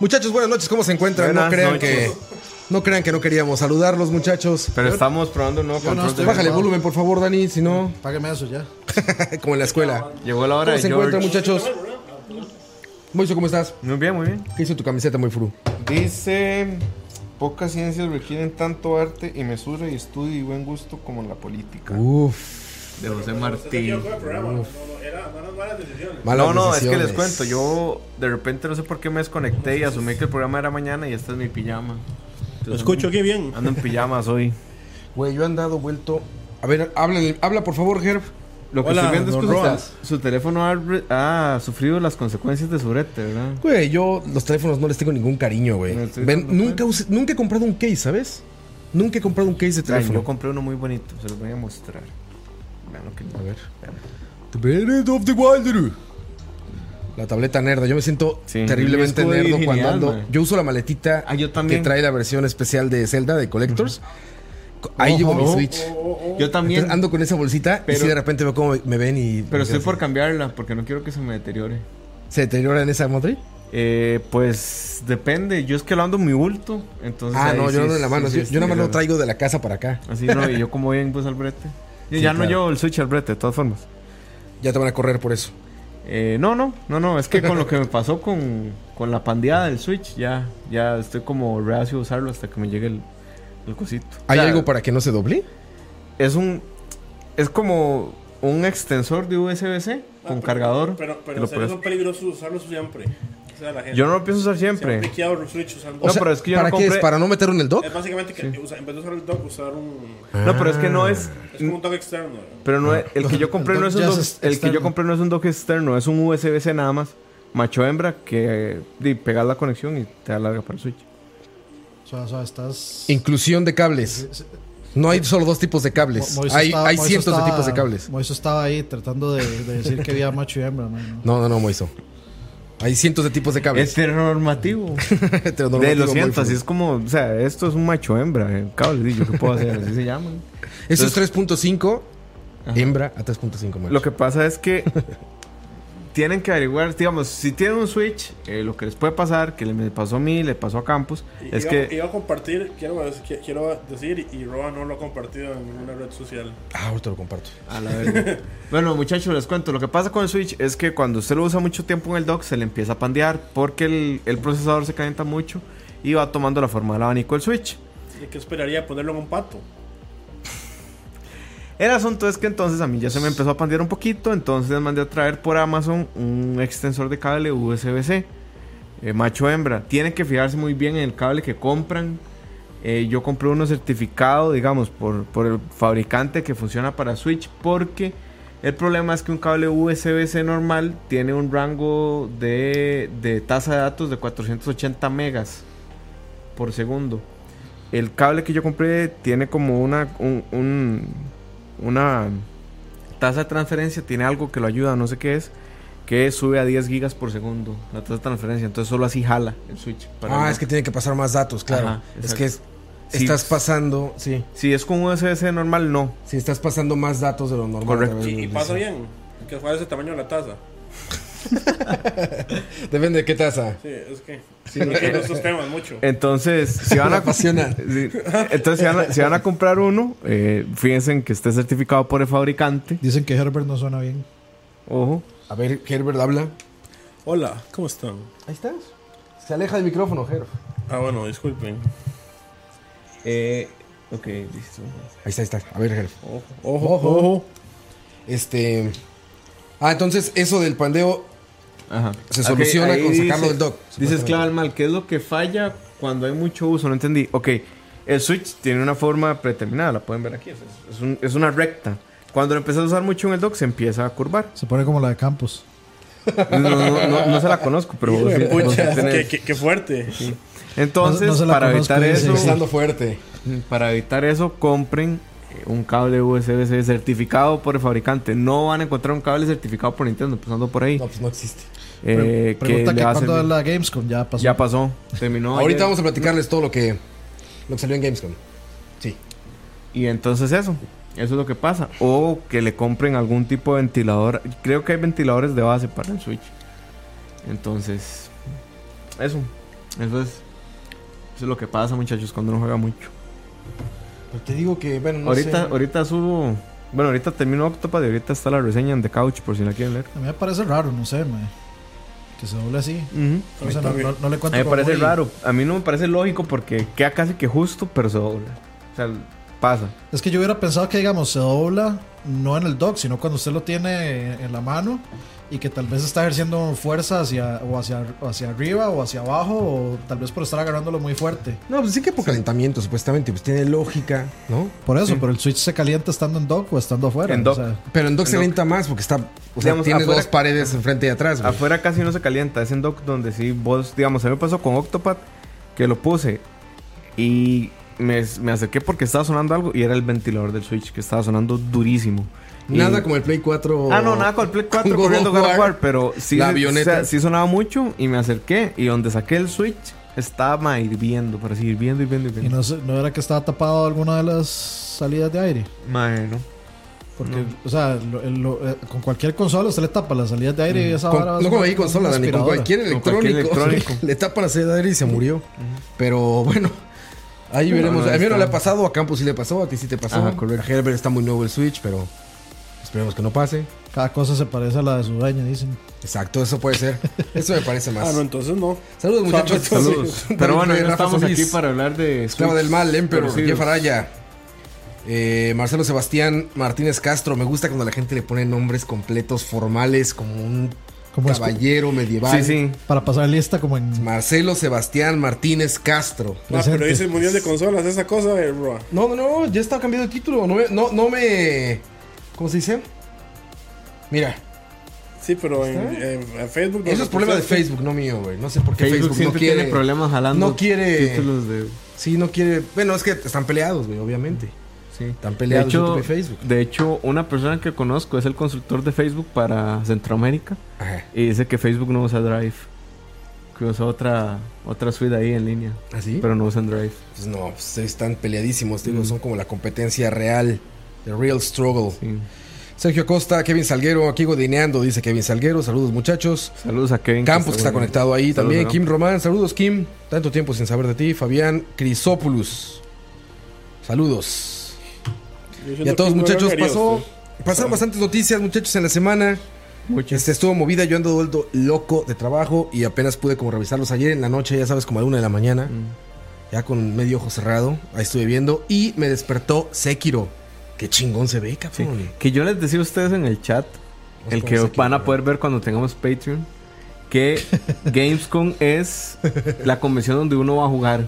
Muchachos, buenas noches, ¿cómo se encuentran? no crean noches. que no crean que no queríamos saludarlos, muchachos. Pero estamos probando un nuevo no control estoy- de Bájale el volumen, por favor, Dani, si no, Págame eso ya. como en la escuela. Llegó la hora ¿Cómo de se encuentran, muchachos? Moiso, ¿cómo estás? Muy bien, muy bien. ¿Qué hizo tu camiseta muy fru? Dice, pocas ciencias requieren tanto arte y mesura y estudio y buen gusto como la política. Uf, De José Martí. malas No, no, es que les cuento. Yo de repente no sé por qué me desconecté y asumí que el programa era mañana y esta es mi pijama. Lo escucho aquí bien. Ando en pijamas hoy. Güey, yo he andado vuelto. A ver, habla, habla por favor, Herb. Lo que Hola, estoy viendo es que su, su teléfono ha, sufrido las consecuencias de su brete, ¿verdad? Güey, yo los teléfonos no les tengo ningún cariño, güey. Ven, nunca, usé- nunca he comprado un case, ¿sabes? Nunca he comprado un case de teléfono. yo compré uno muy bonito, se los voy a mostrar. Que A ver. The of the Wilder. La tableta nerda. Yo me siento Sí, terriblemente nerdo cuando ando. man. Yo uso la maletita Ah, yo también. que trae la versión especial de Zelda de Collectors. Ahí llevo mi Ojo. Switch. Yo también. Entonces, ando con esa bolsita y si de repente veo cómo me ven y. Pero estoy por cambiarla porque no quiero que se me deteriore. ¿Se deteriora en esa madre? Eh, pues depende. Yo es que lo ando en mi bulto. Entonces Ah, no, sí, yo no en la sí, mano. sí, yo, sí, yo nada más lo traigo de la casa para acá. Así no, y yo como voy en bus al brete. Yo Sí, ya no llevo el switch al brete, de todas formas. Ya te van a correr por eso. Eh, no, no, no, no. Es que con lo que me pasó con, con la pandeada del switch, ya, ya estoy como reacio a usarlo hasta que me llegue el, el cosito. ¿Hay O sea, algo para que no se doble? Es un. Es como un extensor de USB-C con cargador. Pero, pero lo sería puedes- son peligrosos usarlo siempre. O sea, la gente. Yo no lo pienso usar siempre. Switch usando. No, pero es que yo ¿Para no qué es? compré- ¿Para no meterlo en el dock? Es básicamente que usa- en vez de usar el dock, usar un. No, pero es que no es. Es como un dock externo. Pero no es, el que yo compré El no es un ya dock, es el que yo externo. compré no es un dock externo, es un USB-C nada más. Macho hembra que di, pegas la conexión y te da larga para el switch. O sea, o sea, estás. Inclusión de cables. No hay solo dos tipos de cables. Mo- Moiso Hay, estaba- hay Moiso cientos de estaba- tipos de cables. Moiso estaba ahí tratando de, de decir que había macho y hembra, man. No, no, no, Moiso. Hay cientos de tipos de cables. Heteronormativo. Heteronormativo, De lo muy siento, fuerte. así es como, o sea, esto es un macho hembra, eh, cable, yo qué puedo hacer, así se llaman. Eso es Entonces- 3.5 Ajá. hembra a 3.5 macho. Lo que pasa es que tienen que averiguar, digamos, si tienen un switch, eh, lo que les puede pasar, que le me pasó a mí, le pasó a Campus, Y- es iba, que iba a compartir, quiero, qui- quiero decir, y Roa no lo ha compartido en ninguna red social. Ah, ahorita lo comparto. A la verga. bueno, muchachos, les cuento. Lo que pasa con el Switch es que cuando usted lo usa mucho tiempo en el dock, se le empieza a pandear porque el, el procesador se calienta mucho y va tomando la forma del abanico del Switch. ¿Y qué esperaría ponerlo en un pato? El asunto es que entonces a mí ya se me empezó a pandear un poquito, entonces mandé a traer por Amazon un extensor de cable USB-C, eh, macho hembra. Tienen que fijarse muy bien en el cable que compran. Eh, yo compré uno certificado, digamos, por, por el fabricante que funciona para Switch, porque el problema es que un cable USB-C normal tiene un rango de, de tasa de datos de 480 megas por segundo. El cable que yo compré tiene como una, un- un- una tasa de transferencia, tiene algo que lo ayuda, no sé qué es, que sube a 10 gigas por segundo la tasa de transferencia. Entonces solo así jala el switch. para Ah, es que tiene que pasar más datos, claro. Ajá, es que es- estás pasando, sí. Si es con USB-C normal, no. Si estás pasando más datos de lo normal. Correcto. Y, pasa bien, que fue ese tamaño de la taza. Depende de qué tasa. Sí, es que. no quiero estos temas mucho. Entonces, si van a, apasiona. Sí. Entonces, si van a, si van a comprar uno, eh, fíjense en que esté certificado por el fabricante. Dicen que Herbert no suena bien. Ojo. A ver, Herbert habla. Hola, ¿cómo están? Ahí estás. Se aleja del micrófono, Herb. Ah, bueno, disculpen. Eh, ok, listo. Ahí está, ahí está. A ver, Herb. Ojo, Ojo. ojo. Este. Ah, entonces eso del pandeo Ajá. Se soluciona ahí con sacarlo dice- del dock, Dices supuestamente. clave mal, ¿qué es lo que falla cuando hay mucho uso? No entendí. Ok, el switch tiene una forma predeterminada, la pueden ver aquí. Es, es un- es una recta. Cuando lo empiezas a usar mucho en el dock, se empieza a curvar. Se pone como la de Campos. No, no, no- no se la conozco, pero vos sí- vos sí Pucha, tenés. qué, qué- qué fuerte. Entonces, para evitar eso, Empezando fuerte. para evitar eso, compren eh, un cable USB-C certificado por el fabricante. No van a encontrar un cable certificado por Nintendo, empezando por ahí. No, pues no existe. Eh, Pre- que cuando servir. es la Gamescom ya pasó. Ya pasó, terminó. Ahorita ayer. vamos a platicarles todo lo que, lo que salió en Gamescom. Sí. Y entonces eso, eso es lo que pasa. O que le compren algún tipo de ventilador. Creo que hay ventiladores de base para el Switch. Entonces, eso. Eso es, eso es lo que pasa, muchachos, cuando uno juega mucho. Pero te digo que, bueno, no ahorita, sé. ahorita subo. Bueno, ahorita termino Octopad y ahorita está la reseña en The Couch por si la quieren leer. A mí me parece raro, no sé, mae. Que se doble así. O sea, no, también. no- no le A cuento mí me parece muy- raro. A mí no me parece lógico porque queda casi que justo, pero se dobla. O sea, pasa. Es que yo hubiera pensado que, digamos, se dobla no en el dock, sino cuando usted lo tiene en la mano y que tal vez está ejerciendo fuerza hacia, o hacia, hacia arriba o hacia abajo, o tal vez por estar agarrándolo muy fuerte. No, pues sí que por calentamiento, supuestamente. Pues tiene lógica, ¿no? Por eso, pero el switch se calienta estando en dock o estando afuera. En o dock. sea, Pero en dock se En dock. calienta más porque está. O sea, Digamos, tiene afuera- dos paredes enfrente y atrás, güey. Afuera casi no se calienta. Es en dock donde sí vos, digamos, a mí me pasó con Octopad que lo puse y me, me acerqué porque estaba sonando algo y era el ventilador del Switch que estaba sonando durísimo. Y- Nada como el Play 4. Ah, no, nada con el Play 4 con God corriendo God of War. Pero sí, La avioneta. o sea, sí sonaba mucho y me acerqué y donde saqué el Switch estaba hirviendo, para hirviendo, hirviendo, y hirviendo. no, sé- no era que estaba tapado alguna de las salidas de aire. Mae, no. Porque, No. o sea, lo- lo- eh, con cualquier consola usted le tapa las salidas de aire y esa Con- no como una- ahí consola, Dani, con cualquier Con electrónico. cualquier electrónico. le tapa la salida de aire y se murió. Pero bueno, ahí No, veremos. no, a mí no le ha pasado, a Campos sí le pasó, a ti sí te pasó. Ajá, correcto. A Herbert está muy nuevo el Switch, pero esperemos que no pase. Cada cosa se parece a la de su dueña, dicen. Exacto, eso puede ser. Eso me parece más. Ah, no, entonces no. Saludos, muchachos. Saludos. Pero bueno, Rafa estamos Solís. aquí para hablar de Esclava del mal, Emperor. Jeff Araya. Eh, Marcelo Sebastián Martínez Castro. Me gusta cuando la gente le pone nombres completos, formales, como un Como es- caballero medieval. Sí, sí. para pasar lista como en Marcelo Sebastián Martínez Castro. Ah, pero dice el mundial de consolas, esa cosa, eh, bro. No, no, no, ya está cambiado el título. No me, no, no me. ¿Cómo se dice? Mira, Sí, pero en, en- en Facebook. eso no es problema de. Facebook, no mío, güey. No sé por qué Facebook, Facebook, no siempre quiere. tiene problemas jalando no quiere- títulos de... Sí, no quiere. Bueno, es que están peleados, güey, obviamente. Sí. Están De peleados hecho, YouTube y Facebook. de hecho, una persona que conozco es el consultor de Facebook para Centroamérica Ajá. y dice que Facebook no usa Drive, que usa otra otra suite ahí en línea, ¿Así? pero no usan Drive. Pues no, pues están peleadísimos, digo, Mm. son como la competencia real. The real struggle. Sí. Sergio Costa, Kevin Salguero, aquí godineando, dice Kevin Salguero. Saludos, muchachos. Saludos a Kevin. Campos, que está conectado ahí Saludos, también. Kim Román, saludos, Kim. Tanto tiempo sin saber de ti. Fabián Crisópolis. Saludos. Y a todos, muchachos, pasó. usted. Pasaron bastantes noticias, muchachos, en la semana. Este estuvo movida, yo ando vuelto loco de trabajo y apenas pude como revisarlos ayer en la noche, ya sabes, como a la una de la mañana, Mm. ya con medio ojo cerrado, ahí estuve viendo y me despertó Sekiro. Qué chingón se ve, Sí. cabrón. Que yo les decía a ustedes en el chat, Vamos el que Sekiro, van a poder ver cuando tengamos Patreon, que Gamescom es la convención donde uno va a jugar.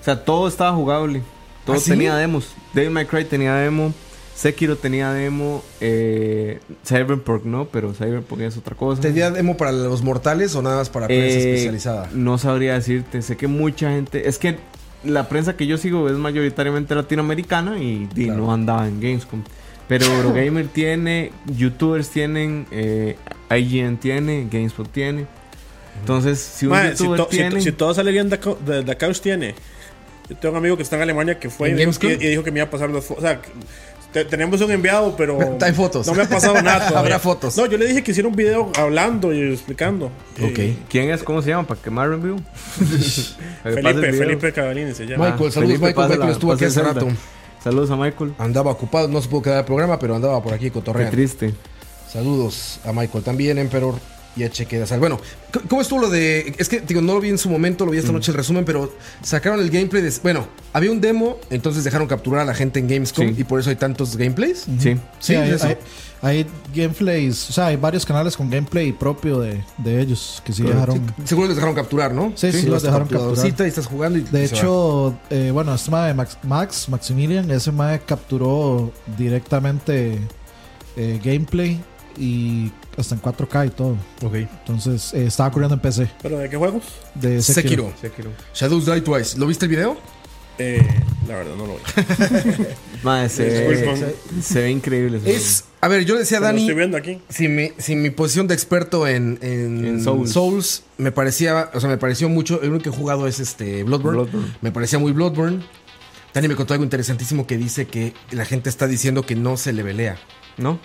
O sea, todo estaba jugable. Todo ¿Ah, sí? tenía demos. May Cry tenía demo. Sekiro tenía demo. Eh, Cyberpunk no, pero Cyberpunk es otra cosa. ¿Tenía demo para los mortales o nada más para prensa Eh, especializada? No sabría decirte. Sé que mucha gente. Es que la prensa que yo sigo es mayoritariamente latinoamericana y, y Claro. no andaba en Gamescom. Pero Eurogamer tiene, YouTubers tienen, eh, IGN tiene, GameSpot tiene. Entonces, si un si, YouTuber to- si- tiene. si todo sale bien Couch tiene. Yo tengo un amigo que está en Alemania que fue y, ¿En dijo que- y dijo que me iba a pasar las fotos. O sea, te- tenemos un enviado, pero. Hay fotos. No me ha pasado nada. Habrá fotos. No, yo le dije que hiciera un video hablando y explicando. Ok. Eh, ¿Quién es? ¿Cómo se llama? ¿Para quemar review? Felipe. Felipe Cavallini se llama. Michael, Ah, saludos, Felipe, Michael. Michael estuvo aquí hace rato. Saludos a Michael. Andaba ocupado, no se pudo quedar el programa, pero andaba por aquí Qué cotorreando. triste. Saludos a Michael también, Emperor. Y a de Sal. Bueno, ¿cómo estuvo lo de.? Es que, digo, no lo vi en su momento, lo vi Mm. esta noche el resumen, pero sacaron el gameplay de. Bueno, había un demo, entonces dejaron capturar a la gente en Gamescom Sí. y por eso hay tantos gameplays. Sí. Sí, Sí, hay, eso. hay, hay gameplays, o sea, hay varios canales con gameplay propio de, de ellos que sí dejaron. Seguro les dejaron capturar, ¿no? Sí, sí, los dejaron capturar. Y estás jugando y De hecho, eh, bueno, este mae Max, Max, Maximilian, ese mae capturó directamente eh, gameplay y hasta en 4K y todo. Ok. Entonces, eh, estaba corriendo en PC ¿Pero de qué juegos? de Sekiro. Sekiro. Shadows Die Twice. ¿Lo viste el video? Eh, la verdad, no lo vi. Madre, se, se ve increíble. Es. A ver, yo le decía a Lo Dani. estoy viendo aquí. Si mi, si mi posición de experto en, en, En Souls. Souls. me parecía, o sea, me pareció mucho, el único que he jugado es este Bloodborne. Bloodborne. Me parecía muy Bloodborne. Dani me contó algo interesantísimo que dice que la gente está diciendo que no se le velea, ¿No?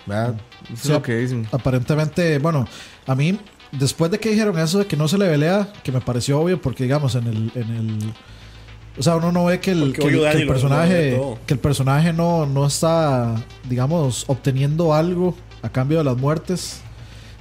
es Sí, lo que dicen. Aparentemente, bueno, a mí después de que dijeron eso de que no se le velea, que me pareció obvio, porque digamos, en el. En el o sea, uno no ve que el, que el- que personaje, que el personaje no, no está, digamos, obteniendo algo a cambio de las muertes.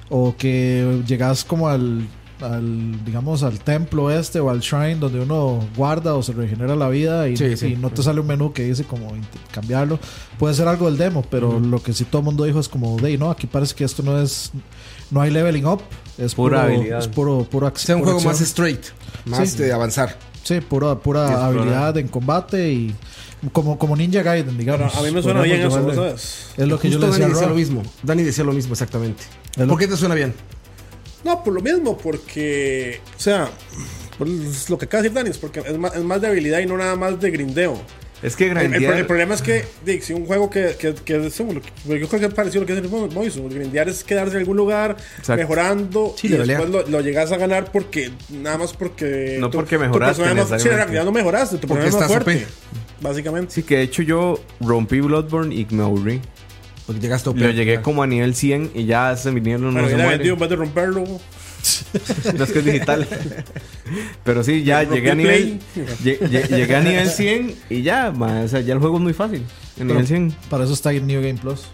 O que llegas como al, al, digamos, al templo este o al shrine donde uno guarda o se regenera la vida y, Sí, sí. y no te sale un menú que dice como cambiarlo. Puede ser algo del demo, pero lo que sí todo el mundo dijo es como, de no, aquí parece que esto no es, no hay leveling up, es Pura puro, habilidad. es puro, puro ac- Sea un pura juego más acción. straight, más Sí. de avanzar. Sí, pura, pura habilidad en combate y como, como Ninja Gaiden, digamos. Pero a mí me suena bien eso. ¿sabes? Es lo que yo Justo le decía Dani decía lo mismo. Dani decía lo mismo, exactamente. ¿Por qué te suena bien? No, por lo mismo, porque, o sea, pues, lo que acaba de decir Dani es porque es más, es más de habilidad y no nada más de grindeo. Es que El, el- grindear. el problema es que, digo, si un juego que, que, que es yo creo que es parecido a lo que dice el Moiso, grindear es quedarse en algún lugar Exacto. mejorando Sí, y después lo, lo llegas a ganar porque, nada más porque... No porque mejoraste más- Sí, en realidad no mejoraste, tu Porque personaje es más fuerte, OP. básicamente. Sí, que de hecho yo rompí Bloodborne y me aburrí. Porque llegaste a Lo llegué como a nivel 100 y ya se muere. vendido en vez de romperlo. No es que es digital. Pero sí, ya llegué a el nivel. Llegué a nivel 100 y ya, ma, o sea, ya el juego es muy fácil. En nivel 100. Para eso está en New Game Plus.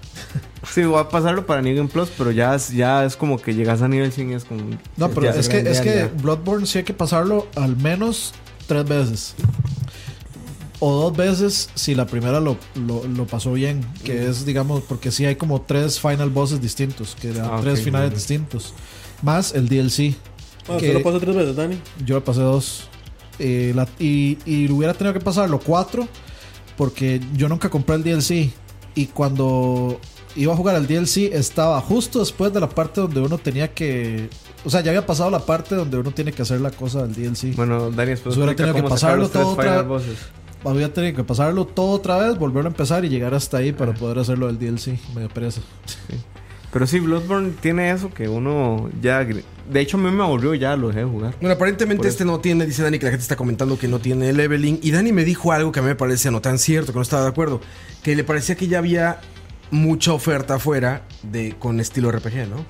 Sí, voy a pasarlo para New Game Plus, pero ya es, ya es como que llegas a nivel 100 y es como. No, pero es que, es que. Bloodborne sí hay que pasarlo al menos tres veces. O dos veces si la primera lo, lo, lo pasó bien. Que es, digamos, porque sí hay como tres final bosses distintos. Que dan Ah, tres finales distintos. Más el DLC. Bueno, que tú lo pasas tres veces, Dani. yo le pasé dos. Eh, la- y, y hubiera tenido que pasarlo cuatro. Porque yo nunca compré el DLC. Y cuando iba a jugar al DLC estaba justo después de la parte donde uno tenía que... O sea, ya había pasado la parte donde uno tiene que hacer la cosa del DLC. Bueno, Dani, después Pues hubiera tenido que pasarlo todo otra- bosses. Había tenido que pasarlo todo otra vez, volverlo a empezar y llegar hasta ahí para poder hacerlo del DLC. Medio pereza. Pero sí, Bloodborne tiene eso que uno ya. De hecho, a mí me aburrió ya, lo dejé de jugar. Bueno, aparentemente este no tiene, dice Dani que la gente está comentando que no tiene leveling. Y Dani me dijo algo que a mí me parece no tan cierto, que no estaba de acuerdo. Que le parecía que ya había mucha oferta afuera de con estilo RPG, ¿no?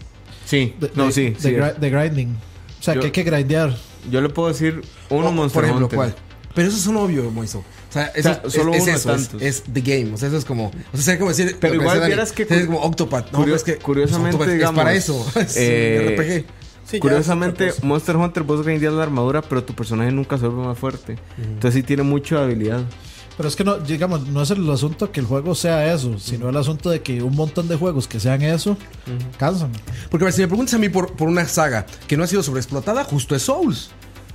Sí, De, no, de- sí. de, sí. gri- de grinding. O sea, Yo- que hay que grindear. Yo le puedo decir uno O, Monster Por ejemplo, Hunter. ¿cuál? Pero eso es un obvio, Moiso. O sea, eso sea, es- solo es, uno de eso, es, tantos. es the game. O sea, eso es como. O sea, sería como decir. Pero igual vieras que cu- como Octopath. No, curio- pero es que. curiosamente, Octopath digamos, Es para eso. Es eh, RPG. Sí, Curiosamente, es cosa. Monster Hunter vos grindeas la armadura, pero tu personaje nunca se vuelve más fuerte. Entonces sí tiene mucha habilidad. Pero es que no, digamos, no es el asunto que el juego sea eso, sino el asunto de que un montón de juegos que sean eso, cansan. Porque a ver, si me preguntas a mí por, por una saga que no ha sido sobreexplotada, justo es Souls.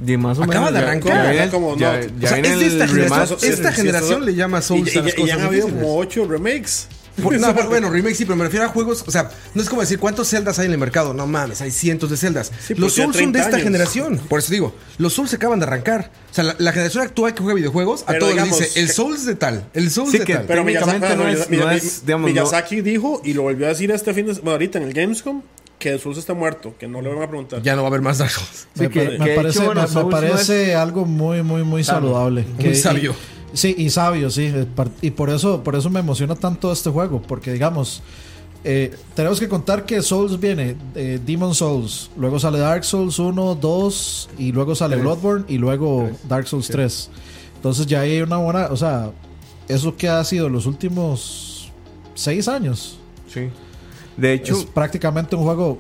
Y más o Acaba de arrancar. Ya, Como no, ya- o ya o sea, viene es de esta el generación. esta generación le llama Souls y, a las y- y cosas han habido difíciles. como ocho remakes. Por- no, pero bueno, remake sí, pero me refiero a juegos. O sea, no es como decir cuántos Zeldas hay en el mercado. No mames, hay cientos de Zeldas. Sí, los Souls son de 30 esta años. generación. Por eso digo, los Souls se acaban de arrancar. O sea, la, la generación actual que juega videojuegos, a todos les digamos dice el Souls de tal, el Souls Sí, de que- tal. Pero Miyazaki, no es- Miyazaki- no es, digamos, no- Miyazaki dijo, y lo volvió a decir este fin de semana, ahorita en el Gamescom, que Souls está muerto, que no le van a preguntar. Ya no va a haber más Dark Souls. me, Sí, que parece, hecho, bueno, me- me, Souls no parece algo muy, muy, muy saludable. Muy Que- sabio. Y, sí, y sabio, sí. Y por eso, por eso me emociona tanto este juego, porque digamos, eh, tenemos que contar que Souls viene, eh, Demon Souls, luego sale Dark Souls 1, 2, y luego sale Tres. Bloodborne, y luego Dark Souls 3. Entonces ya hay una buena, o sea, eso que ha sido los últimos 6 años. Sí. De hecho, es prácticamente un juego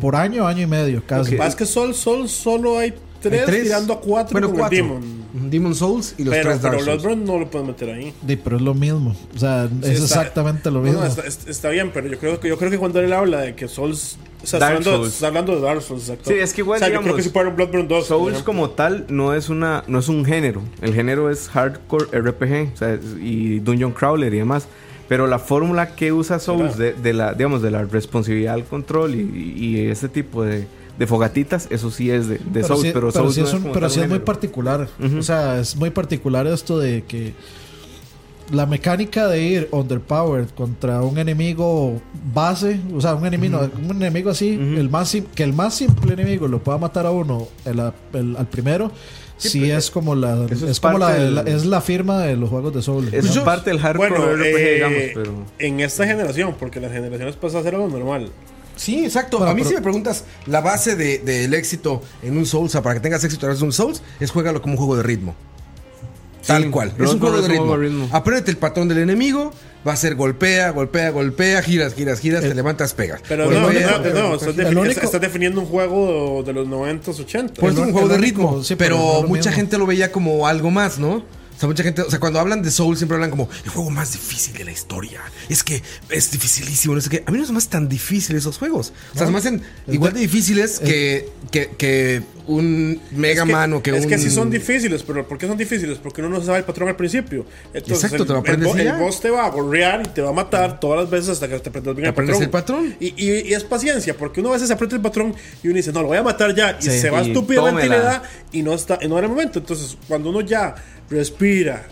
por año, año y medio, casi. Más que Sol, Sol solo hay tres, Hay tres. tirando a cuatro Bueno, cuatro. Demon. Demon Souls y los Pero, tres Dark pero Souls. Bloodborne no lo pueden meter ahí. Sí, pero es lo mismo. O sea, Sí, es está- exactamente lo mismo. no, está, está- bien, pero yo creo que yo creo que cuando él habla de que Souls, o sea, Dark está, hablando, Souls. está hablando de Dark Souls, exacto. Sí, es que igual, o sea, yo creo digamos, que si fuera un Bloodborne 2. por Souls como tal no es una no es un género. El género es hardcore RPG o sea, y dungeon crawler y demás. Pero la fórmula que usa Souls de, de la digamos de la responsabilidad al control y, y ese tipo de, de fogatitas, eso sí es de, de Souls, sí, pero, pero Souls sí no es, un- pero sí es muy particular. O sea, es muy particular esto de que la mecánica de ir underpowered contra un enemigo base, o sea, un enemigo, un enemigo así, el más que el más simple enemigo lo pueda matar a uno el- el- al primero. Sí, es como la es, es como la, del- la- es la firma de los juegos de Soul. Es parte del hardcore Bueno, RPG, eh, digamos, pero en esta generación, porque las generaciones pasadas era lo normal. Sí, exacto. Bueno, a mí pero- si me preguntas la base de- del éxito en un Souls, o sea, para que tengas éxito a través de un Souls, es juégalo como un juego de ritmo. Tal cual. Es un juego de ritmo. ritmo. Apréndete el patrón del enemigo, va a ser golpea, golpea, golpea, giras, giras, giras, te levantas, pegas. Pero no, no, Golpea, no, golpea, no, golpea, estás, giras. El defini- único- estás definiendo un juego de los 90s, 80 Por eso es un juego de único- ritmo. sí, pero no mucha mismo. gente lo veía como algo más, ¿no? O sea, mucha gente, o sea, cuando hablan de Soul siempre hablan como el juego más difícil de la historia. Es que es dificilísimo, no sé qué. A mí no se me hacen tan difíciles esos juegos. O sea, se me hacen igual de difíciles que, que, que un Mega Es que- Man o que es un. que sí son difíciles, pero ¿por qué son difíciles? Porque uno no sabe el patrón al principio. Entonces, Exacto, el, te lo aprendes el, el ya. boss te va a gorrear y te va a matar todas las veces hasta que te aprendas bien Te el aprendes patrón. el patrón. Y, y- y es paciencia, porque uno a veces aprieta el patrón y uno dice, no, lo voy a matar ya. Y Sí. se va estúpidamente y le da y no, está, y no era el momento. Entonces, cuando uno ya respira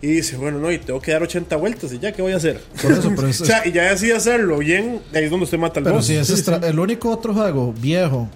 y dice, bueno, no, y tengo que dar 80 vueltas y ya, ¿qué voy a hacer? Por eso, pero es- o sea, y ya decide hacerlo bien, ahí es donde usted mata al Pero boss. si ese es el único otro juego viejo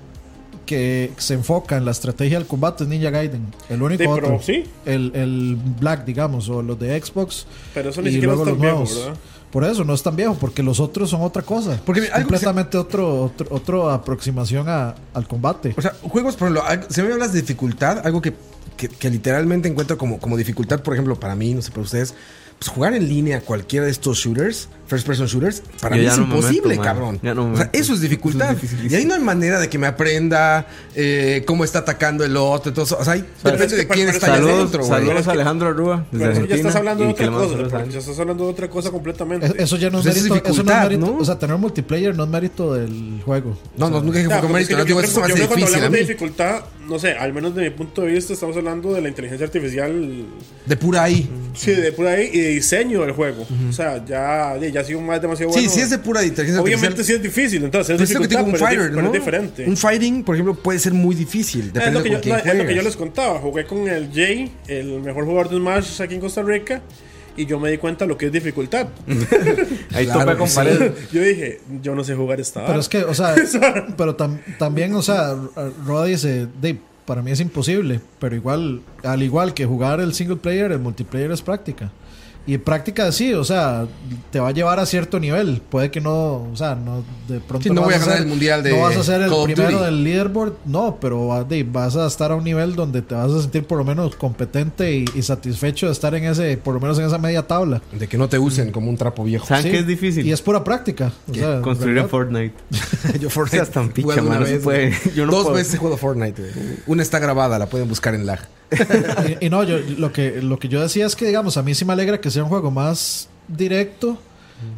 que se enfoca en la estrategia del combate es Ninja Gaiden. El único Sí, pero otro. sí. El, el Black, digamos, o los de Xbox. Pero eso ni y siquiera luego es tan los viejo, nuevos. ¿verdad? Por eso no es tan viejo, porque los otros son otra cosa. Porque Es algo que se- completamente otro, otro, otro aproximación a- al combate. O sea, juegos, por ejemplo, si me hablas de dificultad, algo que, que- que literalmente encuentro como, como dificultad, por ejemplo, para mí, no sé para ustedes, pues jugar en línea cualquiera de estos shooters, first person shooters, para Yo mí es no me imposible, meto, cabrón. No me o sea, eso es dificultad. Eso es y ahí no hay manera de que me aprenda eh, cómo está atacando el otro. Entonces, o sea, ahí depende de quién está Saludos, adentro, saludos a Alejandro Arrua. desde Pero eso ya estás hablando de otra cosa. Ya estás hablando de otra cosa completamente. Es- Eso ya no es Pues eso es mérito. Eso no es dificultad, mérito. ¿no? O sea, tener multiplayer no es mérito del juego. No, no, nunca dije es mérito. yo- eso creo que cuando hablamos de dificultad, no sé, al menos de mi punto de vista, estamos hablando de la inteligencia artificial, De pura ahí. sí, de por ahí, y de diseño del juego. O sea, ya, ya ha sido más demasiado Sí, bueno. sí es de pura inteligencia Obviamente artificial. sí es difícil, entonces es es que digo, un pero, es fighter, pero ¿no? es diferente. Un fighting, por ejemplo, puede ser muy difícil. es, Depende lo que yo, quién no, es lo que yo les contaba. Jugué con el Jay, el mejor jugador de Smash aquí en Costa Rica, y yo me di cuenta de lo que es dificultad. Ahí Claro toca que con sí. pared. yo dije, yo no sé jugar esta Pero es que, o sea, pero tam- también, o sea, Roa dice, "Dave, para mí es imposible, pero igual, al igual que jugar el single player, el multiplayer es práctica. Y práctica sí, o sea, te va a llevar a cierto nivel. Puede que no, o sea, no de pronto Sí, no voy vas a ganar ser- el mundial de No vas a ser el primero Duty. del leaderboard, no, pero de- vas a estar a un nivel donde te vas a sentir por lo menos competente y, y satisfecho de estar en ese, por lo menos en esa media tabla. De que no te usen como un trapo viejo. ¿Saben Sí, qué es difícil? Y es pura práctica. o sea, Construir en ¿verdad? Fortnite. Yo Fortnite. Seas tan picha, una man, no se vez, puede. Yo no Dos puedo. veces he jugado Fortnite, güey. Una está grabada, la pueden buscar en lag. y, y no, yo lo que, lo que yo decía es que, digamos, a mí sí me alegra que sea un juego más directo,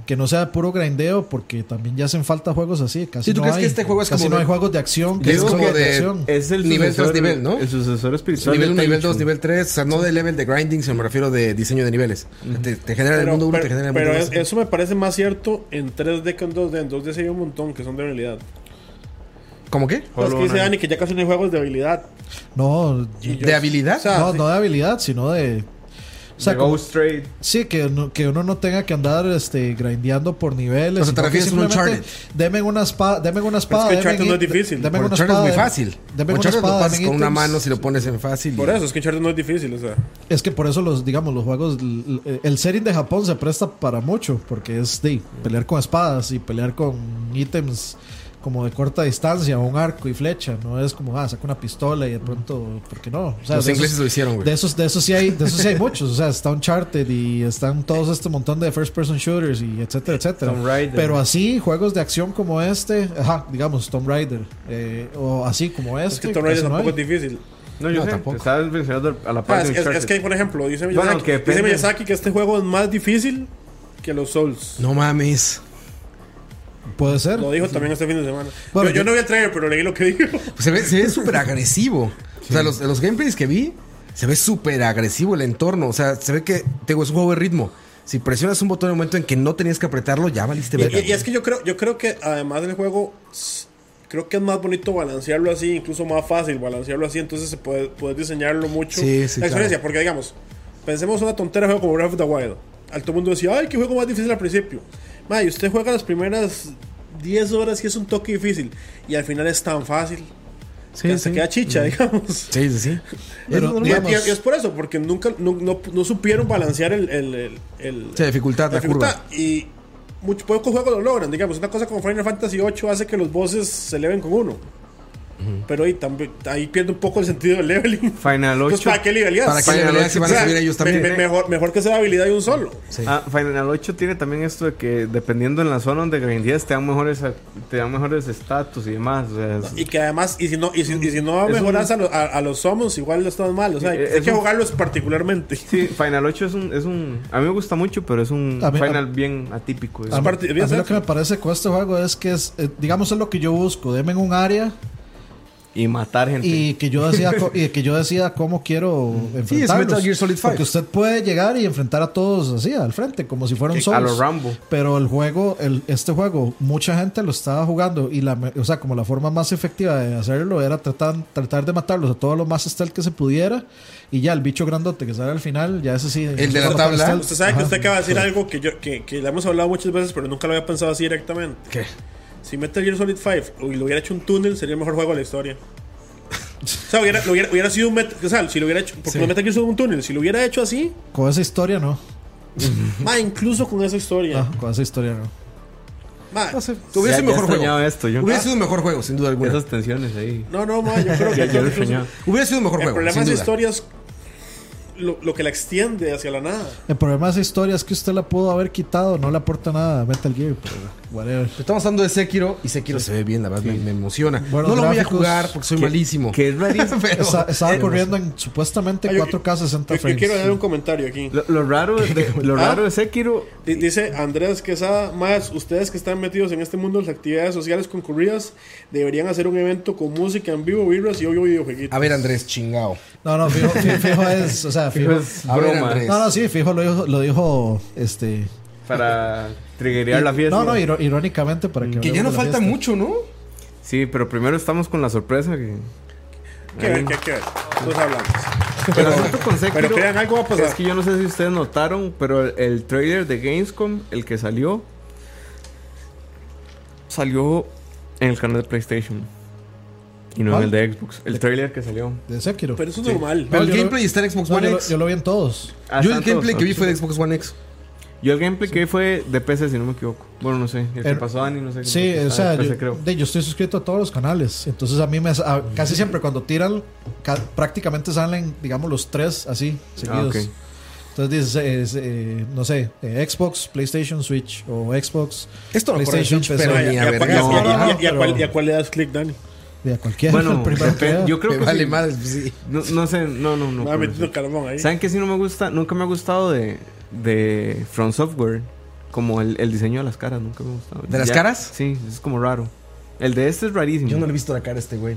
que no sea puro grindeo, porque también ya hacen falta juegos así. Casi Sí, ¿tú no crees hay. que este juego es Casi como no de- hay juegos de acción. Que es como de, de- acción. Es el Nivel tras sucesor- nivel, ¿no? El sucesor espiritual. nivel 1, de nivel Tenchu. 2, nivel 3. O sea, no de level de grinding, sino me refiero de diseño de niveles. Te, te genera el Pero, mundo 1, pero- te genera el pero mundo es- 2. eso me parece más cierto en 3D que en 2D. En 2D sí hay un montón que son de habilidad. ¿Cómo qué? Pues que dice. Dani que ya casi no hay juegos de habilidad. No, ¿De habilidad? o sea, no, sí. no de habilidad, sino de. O sea, The como- Trade. sí, que, no- que uno no tenga que andar este, grindeando por niveles. O sea, ¿te que refieres a un Uncharted? Deme una espada. Deme una espada. que deme Uncharted no es difícil. Deme una Uncharted es espada. muy fácil. Deme una Uncharted lo espada. pasas con una mano si lo pones en fácil. Por eso, es que Uncharted no es difícil. O sea, Es que por eso los, digamos, los juegos, el, el setting de Japón se presta para mucho, porque es de pelear con espadas y pelear con ítems como de corta distancia, un arco y flecha, no es como, ah, saca una pistola y de pronto, ¿por qué no? O sea, Los ingleses esos- lo hicieron, güey. De esos, de esos sí hay, de esos sí hay muchos, o sea, está Uncharted y están todos este montón de first person shooters y etcétera, etcétera. Tomb Raider. Pero así, juegos de acción como este, ajá, digamos, Tomb Raider, eh, o así como este. es que Tomb Raider no tampoco hay. es difícil. No, yo No, sé. tampoco. Estaba mencionando a la Ah, parte es, de es- que, por ejemplo, dice Bueno, Miyazaki, que dice. Miyazaki que este juego es más difícil que los Souls. No mames. Puede ser. Lo dijo también este fin de semana. Bueno, yo, no vi el trailer, pero leí lo que dijo. Pues se ve se ve súper agresivo. O sea, los, los gameplays que vi, se ve súper agresivo el entorno. O sea, se ve que, te digo, es un juego de ritmo. Si presionas un botón en el momento en que no tenías que apretarlo, ya valiste verga. y- y es que yo creo, yo creo que además del juego, creo que es más bonito balancearlo así, incluso más fácil balancearlo así, entonces se puede, puede diseñarlo mucho. Sí, sí, la experiencia, claro. porque digamos, pensemos una tontera juego como Breath of the Wild. Al todo mundo decía, ay, qué juego más difícil al principio. Ma, y usted juega las primeras 10 horas y es un toque difícil. Y al final es tan fácil. Sí, que sí. queda chicha, digamos. Sí, sí, sí. Pero, Y, digamos- es por eso, porque nunca no, no- no supieron balancear el, el, el- el- Sí, dificultad, la dificultad. Y muchos pocos juegos lo logran. Digamos, una cosa como Final Fantasy VIII hace que los bosses se eleven con uno. Pero ahí, también, ahí pierde un poco el sentido del leveling. Final 8. Entonces, ¿para qué leveleas? ¿Para qué Final leveleas si van a subir ellos me- también? me- mejor, mejor que sea habilidad de un solo. Sí. Ah, Final 8 tiene también esto de que dependiendo en la zona donde grindees te dan mejores te dan mejores estatus y demás. O sea, es- Y que además, y si no, y si, y si no mejoras un- a, lo- a, a los summons, igual estás mal. O sea, Sí, hay, es hay que un- jugarlos particularmente. Sí, Final 8 es un, es un. A mí me gusta mucho, pero es un A mí- Final bien atípico. A mí, a mí lo que me parece con este juego es que es, eh, digamos, es lo que yo busco. Deme en un área y matar gente. y que yo decida, y que yo decida cómo quiero Sí, es enfrentarlos. Solid 5. Porque usted puede llegar y enfrentar a todos así, al frente, como si fuera un a los Rambo. Pero el juego, el, este juego, mucha gente lo estaba jugando y la, o sea, como la forma más efectiva de hacerlo era tratar, tratar de matarlos a todos lo más stealth que se pudiera y ya el bicho grandote que sale al final, ya ese sí. El de la tabla. stealth. Usted sabe que Ajá. usted acaba de decir algo que, yo, que, que le hemos hablado muchas veces, pero nunca lo había pensado así directamente. ¿Qué? Si Metal Gear Solid 5 y lo hubiera hecho un túnel, sería el mejor juego de la historia. O sea, hubiera, lo hubiera, hubiera sido un Met- o sea, si lo hubiera hecho, porque Sí. Metal Gear son un túnel, si lo hubiera hecho así, Con esa historia no. ma, incluso con esa historia, Ah, con esa historia no. ma, No sé. Hubiera sido mejor juego. esto, yo. Hubiera sido un mejor juego, sin duda alguna. Esas tensiones ahí. no, no, ma, yo creo que. Hubiera sido un mejor el juego. problema duda. historia es lo, lo que la extiende hacia la nada. El problema de esa historia es que usted la pudo haber quitado, no le aporta nada a Metal Gear, pero whatever. Estamos hablando de Sekiro y Sekiro se ve bien, la verdad, me, me emociona. Buenos no lo voy a jugar porque soy malísimo. Que es rarísimo. Pero- Está- estaba corriendo en supuestamente Ah, yo- 4K 60 Yo, yo frames. quiero dar un comentario aquí. Lo, lo raro de, lo Ah. raro de Sekiro. Di- Dice Andrés Quesada, más ustedes que están metidos en este mundo de las actividades sociales concurridas, deberían hacer un evento con música en vivo, vibras y obvio videojueguitos. A ver, Andrés, chingao. No, no, fijo, fijo, fijo es, o sea, fijo. Es ver, broma. Andrés. No, no, sí, fijo lo dijo, lo dijo este. Para triggerear la fiesta. No, no, iro- irónicamente para que. Que ya no hablemos de la falta fiesta. mucho, ¿no? Sí, pero primero estamos con la sorpresa que. ¿Qué ver, qué, qué ver? Nos hablamos. Pero Sekiro, pero crean, algo va a pasar. Es que yo no sé si ustedes notaron, pero el, el trailer de Gamescom, el que salió, salió en el canal de PlayStation. Y no en ¿Cuál? el de Xbox. El trailer que salió. De Sekiro. Pero eso es normal. Pero el yo lo- gameplay está en Xbox No, One yo, lo, X. yo lo vi en todos. Ah, Yo el gameplay todos. que vi fue de Xbox One X. Yo el gameplay que vi fue de PC, si no me equivoco. Bueno, no sé. El que El- pasó Dani, no sé. Sí, Ah, o sea, PC, yo, creo. de- yo estoy suscrito a todos los canales. Entonces a mí me a- casi siempre cuando tiran, ca- prácticamente salen, digamos, los tres así, seguidos. Ah, ok. Entonces dices, es, eh, no sé, eh, Xbox, PlayStation, Switch o Xbox, Esto no PlayStation, Switch, PC. pero Ah, y a cuál- le das click, Dani? De a cualquiera. Bueno, el primero que depen- vea. yo creo Me que. vale sí. madre, pues sí. No, no sé, no, no, no. Metiendo eso. carbón ahí. ¿Saben que sí no me gusta? Nunca me ha gustado de, de From Software. Como el, el diseño de las caras, nunca me ha gustado. ¿De las caras? Sí, es como raro. El de este es rarísimo. Yo no le he visto la cara a este güey.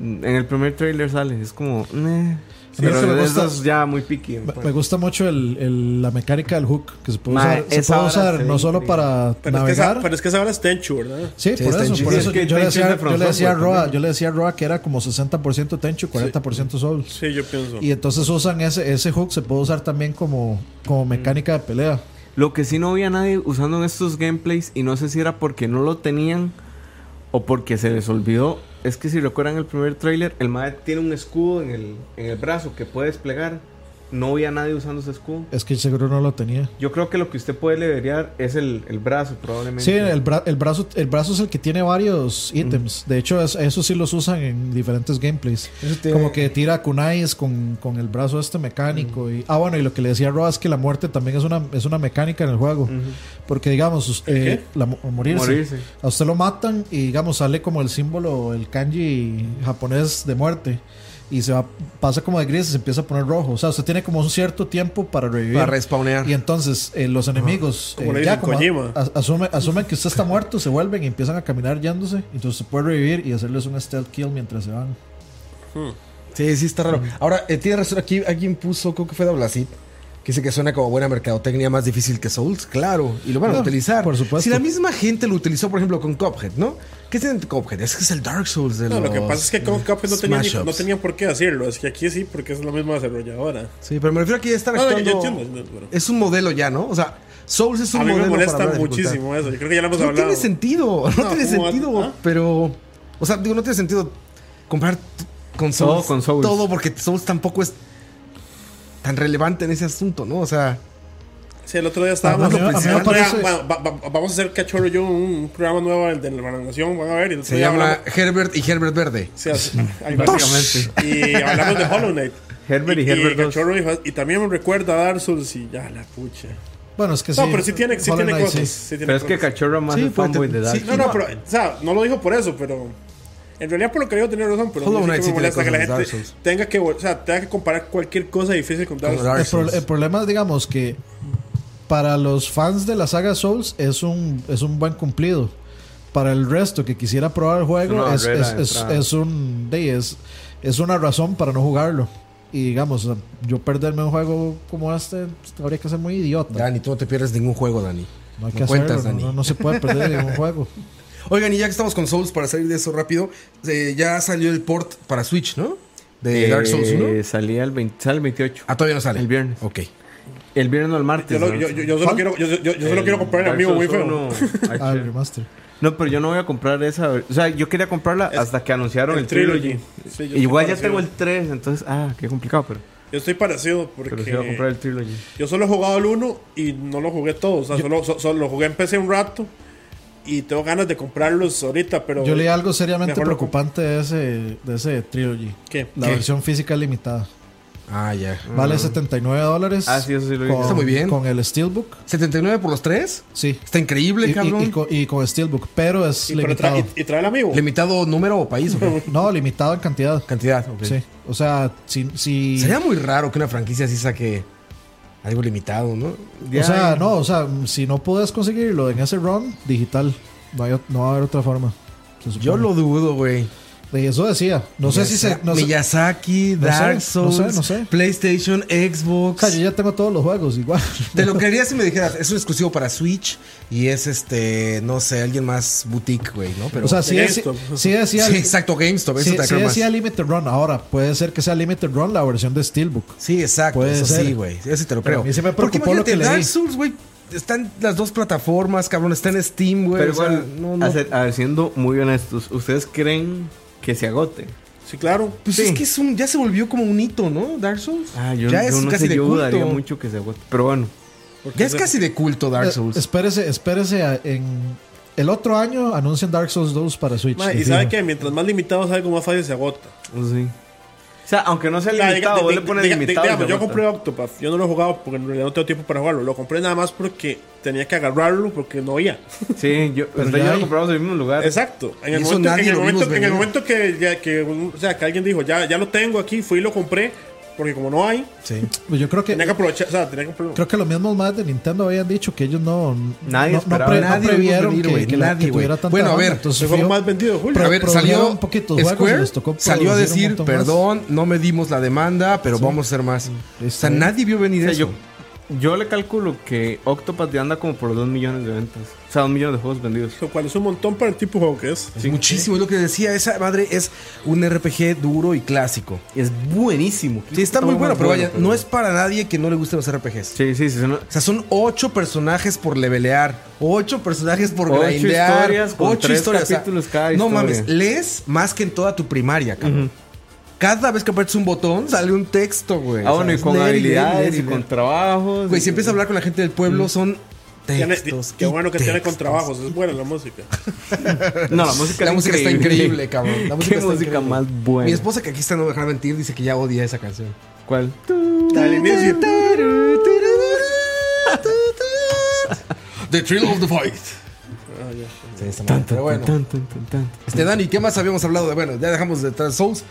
En el primer trailer sale, es como. "Meh". A mí pero me eso gusta- es ya muy picky. Me, me gusta mucho el, el- la mecánica del hook que se puede Ma, usar, se puede usar no solo para Pero es, que navegar. esa, pero es que esa hora es Tenchu, ¿verdad? Sí, Sí, por eso, por eso Es que yo, le decía, yo le decía a Software Roa, también. yo le decía a Roa que era como 60% Tenchu, 40% Souls. Sí, yo pienso. Y entonces usan ese, ese hook, se puede usar también como, como mecánica de pelea. Lo que sí no vi a nadie usando en estos gameplays, y no sé si era porque no lo tenían o porque se les olvidó, es que si recuerdan el primer trailer, el mae tiene un escudo en el, en el brazo que puede desplegar. No vi a nadie usando ese escudo. Es que seguro no lo tenía. Yo creo que lo que usted puede leveriar es el, el brazo, probablemente. Sí, el, bra- el, brazo, el brazo es el que tiene varios ítems. De hecho, es- eso sí los usan en diferentes gameplays. Como que tira kunais con, con el brazo este mecánico. Y, ah, bueno, y lo que le decía Roa es que la muerte también es una, es una mecánica en el juego. Porque, digamos, us- ¿El eh, la, mo- morirse. Morirse. A usted lo matan y, digamos, sale como el símbolo, el kanji japonés de muerte. Y se va, pasa como de gris y se empieza a poner rojo. O sea, usted tiene como un cierto tiempo para revivir. Para respawnear. Y entonces eh, los enemigos Como eh, le ya como Kojima. a- asume- asumen que usted está muerto, se vuelven y empiezan a caminar yéndose. Entonces se puede revivir y hacerles un stealth kill mientras se van. Sí, sí, está raro. Ahora, eh, tiene razón, aquí alguien puso, creo que fue Dablasit, que dice que suena como buena mercadotecnia más difícil que Souls. Claro, y lo van a utilizar. por supuesto. Si la misma gente lo utilizó, por ejemplo, con Cuphead, ¿no? ¿Qué tiene Cuphead? Es que es el Dark Souls de No, los... lo que pasa es que con Cuphead no tenía, ni- Smash no ups. tenía por qué decirlo. Es que aquí sí, porque es la misma desarrolladora. Sí, pero me refiero a que ya están No, no, yo- actuando... yo entiendo, entiendo, pero- Es un modelo ya, ¿no? O sea, Souls es un A mí modelo me para molesta muchísimo eso. Yo creo que ya lo hemos No hablado. tiene sentido, no, No, tiene sentido, ¿Ah? pero... O sea, digo, no tiene sentido comprar t- con Souls. Todo con Souls. Todo porque Souls tampoco es tan relevante en ese asunto, ¿no? O sea... Sí, el otro día estábamos. A mí- a mí me el otro día, parece- bueno, va- va- vamos a hacer Cachorro y yo un programa nuevo de la nación. Van a ver. Y el otro Se día llama hablamos- Herbert y Herbert Verde. Sí, así- ahí va. Básicamente. Y hablamos de Hollow Knight. Herbert y Herbert. Cachorro dijo- y también me recuerda a Dark Souls y ya la pucha. Bueno, es que sí. No, pero sí tiene, sí tiene Knight, cosas. sí. sí tiene Pero es que. Cachorro más Sí, es fanboy de Dark sí, No, no, pero, o sea, no lo dijo por eso, pero. En realidad, por lo que digo, tenía razón. Pero Hollow Knight sí sí que me tiene molesta que la cosas gente Dark Souls. tenga que, o sea, tenga que comparar cualquier cosa difícil con Dark Souls. Dark El, pro- el problema es, digamos, que para los fans de la saga Souls es un, es un buen cumplido. Para el resto que quisiera probar el juego es, es, es- es un de, es, es una razón para no jugarlo. Y digamos, yo perderme un juego como este habría que ser muy idiota. Dani, tú no te pierdes ningún juego, Dani. no hay no que cuentas, hacerlo, Dani. no, no se puede perder ningún juego. Oigan, y ya que estamos con Souls, para salir de eso rápido, eh, ya salió el port para Switch, ¿no? De Dark Souls 1. Eh, Salía el, 20 sale el 28. Ah, todavía no sale. el viernes. Ok. El viernes no el Yo, martes. lo- ¿no? yo, yo, yo solo quiero, yo, yo, yo solo El quiero comprar el amigo muy Souls feo. 1 Ah, el remaster. No, pero yo no voy a comprar esa. O sea, yo quería comprarla Es- hasta que anunciaron el, el trilogy. Sí, Igual ya parecido. tengo el 3, entonces, ah, qué complicado, pero, Yo estoy parecido porque pero sí voy a comprar el trilogy. yo solo he jugado el 1 y no lo jugué todo. O sea, solo, so- solo lo jugué en PC un rato y tengo ganas de comprarlos ahorita, pero. Yo leí algo seriamente preocupante de ese, de ese trilogy. ¿Qué? La ¿Qué? versión física es limitada. Ah, ya. Vale 79 dólares. Ah, sí, eso sí lo vi. con, Está muy bien. Con el Steelbook. ¿79 por los tres? Sí. Está increíble, Y, cabrón. y con, y con Steelbook, pero es Y, pero tra- limitado. y- y trae el amigo. ¿Limitado número o país? No, limitado en cantidad. Cantidad, ok. Sí. O sea, si. si Sería muy raro que una franquicia así saque algo limitado, ¿no? o sea, no, o sea, si no puedes conseguirlo en ese run digital, no, hay no va a haber otra forma. Yo lo dudo, güey. De eso decía. No sé si se. No Miyazaki, No sé, Dark no Souls, sé, no sé. PlayStation, Xbox. o sea, yo ya tengo todos los juegos igual. Te lo creería si me dijeras, es un exclusivo para Switch y es este, no sé, alguien más boutique, güey, ¿no? Pero o sea, sí, GameStop. sí decía. sí, exacto, GameStop, eso sí, te sí decía Limited Run. Ahora, puede ser que sea Limited Run la versión de Steelbook. Sí, exacto, Puede eso ser. sí, güey. Eso sí te lo creo. sí me Porque preocupó lo imagínate, que leí. Dark Souls, güey, están las dos plataformas, cabrón, está en Steam, güey. Pero o sea, igual, no, no. siendo muy honestos, ¿ustedes creen que se agote? Sí, claro. Pues sí. es que es un, ya se volvió como un hito, ¿no? Dark Souls. Ah, yo, ya yo es no casi sé, de yo culto. dudaría mucho que se agote. Pero bueno, Ya es casi de culto Dark Eh, Souls. espérese, espérese a- en el otro año anuncian Dark Souls 2 para Switch. Ma, y sabe que mientras más limitado es algo, más fácil se agota. pues sí. O sea, aunque no sea limitado, diga- vos diga- le pones diga- limitado. digamos, yo compré Octopath. Yo no lo he jugado porque en realidad no tengo tiempo para jugarlo. Lo compré nada más porque tenía que agarrarlo porque no había. Sí, yo, Pero yo lo compramos en el mismo lugar. Exacto. En el, momento, en, el momento, en el momento que, ya, que, o sea, que alguien dijo, ya, ya lo tengo aquí, fui y lo compré. Porque como no hay, Sí. Pues yo creo que tenía que aprovechar. O sea, tenía que aprovechar. creo que los mismos más de Nintendo habían dicho que ellos no Nadie no, no, pre- no Nadie lo previeron venir, que, güey, que nadie, que tuviera tanta Bueno, a ver, entonces fijo- más vendido julio. Pero- a ver, salió un poquito Square, les tocó salió a decir, montón más". perdón, no medimos la demanda, pero vamos a hacer más. O sea, Está bien. nadie vio venir O sea, eso. yo, yo le calculo que Octopath ya anda como por 2 millones de ventas. O sea, 2 millones de juegos vendidos. Lo cual es un montón para el tipo de juego que es. Es muchísimo, es lo que decía, esa madre es un RPG duro y clásico. Es buenísimo. Sí, está muy bueno, pero vaya, pero- no es para nadie que no le gusten los RPGs. Sí, sí, sí. son- O sea, son ocho personajes por levelear, ocho personajes por Ocho grindear, historias con ocho tres historias. o sea, no mames, lees más que en toda tu primaria, cabrón. Cada vez que apretas un botón sale un texto, güey. Ah, bueno, y con habilidades leer, y con trabajos. Güey, y- si empiezas a hablar con la gente del pueblo, son Tiene- textos. qué bueno que tiene con trabajos. Es buena la música. No, la música, La es música está increíble, cabrón. La música Qué está música increíble. más buena. Mi esposa, que aquí está, no me dejará mentir, dice que ya odia esa canción. ¿Cuál? Al inicio. The Thrill of the Fight. Ah, ya. Sí, está mal, pero bueno. Tan, tan, tan, tan. Este, Dani, ¿qué más habíamos hablado de? Bueno, ya dejamos de Dark Souls.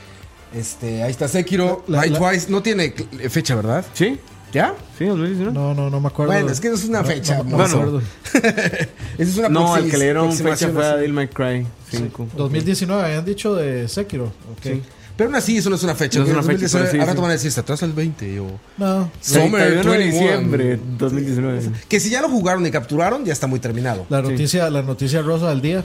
Este, ahí está Sekiro. La- Light la- Twice. No tiene cl- fecha, ¿verdad? ¿Sí? ¿Ya? Sí, 2019. No, no, no me acuerdo. Bueno, es que es una No, fecha. no, no acuerdo. Esa es una No, el que le dieron fecha fue a. Devil May Cry 5. 2019 habían dicho de Sekiro. Ok. Sí. Pero aún así, eso no es una fecha. No es una porque fecha, 2019, pero sí, ahora sí. te van a decir, se atrasa el 20 o... No, Summer 31 de 21. diciembre 2019. Que si ya lo jugaron y capturaron, ya está muy terminado. la noticia, la noticia rosa del día,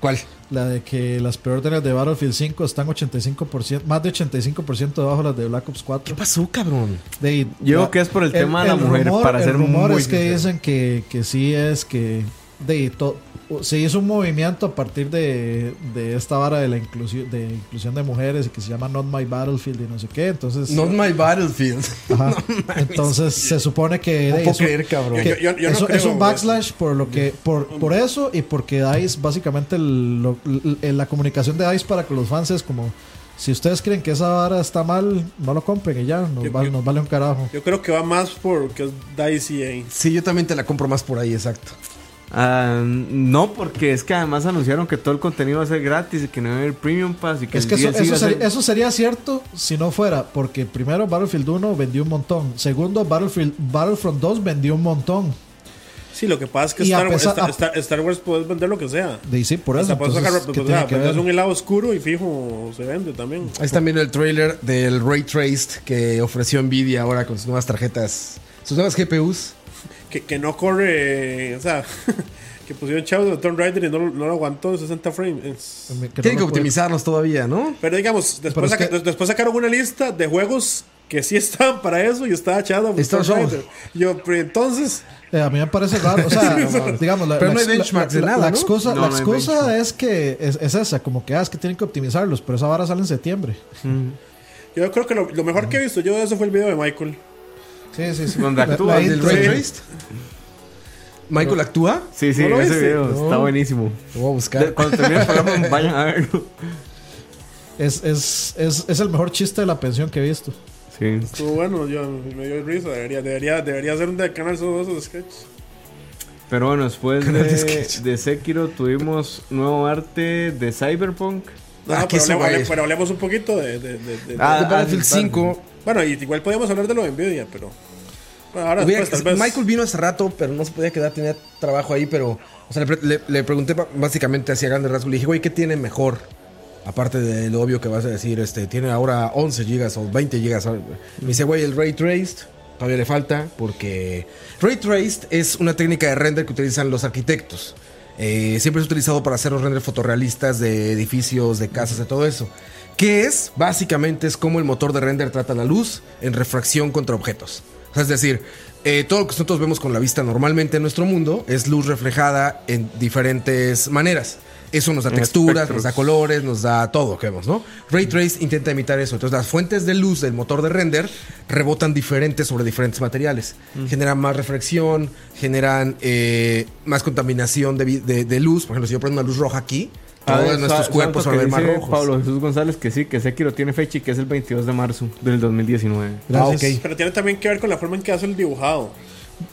¿Cuál? La de que las preórdenes de Battlefield 5 están 85%, más de 85% debajo de las de Black Ops ¿Qué 4. pasó, cabrón? De, Yo creo que es por el tema de la mujer, para el ser rumor muy es que dicen que, que sí es que de to- se hizo un movimiento a partir de, de esta vara de la inclusión de inclusión de mujeres y que se llama Not My Battlefield y no sé qué. Entonces, Not my battlefield. ajá. entonces se supone que, No de, puedo eso- creer, cabrón. que Yo- yo- yo no es, creo, es un backslash por lo que por, por eso y porque DICE básicamente el- lo- la comunicación de DICE para con los fans es como si ustedes creen que esa vara está mal, no lo compren y ya, nos, Yo- nos vale un carajo. Yo creo que va más por que es DICE. Sí, yo también te la compro más por ahí, exacto. Ah, no, porque es que además anunciaron que todo el contenido va a ser gratis y que no va a haber Premium Pass y que Es el que eso, eso ser- eso sería cierto si no fuera, porque primero Battlefield 1 vendió un montón, segundo Battlefield, Battlefront 2 vendió un montón. Sí, lo que pasa es que Star, Wars, pesar- Star, a- Star- Star Wars puedes vender lo que sea. De sí, por eso. Entonces, sacar, ¿qué pues, o sea, que vendes un helado oscuro y fijo se vende también. Ahí está también el trailer del Ray Traced que ofreció Nvidia ahora con sus nuevas tarjetas, sus nuevas GPUs. Que, que no corre, o sea, que pusieron chavos de Tomb Raider y no, lo- no lo aguantó en 60 frames. Que no Tienen que lo puede- optimizarlos todavía, ¿no? Pero digamos, después, es saca- que- después sacaron una lista de juegos que sí estaban para eso y estaba echado por Está Tomb Shadow. Raider. Yo, pero entonces, Eh, a mí me parece raro, o sea, digamos, la, Pero la- no hay la- de nada, la ¿no? excusa, No, la no excusa es que es, es esa, como que ah, es que tienen que optimizarlos, pero esa vara sale en septiembre. yo creo que lo, lo mejor que he visto yo de eso fue el video de Michael. Sí, sí, sí. Donde actúa la el ¿El intro- Ray Sí. Traced? ¿Michael actúa? Sí, sí, ¿No lo ese video No. está buenísimo. Lo voy a buscar. De- Cuando termine el programa, vayan a verlo. Es, es, es, es el mejor chiste de la pensión que he visto. Sí. Estuvo bueno, yo me dio risa. Debería, debería, debería ser un de canal solo de esos sketches. Pero bueno, después de de, sketch. de Sekiro tuvimos nuevo arte de Cyberpunk. No, Ah, pero, que hablemos, güey. pero hablemos un poquito de. de, de- de- Ah, de Battlefield ah, 5. Bueno, igual podíamos hablar de lo de Nvidia, pero. Bueno, ahora Hubiera- después, tal vez. Michael vino hace rato, pero no se podía quedar, tenía trabajo ahí, pero... O sea, le, le- le pregunté básicamente hacia grandes rasgos. Le dije, güey, ¿qué tiene mejor? Aparte de lo obvio que vas a decir, este, tiene ahora 11 gigas o 20 gigas. Me dice, güey, el Ray Traced todavía le falta porque... Ray Traced es una técnica de render que utilizan los arquitectos. Eh, siempre es utilizado para hacer los renders fotorrealistas de edificios, de casas, de todo eso. Que es, básicamente, es como el motor de render trata la luz en refracción contra objetos. O sea, es decir, eh, todo lo que nosotros vemos con la vista normalmente en nuestro mundo es luz reflejada en diferentes maneras. Eso nos da texturas, espectros. nos da colores, nos da todo lo que vemos, ¿no? Ray Trace intenta imitar eso. Entonces, las fuentes de luz del motor de render rebotan diferentes sobre diferentes materiales. Generan más reflexión, generan eh, más contaminación de- de luz. Por ejemplo, si yo prendo una luz roja aquí, Todos nuestros sa- cuerpos ver que más rojos. Pablo Jesús González que sí, que Sekiro tiene fecha y que es el 22 de marzo del 2019. Gracias. Ah, ok. Pero tiene también que ver con la forma en que hace el dibujado.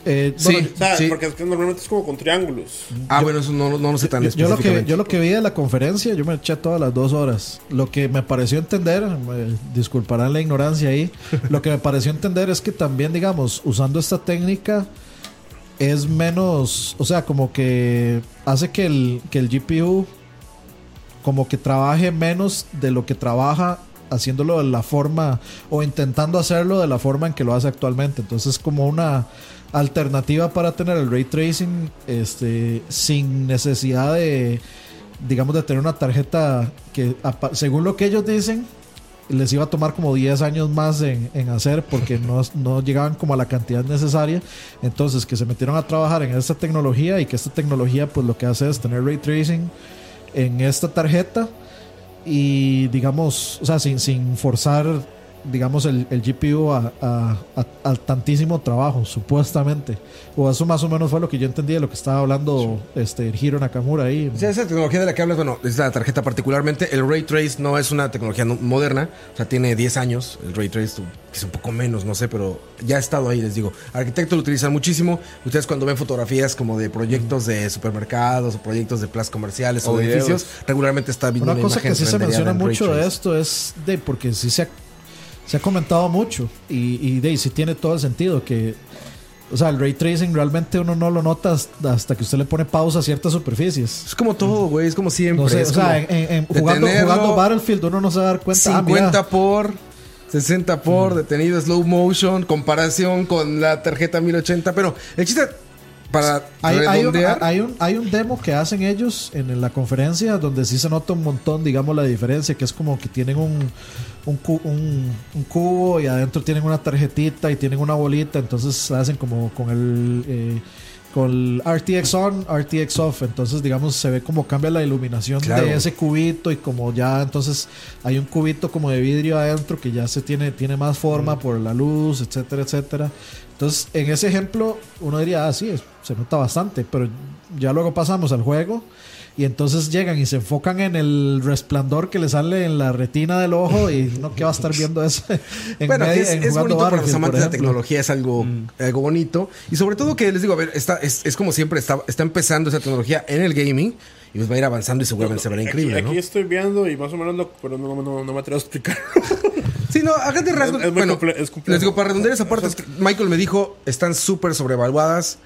Eh, Sí. bueno, O sea, Sí. porque es que normalmente es como con triángulos. Ah, bueno, eso no, no, no lo sé tan yo, yo lo que, específicamente. yo lo que vi de la conferencia, yo me eché todas las dos horas. Lo que me pareció entender, me disculparán la ignorancia ahí, lo que me pareció entender es que también, digamos, usando esta técnica es menos, o sea, como que hace que el, que el GPU como que trabaje menos de lo que trabaja haciéndolo de la forma o intentando hacerlo de la forma en que lo hace actualmente. Entonces como una alternativa para tener el ray tracing este sin necesidad de digamos de tener una tarjeta que según lo que ellos dicen les iba a tomar como 10 años más en, en hacer porque no, no llegaban como a la cantidad necesaria. Entonces que se metieron a trabajar en esta tecnología y que esta tecnología pues lo que hace es tener ray tracing en esta tarjeta y digamos, o sea, sin, sin forzar digamos el, el GPU a, a- a- a tantísimo trabajo, supuestamente. O eso más o menos fue lo que yo entendí de lo que estaba hablando este Hiro Nakamura ahí. Sea, esa tecnología de la que hablas, bueno, es la tarjeta particularmente. El Ray Trace no es una tecnología no- moderna, o sea, tiene 10 años. El Ray Trace es un poco menos, no sé, pero ya ha estado ahí, les digo. Arquitectos lo utilizan muchísimo. Ustedes cuando ven fotografías como de proyectos de supermercados o proyectos de plazas comerciales o, O edificios, regularmente está viendo Una una, cosa imagen que sí se menciona mucho de esto es de porque sí se ha, se ha comentado mucho y, y de tiene todo el sentido que o sea, el ray tracing realmente uno no lo nota hasta que usted le pone pausa a ciertas superficies. Es como todo, güey, es como siempre. No sé, es o sea, en- en- jugando, Battlefield uno no se va a dar cuenta. ah, mira, 50 por 60 por detenido slow motion comparación con la tarjeta 1080 pero el chiste para Hay, hay un, hay, un, hay un demo que hacen ellos en la conferencia donde sí se nota un montón, digamos, la diferencia, que es como que tienen un, un, cu- un- un cubo y adentro tienen una tarjetita y tienen una bolita, entonces hacen como con el... eh, con el RTX on, RTX off. Entonces, digamos, se ve como cambia la iluminación Claro. de ese cubito y como ya entonces hay un cubito como de vidrio adentro que ya se tiene, tiene más forma por la luz, etcétera, etcétera. Entonces, en ese ejemplo, uno diría, ah, sí, es- se nota bastante, pero ya luego pasamos al juego y entonces llegan y se enfocan en el resplandor que le sale en la retina del ojo y no que va a estar viendo eso en Bueno, medio- es, en es jugando bonito para los amantes de la tecnología, es algo, algo bonito. Y sobre todo que les digo, a ver, está, es, es como siempre, está, está empezando esa tecnología en el gaming y pues va a ir avanzando y seguramente se verá Aquí- increíble, aquí, ¿no? estoy viendo y más o menos lo. Pero no, no, no me atrevo a explicar. Sí, no, a grandes rasgos. Es- es bueno, es les digo, para redondear esa parte, es que Michael me dijo, están súper sobrevaluadas,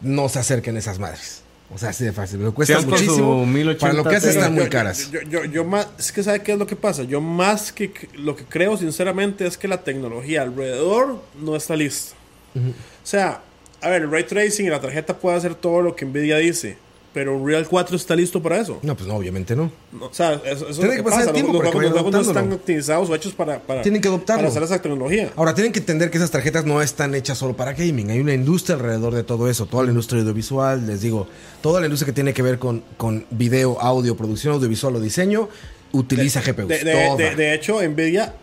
no se acerquen a esas madres. O sea, así de fácil, me cuesta muchísimo. 1080 Para lo que hace Pero están yo- muy caras. Yo, yo, yo más, es que sabe qué es lo que pasa. Yo más que que- lo que creo sinceramente es que la tecnología alrededor no está lista. O sea, a ver, el ray tracing y la tarjeta puede hacer todo lo que Nvidia dice, pero Unreal 4 está listo para eso. No, pues no, obviamente no. No, o sea, eso, eso es Tiene lo que que pasar pasa. tiempo los, los juegos no están optimizados o hechos para, para, Tienen que adoptarlo. para hacer esa tecnología. Ahora, tienen que entender que esas tarjetas no están hechas solo para gaming. Hay una industria alrededor de todo eso. Toda la industria audiovisual, les digo, toda la industria que tiene que ver con, con video, audio, producción audiovisual o diseño, utiliza GPUs. De, de, Toda. de- de hecho, Nvidia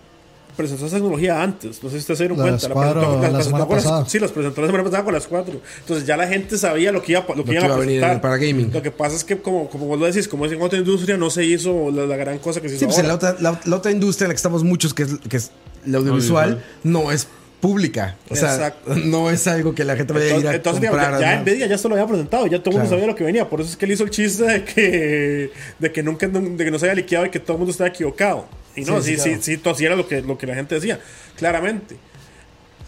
presentó esa tecnología antes. No sé si ustedes se dieron La cuenta. Squadro, presentó- la presentó semana con las- pasada. sí, las presentó la semana pasada con las cuatro. Entonces ya la gente sabía lo que iba, lo que iba a a venir presentar. para gaming. Lo que pasa es que, como, como vos lo decís, como es en otra industria, no se hizo la, la gran cosa que se hizo Sí, pues en la otra, la, la otra industria en la que estamos muchos, que es, que es la audiovisual, no es pública. O sea, Exacto. no es algo que la gente vaya a ir Entonces, a entonces, digamos, comprar. ya, ya. Nvidia ya se lo había presentado, ya todo el mundo sabía lo que venía. Por eso es que él hizo el chiste de que, de que nunca de que no se había liqueado y que todo el mundo estaba equivocado. Y no, Sí, sí, sí, sí, claro. sí, todo así era lo que, lo que la gente decía, claramente.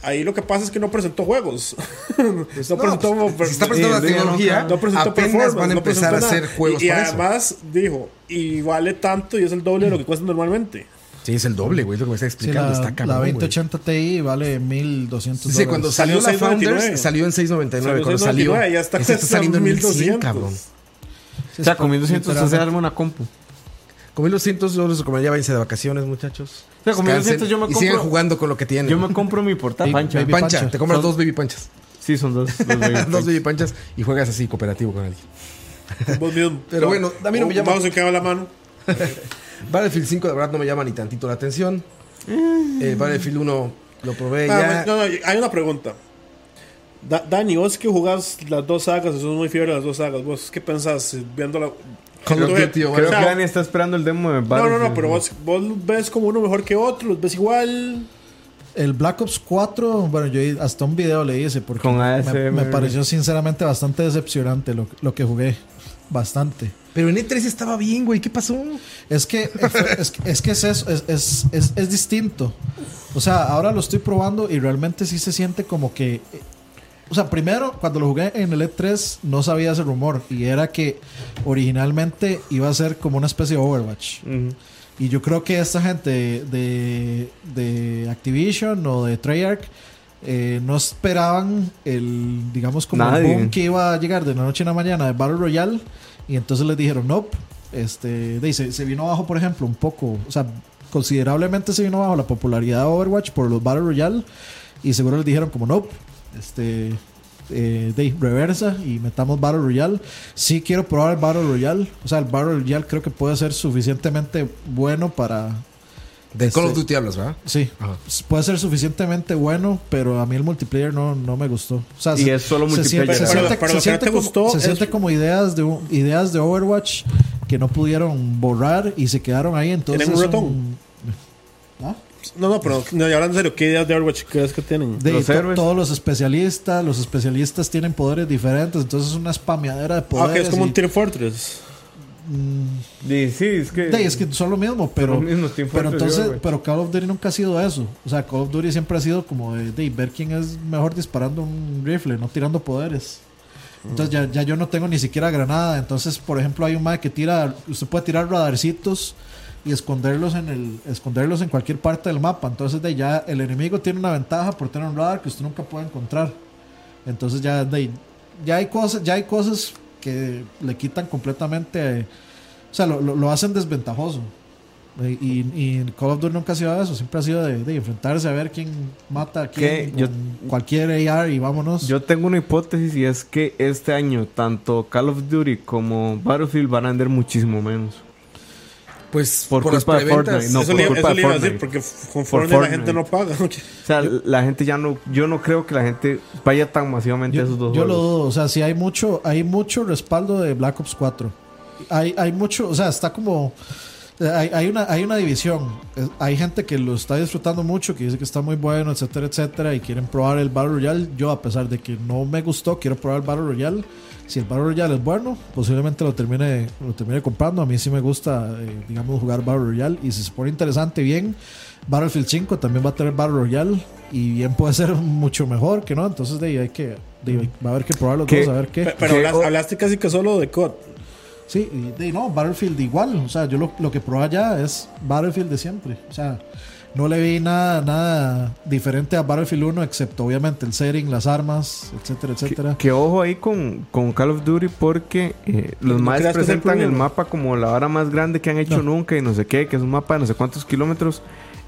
Ahí lo que pasa es que no presentó juegos. no, presentó. pues, si está presentando la Sí, tecnología, no presentó apenas performance, van a no empezar a presentó hacer nada. juegos Y, y para eso. además dijo, y vale tanto y es el doble de lo que cuesta normalmente. Sí, es el doble, güey, lo que me está Sí, explicando. la, está la cabrón, güey. 2080 Ti vale 1200 Sí, sí, cuando salió, Salió la 6.99. Founders, salió en 6.99. Salió Cuando salió, 6.99, ya está ese está saliendo en 1100, 1200. cabrón. O sea, con 1200 se arma una compu. Con 1200 yo les recomendaría váyanse de vacaciones, muchos. O sea, con 1200 yo me Y sigan compro- jugando con lo que tienen. Yo me compro mi portátil. Pancha. baby Pancha, pancha. te compras Son- dos baby panchas. Sí, son dos. dos baby dos panchas. baby panchas y juegas así cooperativo con alguien. Vos mismo. Pero bueno, a mí no me llama- Vamos a quedar la mano. Battlefield 5 de verdad no me llama ni tantito la atención. Eh, Battlefield 1 lo probé Ah, ya. no, no, hay una pregunta. Da- Dani, vos que jugás las dos sagas, sos muy fiebre de las dos sagas, ¿vos qué pensás eh, viendo la... Creo o sea, que Dani está esperando el demo de No, no, Battlefield. no, pero vos, vos ves como uno mejor que otro, los ves igual. El Black Ops 4, bueno, yo hasta un video le hice porque Con me, me pareció sinceramente bastante decepcionante lo, lo que jugué. Bastante. Pero en E3 estaba bien, güey. ¿Qué pasó? Es que es, que- es que es eso, es, es, es, es distinto. O sea, ahora lo estoy probando y realmente sí se siente como que. O sea, primero, cuando lo jugué en el E3, no sabía ese rumor. Y era que originalmente iba a ser como una especie de Overwatch. Y yo creo que esta gente de, de Activision o de Treyarch eh, no esperaban el, digamos, como el boom que iba a llegar de la noche a la mañana de Battle Royale. Y entonces les dijeron, no, este, ahí se, vino abajo, por ejemplo, un poco, o sea, considerablemente se vino abajo la popularidad de Overwatch por los Battle Royale. Y seguro les dijeron, como, no, este, eh, de reversa y metamos Battle Royale. Sí quiero probar el Battle Royale. O sea, el Battle Royale creo que puede ser suficientemente bueno para... De Este- Call of Duty hablas, ¿verdad? Sí, Ajá. puede ser suficientemente bueno, pero a mí el multiplayer no, no me gustó. O sea, Y se- es solo multiplayer. siente, se Pero- siente- pero se lo que no siente te como, gustó se es- siente como ideas de un- ideas de Overwatch que no pudieron borrar y se quedaron ahí. Entonces, Tienen un ratón. un- ¿Ah? No, no, pero no, y hablando en serio, ¿qué ideas de Overwatch crees que tienen? De Los to- todos los especialistas, los especialistas tienen poderes diferentes, entonces es una spameadera de Ah, poderes. que es como y- un Team Fortress. Y sí, es que. de, es que son lo mismo, pero, lo mismo, Team pero entonces, pero Call of Duty nunca ha sido eso. O sea, Call of Duty siempre ha sido como de, de ver quién es mejor disparando un rifle, no tirando poderes. Entonces ya, ya yo no tengo ni siquiera granada. Entonces, por ejemplo, hay un mae que tira, usted puede tirar radarcitos y esconderlos en el, esconderlos en cualquier parte del mapa. Entonces de ya el enemigo tiene una ventaja por tener un radar que usted nunca puede encontrar. Entonces ya de, ya hay cosas, ya hay cosas que le quitan completamente, o sea, lo, lo- lo hacen desventajoso. Y, y Call of Duty nunca ha sido eso, siempre ha sido de, de enfrentarse a ver quién mata a quién, yo- cualquier AR y vámonos. Yo tengo una hipótesis y es que este año tanto Call of Duty como Battlefield van a vender muchísimo menos. Pues Por por, las culpa de preventas. Fortnite, no, eso por le, culpa eso de a decir, Fortnite. porque con Por Fortnite la Fortnite. gente no paga. O sea, la gente ya no, yo no creo que la gente vaya tan masivamente a Yo, esos dos yo lo juegos. dudo, o sea, si hay mucho, hay mucho respaldo de Black Ops 4. Hay, hay mucho, o sea, está como. Hay, hay una, hay una división. Hay gente que lo está disfrutando mucho, que dice que está muy bueno, etcétera, etcétera, y quieren probar el Battle Royale. Yo, a pesar de que no me gustó, quiero probar el Battle Royale. Si el Battle Royale es bueno, posiblemente lo termine, lo termine comprando. A mí sí me gusta, eh, digamos, jugar Battle Royale. Y si se pone interesante, bien. Battlefield 5 también va a tener Battle Royale. Y bien puede ser mucho mejor que no. Entonces, de ahí hay que. de ahí va a haber que probar los ¿Qué? dos, a ver qué. Pe- Pero ¿Qué? hablas- hablaste casi que solo de COD. Sí, y de, no, Battlefield igual. O sea, yo lo, lo que probé allá es Battlefield de siempre. O sea, no le vi nada, nada diferente a Battlefield 1, excepto obviamente el setting, las armas, etcétera, etcétera. Que, que ojo ahí con, con Call of Duty porque eh, los ¿No más el presentan el mapa como la hora más grande que han hecho No. nunca y no sé qué, que es un mapa de no sé cuántos kilómetros.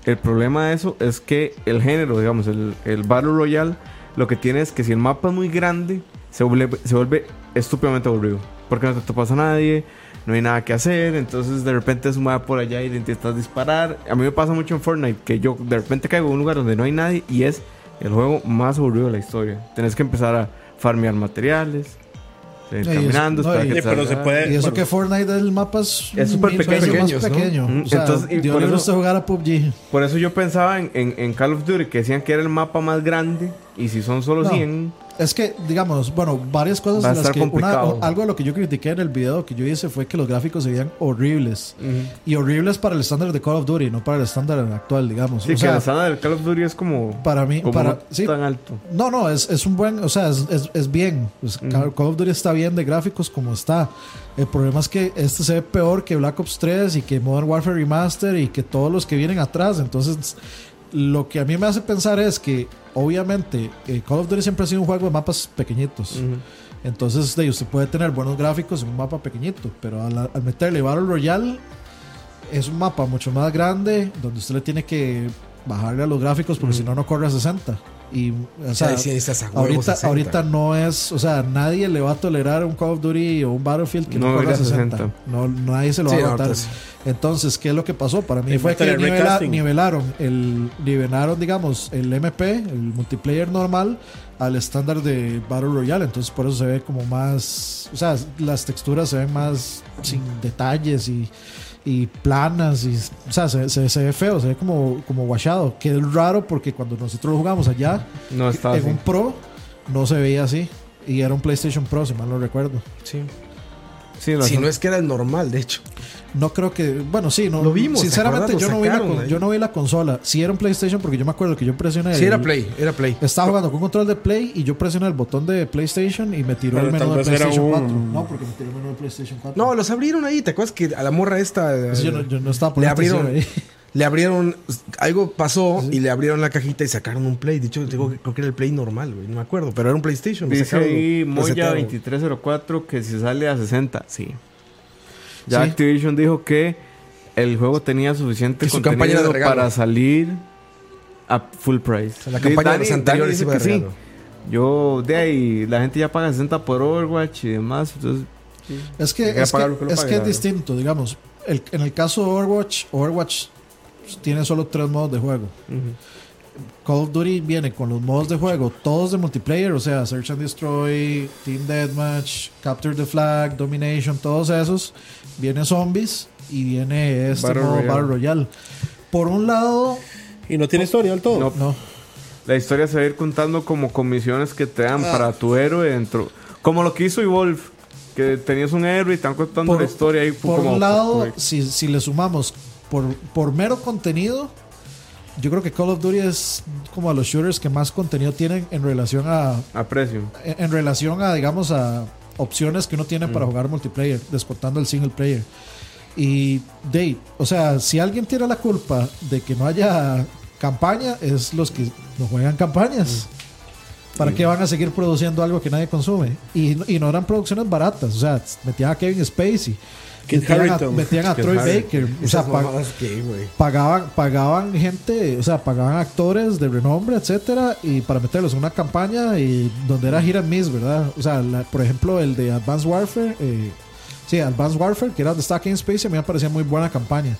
El problema de eso es que el género, digamos, el, el Battle Royale, lo que tiene es que si el mapa es muy grande, se vuelve, se vuelve estúpidamente aburrido. Porque no te topas a nadie, no hay nada que hacer, entonces de repente es un mapa por allá y le intentas disparar. A mí me pasa mucho en Fortnite que yo de repente caigo en un lugar donde no hay nadie y es el juego más aburrido de la historia. Tenés que empezar a farmear materiales, seguir Sí, caminando, no, esperar y- que pero se puede- Y eso bueno. que Fortnite el mapa es, Es súper pequeño. más ¿no? pequeño. Mm, O sea, entonces, y por eso- jugar a PUBG. Por eso yo pensaba en, en, en Call of Duty que decían que era el mapa más grande y si son solo No. 100, Es que, digamos, bueno, varias cosas Va a en las estar que una- algo de lo que yo critiqué en el video que yo hice fue que los gráficos se veían horribles. Y horribles para el estándar de Call of Duty, no para el estándar actual, digamos. sí, o que la estándar del Call of Duty es como, para mí, como para, no sí, tan alto. No, no, es, es un buen, o sea, es, es, es bien. Pues, Call Call of Duty está bien de gráficos como está. El problema es que este se ve peor que Black Ops 3 y que Modern Warfare Remaster y que todos los que vienen atrás. Entonces, lo que a mí me hace pensar es que, obviamente, eh, Call of Duty siempre ha sido un juego de mapas pequeñitos. Entonces, de, usted puede tener buenos gráficos en un mapa pequeñito, pero al, al meterle Battle Royale, es un mapa mucho más grande donde usted le tiene que bajarle a los gráficos porque si no, no corre a 60. Y, o sea, sí ahorita, 60. ahorita no es, o sea, nadie le va a tolerar un Call of Duty o un Battlefield que no, No corra a irá a 60. 60. No, nadie se lo Sí, va a aguantar. Entonces, ¿qué es lo que pasó? Para mí fue que nivela- nivelaron el nivelaron, digamos, el MP, el multiplayer normal al estándar de Battle Royale, entonces por eso se ve como más, o sea, las texturas se ven más sin detalles y y planas y o sea se, se- se ve feo se ve como como guachado que es raro porque cuando nosotros lo jugamos allá No en así. un Pro no se veía así y era un PlayStation Pro si mal no recuerdo Sí. Sí, Si no es que era el normal, de hecho. No creo que. Bueno, sí, no. Lo vimos, ¿te Sinceramente, yo no, vi la, yo no vi la consola. Sí era un PlayStation porque yo me acuerdo que yo presioné. Sí, el- era Play, era Play. Estaba jugando con control de Play y yo presioné el botón de PlayStation y me tiró Pero el menú de PlayStation un- 4. No, porque me tiró el menú de PlayStation 4. No, los abrieron ahí. ¿Te acuerdas que a la morra esta yo, no, yo no estaba le poniendo abrieron, ahí. Le abrieron, algo pasó y le abrieron la cajita y sacaron un Play. De hecho, digo, creo que era el Play normal, güey, no me acuerdo, pero era un PlayStation. Dice sacaron, ahí lo Moya resetaron. 2304 que si sale a 60, sí. Ya Sí. Activision dijo que el juego tenía suficiente su de contenido regalo. para salir a full price. sea, la Sí, campaña de los Dani- anteriores Dani iba de dice que regalo. Yo, de ahí, la gente ya paga 60 por Overwatch y demás. Entonces, Es que, es, que, es, pague, que es la verdad. distinto, digamos. El- en el caso de Overwatch, Overwatch tiene solo tres modos de juego. Call of Duty viene con los modos de juego, todos de multiplayer, o sea, Search and Destroy, Team Deathmatch, Capture the Flag, Domination, todos esos. Viene Zombies y viene este Battle modo Royale. Battle Royale. Por un lado, Y no tiene historia del todo. No. no. la historia se va a ir contando como comisiones que te dan Ah. para tu héroe dentro. Como lo que hizo Evolve, que tenías un héroe y te van contando Por- la historia ahí. Por como- un lado, como- si, si le sumamos por, por mero contenido, yo creo que Call of Duty es como a los shooters que más contenido tienen en relación a, a precio. en en relación a, digamos, a opciones que uno tiene para jugar multiplayer, descontando el single player. Y, Dave, o sea, si alguien tiene la culpa de que no haya campaña, es los que no juegan campañas. ¿Para qué van a seguir produciendo algo que nadie consume? Y, y no eran producciones baratas, o sea, metían a Kevin Spacey. Kit metían a, Harington. metían a Kit Troy. Baker. O sea, que, pagaban, pagaban gente, o sea, pagaban actores de renombre, etcétera, y para meterlos en una campaña y donde era hit and miss, ¿verdad? O sea, la- por ejemplo, el de Advanced Warfare, eh, sí, Advanced Warfare, que era donde estaba Spacey, a mí me parecía muy buena campaña.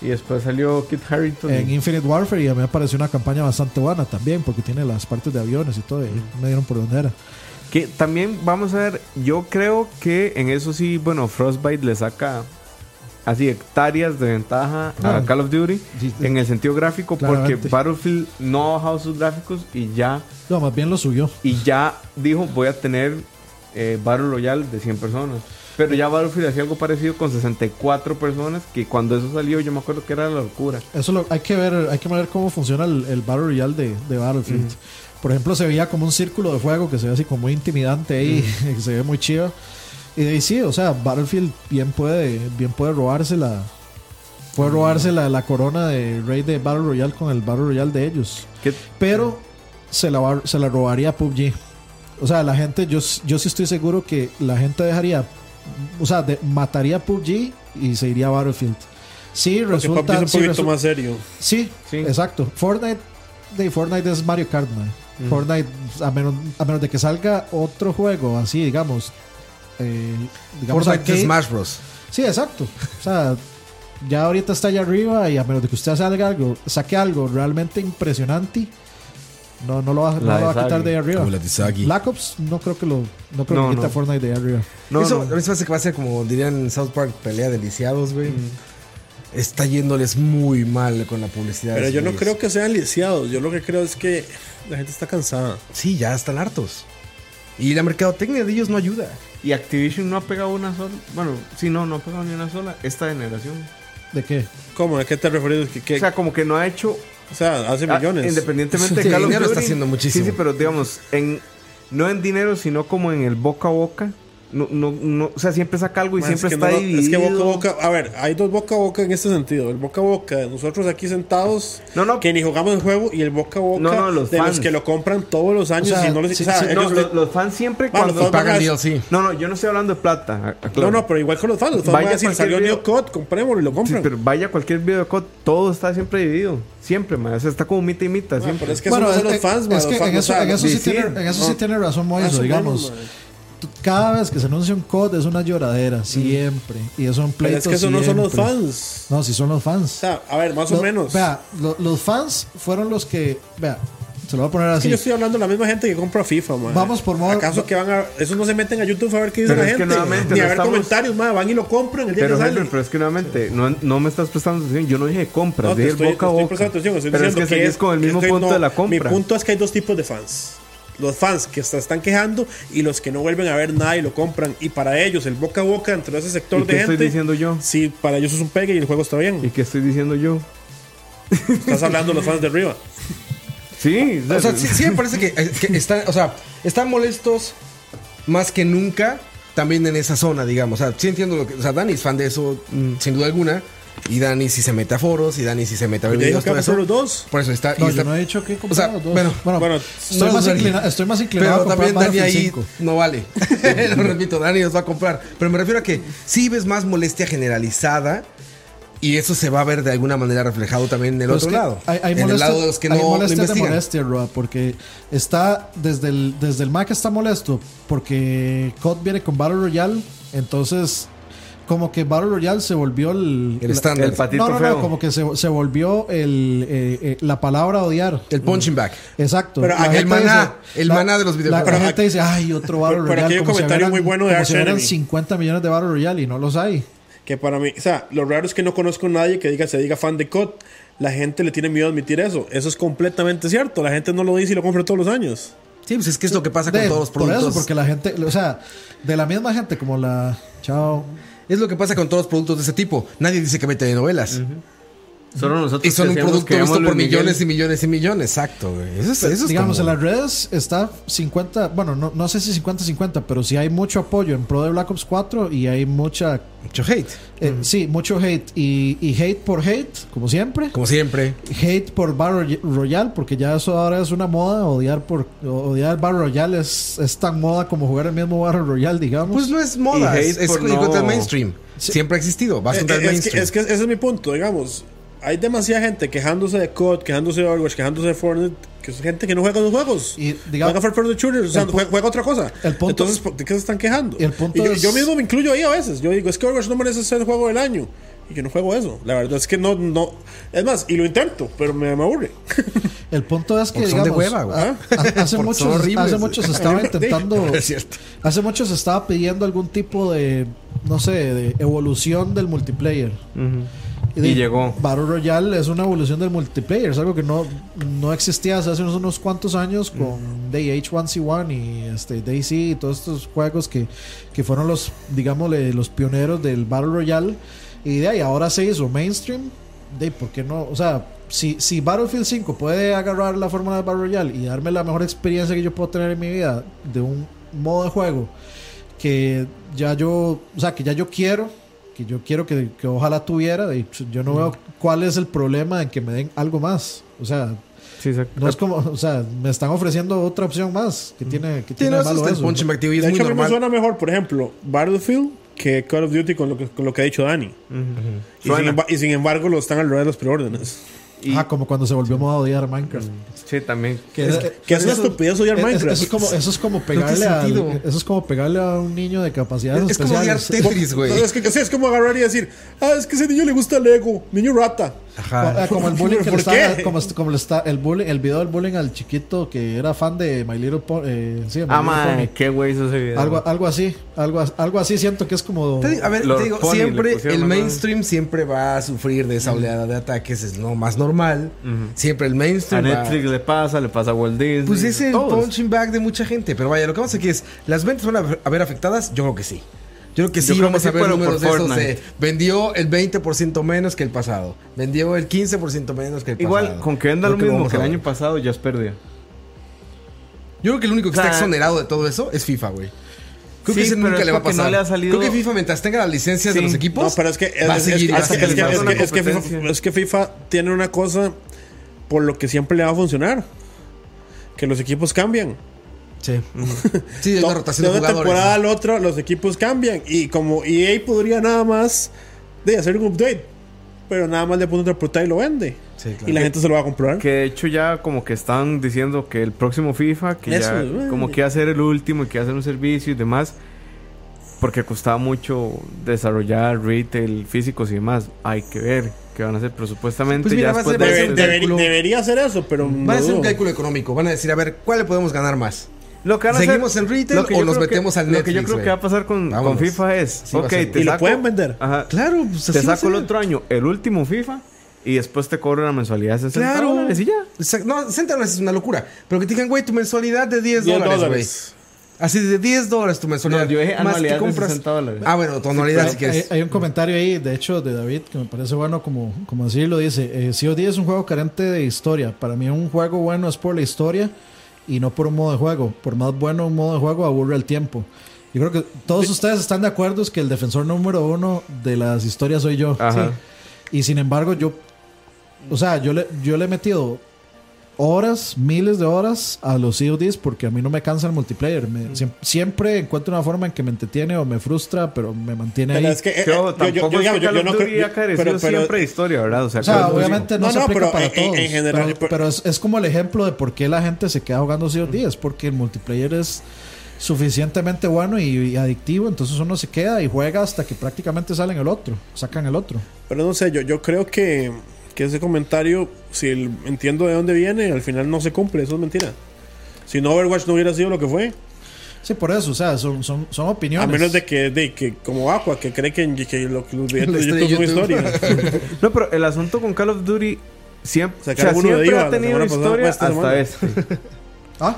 Y después salió Kit Harington. En y- Infinite Warfare y a mí me pareció una campaña bastante buena también, porque tiene las partes de aviones y todo, y me dieron por donde era. Que también vamos a ver, yo creo que en eso sí, bueno, Frostbite le saca así hectáreas de ventaja a. Call of Duty Sí, sí. en el sentido gráfico Claramente. porque Battlefield no ha bajado sus gráficos y ya No, más bien lo subió. y ya dijo voy a tener eh, Battle Royale de 100 personas. Pero ya Battlefield hacía algo parecido con 64 personas que cuando eso salió yo me acuerdo que era la locura. Eso lo, hay que ver, hay que ver cómo funciona el, el Battle Royale de, de Battlefield. Por ejemplo, se veía como un círculo de fuego que se ve así como muy intimidante ahí, que se ve muy chido. Y de ahí sí, o sea, Battlefield bien puede, bien puede robarse la, puede robarse la, la corona de rey de Battle Royale con el Battle Royale de ellos. ¿Qué- Pero se la, se la robaría PUBG. O sea, la gente, yo, yo sí estoy seguro que la gente dejaría, o sea, de- mataría PUBG y se iría a Battlefield. Sí, Porque resulta, PUBG es un sí, poquito resu- más serio. Sí, Sí. exacto. Fortnite, de Fortnite es Mario Kart, man. Fortnite, a menos, a menos de que salga otro juego así, digamos. eh, digamos Fortnite de arcade. Smash Bros. Sí, exacto. O sea, ya ahorita está allá arriba y a menos de que usted salga algo, saque algo realmente impresionante, no, no lo va, no La lo va a quitar de ahí arriba. Como la de Sagi. Black Ops no creo que lo no creo No, que quite no. a Fortnite de ahí arriba. No, eso, no. a mí se me hace que va a ser como dirían en South Park, pelea de lisiados, güey. Está yéndoles muy mal con la publicidad. Pero yo no creo que sean lisiados. Yo lo que creo es que la gente está cansada. Sí, ya están hartos. Y la mercadotecnia de ellos no ayuda. Y Activision no ha pegado una sola. Bueno, sí, no, no ha pegado ni una sola esta generación. ¿De qué? ¿Cómo? ¿A qué te refieres? ¿Qué, qué- O sea, como que no ha hecho. o sea, hace ah, millones. independientemente Sí, de Call of dinero está Duty. haciendo muchísimo. Sí, sí, pero digamos, en, no en dinero, sino como en el boca a boca. No, no, no, o sea, siempre saca algo y Man, siempre es que está no dividido. Es que boca a boca, a ver, hay dos boca a boca en este sentido. El boca a boca de nosotros aquí sentados, No, no. que ni jugamos el juego, y el boca a boca No, no, los de fans. los que lo compran todos los años O sea, y no les. sí, o sea, sí, ellos los, fans siempre Bueno, cuando. los fans- Pagan DLC. No, no, yo no estoy hablando de plata. a- aclaro. no, no, pero igual con los fans. Los fans van Vaya a decir, cualquier salió video- New Code, comprémoslo y lo Sí, compran. pero vaya cualquier video de COD, todo está siempre dividido. Siempre, man. O sea, está como mitad y mitad. Ah, siempre. pero es que esos no son los es- fans, man, es los que fans, en eso, sea, en eso sí, sí, tiene, sí razón Moiso, o digamos. Cada vez que se anuncia un COD es una lloradera, siempre. Y eso en Pero pleitos es que esos no son los siempre. fans. No, sí son los O fans. sea, a ver, más o menos. Vea, lo- los fans fueron los que. Vea, se lo voy a poner Es que así. yo estoy hablando de la misma gente que compra FIFA, man. Vamos por modo- ¿Acaso que van a.? Esos no se meten a YouTube a ver qué dice Pero la es que gente. nuevamente Ni no a ver estamos- comentarios, man. Van y lo compran el día Pero, que sale. Henry, pero es que nuevamente, no, no me estás prestando atención. Yo no dije compras, No, te dije estoy, boca a te estoy boca. prestando atención. Estoy pero es diciendo que, seguís con el que mismo estoy- punto no, de la compra. Mi punto es que hay dos tipos de fans. Los fans que se están quejando y los que no vuelven a ver nada y lo compran. Y para ellos, el boca a boca entre ese sector ¿Y de qué gente. estoy diciendo yo? Sí, para ellos es un pegue y el juego está ¿Y bien. qué estoy diciendo yo? Estás hablando de los fans de arriba. Sí, O sea, sí, sí me parece que, que están, o sea, están molestos más que nunca también en esa zona, digamos. O sea, sí entiendo lo que. O sea, Dani es fan de eso, mm, sin duda alguna. Y Dani sí se mete a foros, y Dani sí se mete a ver Ya dijo los dos. Por eso está. No, está- yo no he dicho que he o sea, dos. bueno, Bueno, estoy, no, más inclina- estoy más inclinado Pero a también Dani ahí 5. no vale. Lo repito, Dani nos va a comprar. Pero me refiero a que sí ves más molestia generalizada. Y eso se va a ver de alguna manera reflejado también en el Pero es otro que lado. Hay, hay en el lado de los que hay no lo molestias de investigan. molestia, Roa, porque está desde el, desde el Mac está molesto porque COD viene con Battle Royale, entonces como que Battle Royale se volvió el, El la- estándar. El patito no, no, feo. no, como que se, se volvió el, eh, eh, la palabra odiar. El punching back. Exacto. Pero La el maná, el maná de los La, videojuegos. la Pero gente dice, ay, otro Battle pero aquí Royale. hay un si comentario hubieran- muy bueno de como si Enemy. 50 millones de Battle Royale y no los hay. Que para mí, o sea, lo raro es que no conozco a nadie que diga, se diga fan de COD. La gente le tiene miedo a admitir eso. Eso es completamente cierto. La gente no lo dice y lo compra todos los años. Sí, pues es que es lo que pasa con De- todos los por productos. eso, porque la gente, o sea, de la misma gente como la. Chao. Es lo que pasa con todos los productos de ese tipo. Nadie dice que vete de novelas. Solo nosotros Y son un producto que visto por millones y millones y millones. Exacto, güey. Eso es, eso es digamos, como- en las redes está 50, bueno, no, no sé si 50-50, pero sí hay mucho apoyo en pro de Black Ops 4 y hay mucha, mucho hate. eh, sí, mucho hate. Y, y hate por hate, como siempre. Como siempre. Hate por Battle Royale, porque ya eso ahora es una moda. Odiar por odiar Battle Royale es, es tan moda como jugar el mismo Battle Royale, digamos. Pues no es moda, Y es, hate es no- mainstream. Siempre ha existido, vas Eh, contra el eh, es, mainstream. que, es que ese es mi punto, digamos. Hay demasiada gente quejándose de COD, quejándose de Overwatch, quejándose de Fortnite, que es gente que no juega los juegos. Y, digamos- juega First Person Shooters, o sea, juega, juega otra cosa. el punto- Entonces, ¿por- ¿de qué se están quejando? Y el punto yo, es- yo mismo me incluyo ahí a veces. Yo digo, es que Overwatch no merece ser el juego del año. Y yo no juego eso. La verdad es que no, no. Es más, y lo intento, pero me, me aburre. El punto es que Porque son de digamos, hueva, güey. a- a- hace Porque mucho, son horribles. hace mucho se estaba intentando, Es cierto. hace mucho se estaba pidiendo algún tipo de, no sé, de evolución del multiplayer. De- Y llegó. Battle Royale es una evolución del multiplayer, es algo que no, no existía hace unos, unos cuantos años con H1C1 y este, DayZ y todos estos juegos que, que fueron los, digámosle, los pioneros del Battle Royale. Y de ahí ahora se hizo mainstream. De ¿por qué no? O sea, si, si Battlefield 5 puede agarrar la fórmula de Battle Royale y darme la mejor experiencia que yo puedo tener en mi vida de un modo de juego que ya yo, o sea, que ya yo quiero, que yo quiero que, que ojalá tuviera, de hecho, yo no veo cuál es el problema en que me den algo más. O sea, Sí, no es como, o sea, me están ofreciendo otra opción más que tiene, que tiene no, de eso malo eso. y es de muy hecho, a mí me normal. suena mejor, por ejemplo, Battlefield que Call of Duty con lo que, con lo que ha dicho Dani. Y, sin, y embargo, lo están al revés de los preórdenes. Y- Ajá, como cuando se volvió moda odiar Minecraft. Sí, también. Que Es, es- que es una eso- estupidez odiar es- Minecraft. Eso es como, eso es como pegarle a sentido. eso es como pegarle a un niño de capacidades Es como odiar especiales. Tetris, güey. No, es, que, es como agarrar y decir, ah, es que ese niño le gusta Lego, niño rata. Ajá. Ah, como el bullying que le ¿Por está, qué? como, como le está el bullying, el video del bullying al chiquito que era fan de My Little Pony, eh, sí, My Ah, Little Pony. qué güey hizo ese video. Algo, algo así, algo, algo así siento que es como Te A ver, Lord te digo, Pony siempre el mainstream siempre va a sufrir de esa oleada de ataques, es lo más normal. Siempre el A mainstream va- Netflix le pasa, le pasa a Walt Disney. Pues es el todos. punching bag de mucha gente. Pero vaya, lo que vamos aquí es, ¿las ventas van a a ver afectadas? Yo creo que sí. Yo creo que sí creo vamos que a sí, ver pero números de esos de vendió el 20% menos que el pasado. Vendió el 15% menos que el Igual, pasado. con que venda lo mismo que el a ver. año pasado, ya es pérdida. Yo creo que el único que O sea, está exonerado de todo eso es FIFA, güey. Creo Sí, que ese nunca es le va a pasar. no le ha salido- Creo que FIFA, mientras tenga las licencias de los equipos, No, pero es que, es, que- FIFA, tiene una cosa por lo que siempre le va a funcionar. Que los equipos cambian. Sí. Sí, To- rotación de de una temporada al otro, los equipos cambian. Y como EA podría nada más de hacer un update. Pero nada más le pone otra portada y lo vende. Sí, claro. Y la gente se lo va a comprar. Que de hecho ya como que están diciendo que el próximo FIFA, que Eso, ya eh. como que iba a ser el último y que iba a hacer un servicio y demás. Porque costaba mucho desarrollar retail físicos y demás. Hay que ver qué van a hacer. Pero supuestamente Pues mira, ya va después ser- de va a Debe- ser un debería- hacer eso, pero. Van no a hacer un cálculo económico. Van a decir, a ver, ¿cuál le podemos ganar más? Lo que van a ¿Seguimos hacer- en retail lo que o yo nos creo que- metemos al Lo que yo Netflix, creo güey? que va a pasar con, con. FIFA es, Sí ok, te Y lo saco- pueden vender. Ajá, Claro, pues te saco el otro año el último FIFA y después te cobro una mensualidad de 60 Claro. dólares y ya. No, 60 dólares es una locura. Pero que te digan, güey, tu mensualidad de 10 10 dólares, güey. dólares. Así de 10 dólares tu mensualidad. No, yo dije Más anualidad de compras. 60 dólares. Ah, bueno, tu anualidad si hay, quieres. hay un comentario ahí, de hecho, de David, que me parece bueno como, como decirlo. Dice, eh, COD es un juego carente de historia. Para mí un juego bueno es por la historia y no por un modo de juego. Por más bueno un modo de juego aburre el tiempo. Yo creo que todos ustedes están de acuerdo es que el defensor número uno de las historias soy yo. Ajá. Sí. Y sin embargo, yo, o sea, yo le, yo le he metido horas, miles de horas a los CODs porque a mí no me cansa el multiplayer. Me- siem- siempre encuentro una forma en que me entretiene o me frustra, pero me mantiene ahí. Pero es que. eh, ojo, eh, tampoco yo- yo- es yo- que yo- Call yo of no creo- ha carecido pero- pero- siempre de historia, ¿verdad? O sea, O sea, obviamente no, No, se no, aplica pero para en- todos. en general, pero pero- pero es, es como el ejemplo de por qué la gente se queda jugando COD. Es porque el multiplayer es suficientemente bueno y, y adictivo. Entonces uno se queda y juega hasta que prácticamente salen el otro. Sacan el otro. Pero no sé, yo, yo creo que, que ese comentario, si el- entiendo de dónde viene, al final no se cumple. Eso es mentira. Si no, Overwatch no hubiera sido lo que fue. Sí, por eso. O sea, son, son, son opiniones. A menos de que, de que como Aqua, que cree que, que lo, que los videos de YouTube son historia. No, pero el asunto con Call of Duty siempre, o sea, uno de siempre Diva ha tenido historia esta hasta semana. este. Ah,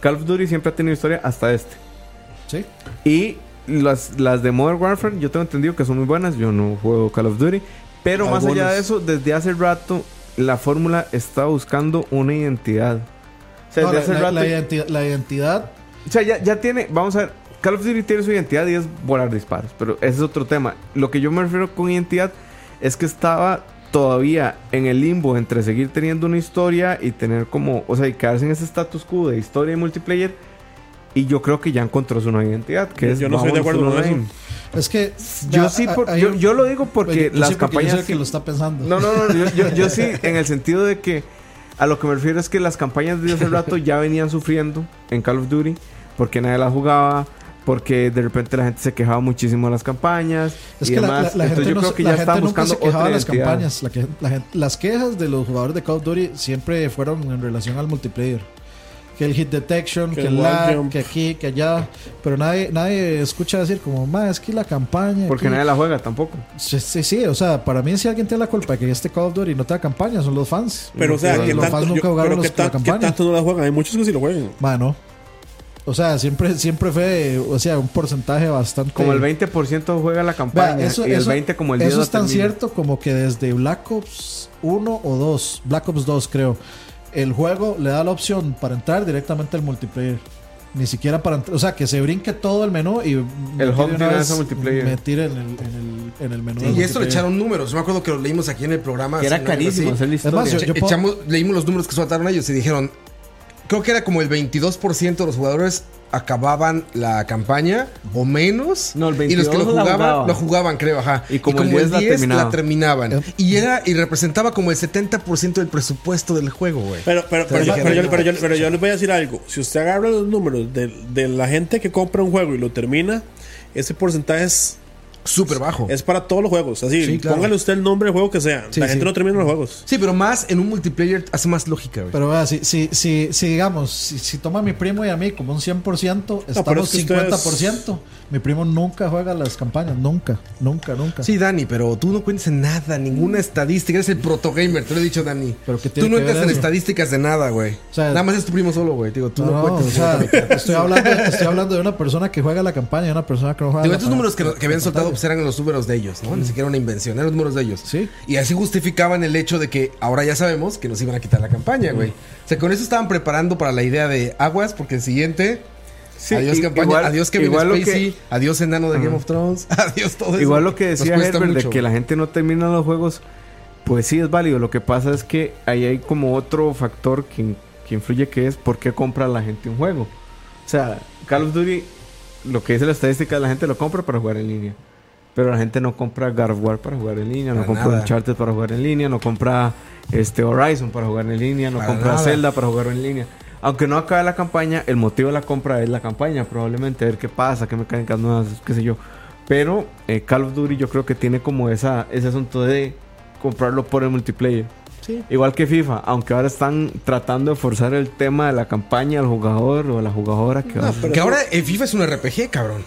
Call of Duty siempre ha tenido historia hasta este. sí. Y las, las de Modern Warfare, yo tengo entendido que son muy buenas. Yo no juego Call of Duty. Pero más allá Algunos. de eso, desde hace rato, la fórmula está buscando una identidad. O sea, No, desde la, hace la- rato. la identidad, la identidad O sea, ya, ya tiene. Vamos a ver. Call of Duty tiene su identidad y es volar disparos. Pero ese es otro tema. Lo que yo me refiero con identidad es que estaba todavía en el limbo entre seguir teniendo una historia y tener como. O sea, y quedarse en ese status quo de historia y multiplayer. Y yo creo que ya encontró su nueva identidad. Que es Yo no estoy de acuerdo con online. Es que Yo sí, por- yo, yo lo digo porque yo las sí, porque yo campañas. que lo está pensando. No, no, no, yo, yo- sí, en el sentido de que a lo que me refiero es que las campañas de hace rato ya venían sufriendo en Call of Duty porque nadie las jugaba, porque de repente la gente se quejaba muchísimo de las campañas Es y que la, demás. la- la Entonces gente, yo no, creo se- que ya buscando otra las campañas. La que- la gente- las quejas de los jugadores de Call of Duty siempre fueron en relación al multiplayer. Que el hit detection, Que que, el lag, jump. que aquí, que allá. Pero nadie, nadie escucha decir como, ma, es que la campaña. Porque aquí". nadie la juega tampoco. Sí, sí, sí, o sea, para mí si alguien tiene la culpa de que este Call of Duty no tenga campaña, son los fans. Pero, o sea, los que los tanto, fans nunca yo- jugaron pero los- que, tan- la que campaña. tanto no la juegan. Hay muchos que sí lo juegan. Mano. O sea, siempre, siempre fue, o sea, un porcentaje bastante. Como el 20% juega la campaña Vea, eso, y el eso- 20 como el 10 eso es tan termina. cierto como que desde Black Ops 1 o 2, Black Ops 2 creo, el juego le da la opción para entrar directamente al multiplayer. Ni siquiera para entrar, o sea, que se brinque todo el menú y me hub tire de una una vez- vez a multiplayer. Me tire en el, en el, en el menú. Sí, y esto le echaron números. Yo me acuerdo que lo leímos aquí en el programa. Que era carísimo así. Es más, yo- echamos- leímos los números que soltaron ellos y dijeron, creo que era como el 22% de los jugadores acababan la campaña o menos. No, el y los que lo 22 la jugaban, jugaban. lo jugaban, creo, ajá. Y como el 10 la terminaban. terminaban. Y era y representaba como el 70% del presupuesto del juego, güey. Pero, pero, pero, yo, pero, yo, "No, pero, yo, pero yo les voy a decir algo. Si usted agarra los números de, de la gente que compra un juego y lo termina, ese porcentaje es, Súper bajo. es para todos los juegos. Así, Sí, claro. póngale usted el nombre del juego que sea. Sí, la gente sí. no termina los juegos. Sí, pero más en un multiplayer hace más lógica, güey. Pero vea, si, si, si, si digamos, si, si toma a mi primo y a mí como un 100%, pero estamos es que ustedes- 50%. Mi primo nunca juega las campañas, nunca, nunca, nunca. Sí, Dani, pero tú no cuentas en nada, ninguna estadística. Eres el protogamer, te lo he dicho, Dani. Pero ¿qué tú tiene no que entras en estadísticas de nada, güey. O sea- nada más es tu primo solo, güey. Digo, tú no, No, no, cuentas. o sea, estoy hablando, estoy hablando de una persona que juega la campaña y una persona que no juega Digo, la estos números que, que habían soltado pues, eran los números de ellos, ¿no? Ni siquiera una invención, eran los números de ellos. Sí. Y así justificaban el hecho de que ahora ya sabemos que nos iban a quitar la campaña, güey. O sea, con eso estaban preparando para la idea de aguas, porque el siguiente. Sí, adiós i- campaña, igual- adiós Kevin igual lo Spacey, que- adiós enano de Game of Thrones, adiós todo eso. Igual lo que decía Herbert de que la gente no termina los juegos, pues sí es válido. Lo que pasa es que ahí hay como otro factor que, que influye que es por qué compra la gente un juego. O sea, Call of Duty, lo que dice la estadística, la gente lo compra para jugar en línea. Pero la gente no compra God of War para jugar en línea, no compra nada. Uncharted para jugar en línea, no compra este Horizon para jugar en línea, no Para compra nada. Zelda para jugar en línea. Aunque no acabe la campaña, el motivo de la compra es la campaña, probablemente, a ver qué pasa, qué mecánicas nuevas, qué sé yo. Pero eh, Call of Duty yo creo que tiene como esa, ese asunto de comprarlo por el multiplayer. Sí. Igual que FIFA, aunque ahora están tratando de forzar el tema de la campaña al jugador o a la jugadora que va a- Que ahora el FIFA es un RPG, cabrón.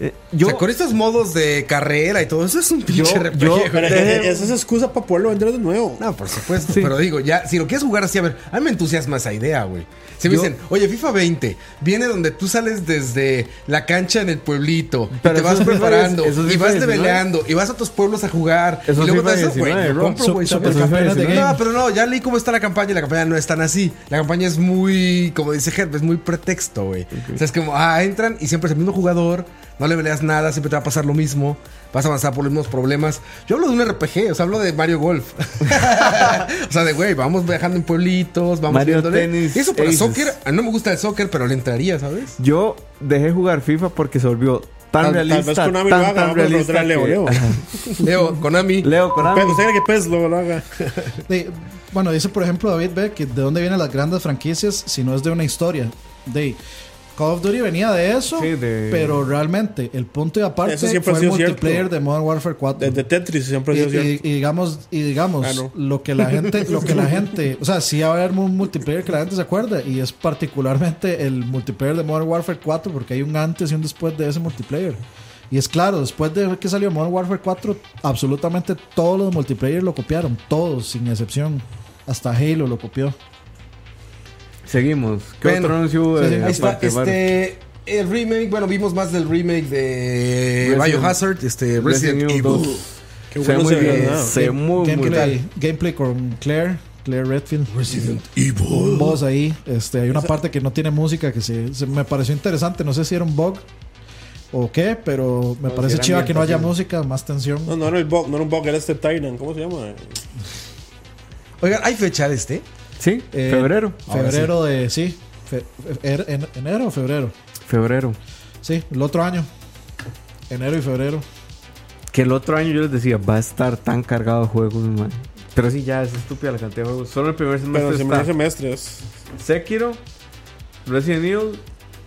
Eh, Yo, con estos modos de carrera y todo eso es un pinche Yo- RPG. yo- güey. Pero Deje- esa es excusa para poderlo vender de nuevo. No, por supuesto. Sí. Pero digo, ya, si lo quieres jugar así, a ver, a mí me entusiasma esa idea, güey. Si me dicen, oye, FIFA 20, viene donde tú sales desde la cancha en el pueblito, Pero y te vas preparando, 10, eso es y vas 19. leveleando, y vas a otros pueblos a jugar, Eso y es luego te eso, güey, 19, lo Rob. compro, güey. de No, pero no, ya leí cómo está la campaña y la campaña no es tan así. La campaña es muy, como dice Herb, es muy pretexto, güey. O sea, es como, ah, entran y siempre es el mismo jugador, no le peleas nada, siempre te va a pasar lo mismo, vas a avanzar por los mismos problemas. Yo hablo de un RPG, o sea, hablo de Mario Golf. o sea, de, güey, vamos viajando en pueblitos, vamos Mario viéndole. Tennis eso para Aces. soccer, a mí no me gusta el soccer, pero le entraría, ¿sabes? yo dejé jugar FIFA porque se volvió tan Tal- tal realista, vez Konami tan, lo haga, tan vamos a realista a Leo, que- Leo. Leo, Konami. Leo Konami. Pero usted cree que PES lo, lo haga. De- bueno, dice por ejemplo David Beck que de dónde vienen las grandes franquicias si no es de una historia. De Call of Duty venía de eso, Sí, de- pero realmente el punto y aparte Eso siempre fue ha el cierto. multiplayer de Modern Warfare 4. Desde Tetris siempre ha sido y- cierto. y digamos y digamos Ah, no. lo que la gente lo que la gente o sea sí va a haber un multiplayer que la gente se acuerda y es particularmente el multiplayer de Modern Warfare 4 porque hay un antes y un después de ese multiplayer y es claro después de que salió Modern Warfare 4 absolutamente todos los multiplayer lo copiaron todos sin excepción hasta Halo lo copió Seguimos. ¿Qué Bueno, otro anuncio? sí, sí, Ahí está, aparte, Mario? este. El remake, bueno, vimos más del remake de Resident- Biohazard, este Resident Resident, Evil Evil. 2. Que Qué Se ve bueno muy bien. ¿no? Se ve muy, muy gameplay, bien. gameplay con Claire, Claire Redfield. Resident Un Evil. boss ahí. Este, hay una parte que no tiene música que se, se- me pareció interesante. No sé si era un bug o qué, pero me No, parece si chiva que no haya música, más tensión. No, no era el bug, no era un bug, era este Titan. ¿Cómo se llama? Oigan, ¿hay fecha de este? Sí, Eh, febrero. Febrero de. Sí. fe- er- en- enero o febrero. Febrero. Sí, el otro año. Enero y febrero. Que el otro año yo les decía, va a estar tan cargado de juegos, man. Pero sí, ya es estúpida la cantidad de juegos. Solo el primer semestre Pero el primer semestre es. Sekiro, Resident Evil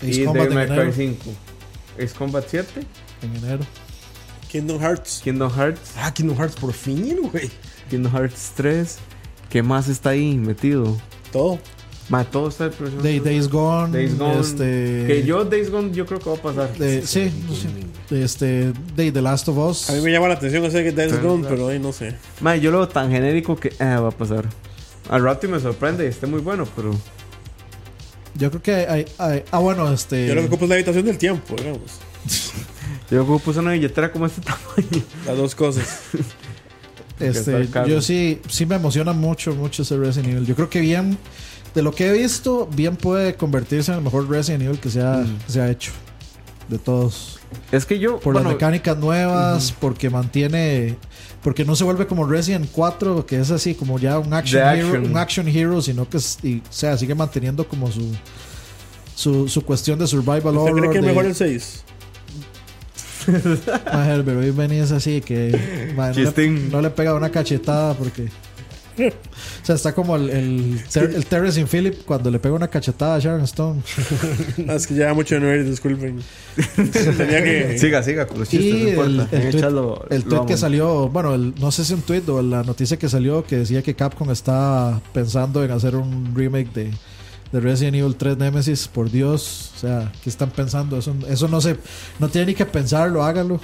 Ace y Combat Devil May en Cry enero. 5. Ace Combat 7, En enero. Kingdom Hearts. Kingdom Hearts, Ah, Kingdom Hearts por fin, güey. Kingdom Hearts 3. ¿Qué más está ahí metido? Todo. Ma, todo está el primer Day-. Days Gone. Days Gone. Este, Que yo Days Gone yo creo que va a pasar. de- sí, no sé. Este, de The Last of Us. A mí me llama la atención ese que Pero, Gone, pero ahí no sé. Ma, yo lo veo tan genérico que eh, va a pasar. Al rato y me sorprende y esté muy bueno, pero Yo creo que hay, hay- ah bueno, este Yo lo que ocupo es la habitación del tiempo, digamos. yo como puse una billetera como este tamaño. Las dos cosas. este yo sí sí me emociona mucho mucho ese Resident Evil. Yo creo que bien de lo que he visto, bien puede convertirse en el mejor Resident Evil que se ha, Mm. que se ha hecho de todos. Es que yo, Por bueno, las mecánicas nuevas, porque mantiene porque no se vuelve como Resident 4, que es así como ya un action, hero, action. un action hero, sino que y, o sea, sigue manteniendo como su su, su cuestión de survival ¿Usted cree horror. que es mejor el 6? Maje, pero hoy venís así que no, le, Chistín. no le pega una cachetada porque. O sea, está como el, el, Ter- el Terrence in Philip cuando le pega una cachetada a Sharon Stone. Ah, es que ya mucho de nerd, disculpen. Tenía que. siga, siga con los chistes, Y no el, importa. el tweet, el que salió, bueno, el- no sé si un tweet o la noticia que salió que decía que Capcom está pensando en hacer un remake de, de Resident Evil 3 Nemesis. Por Dios, o sea, ¿qué están pensando? Eso, eso no se, no tiene ni que pensarlo, hágalo.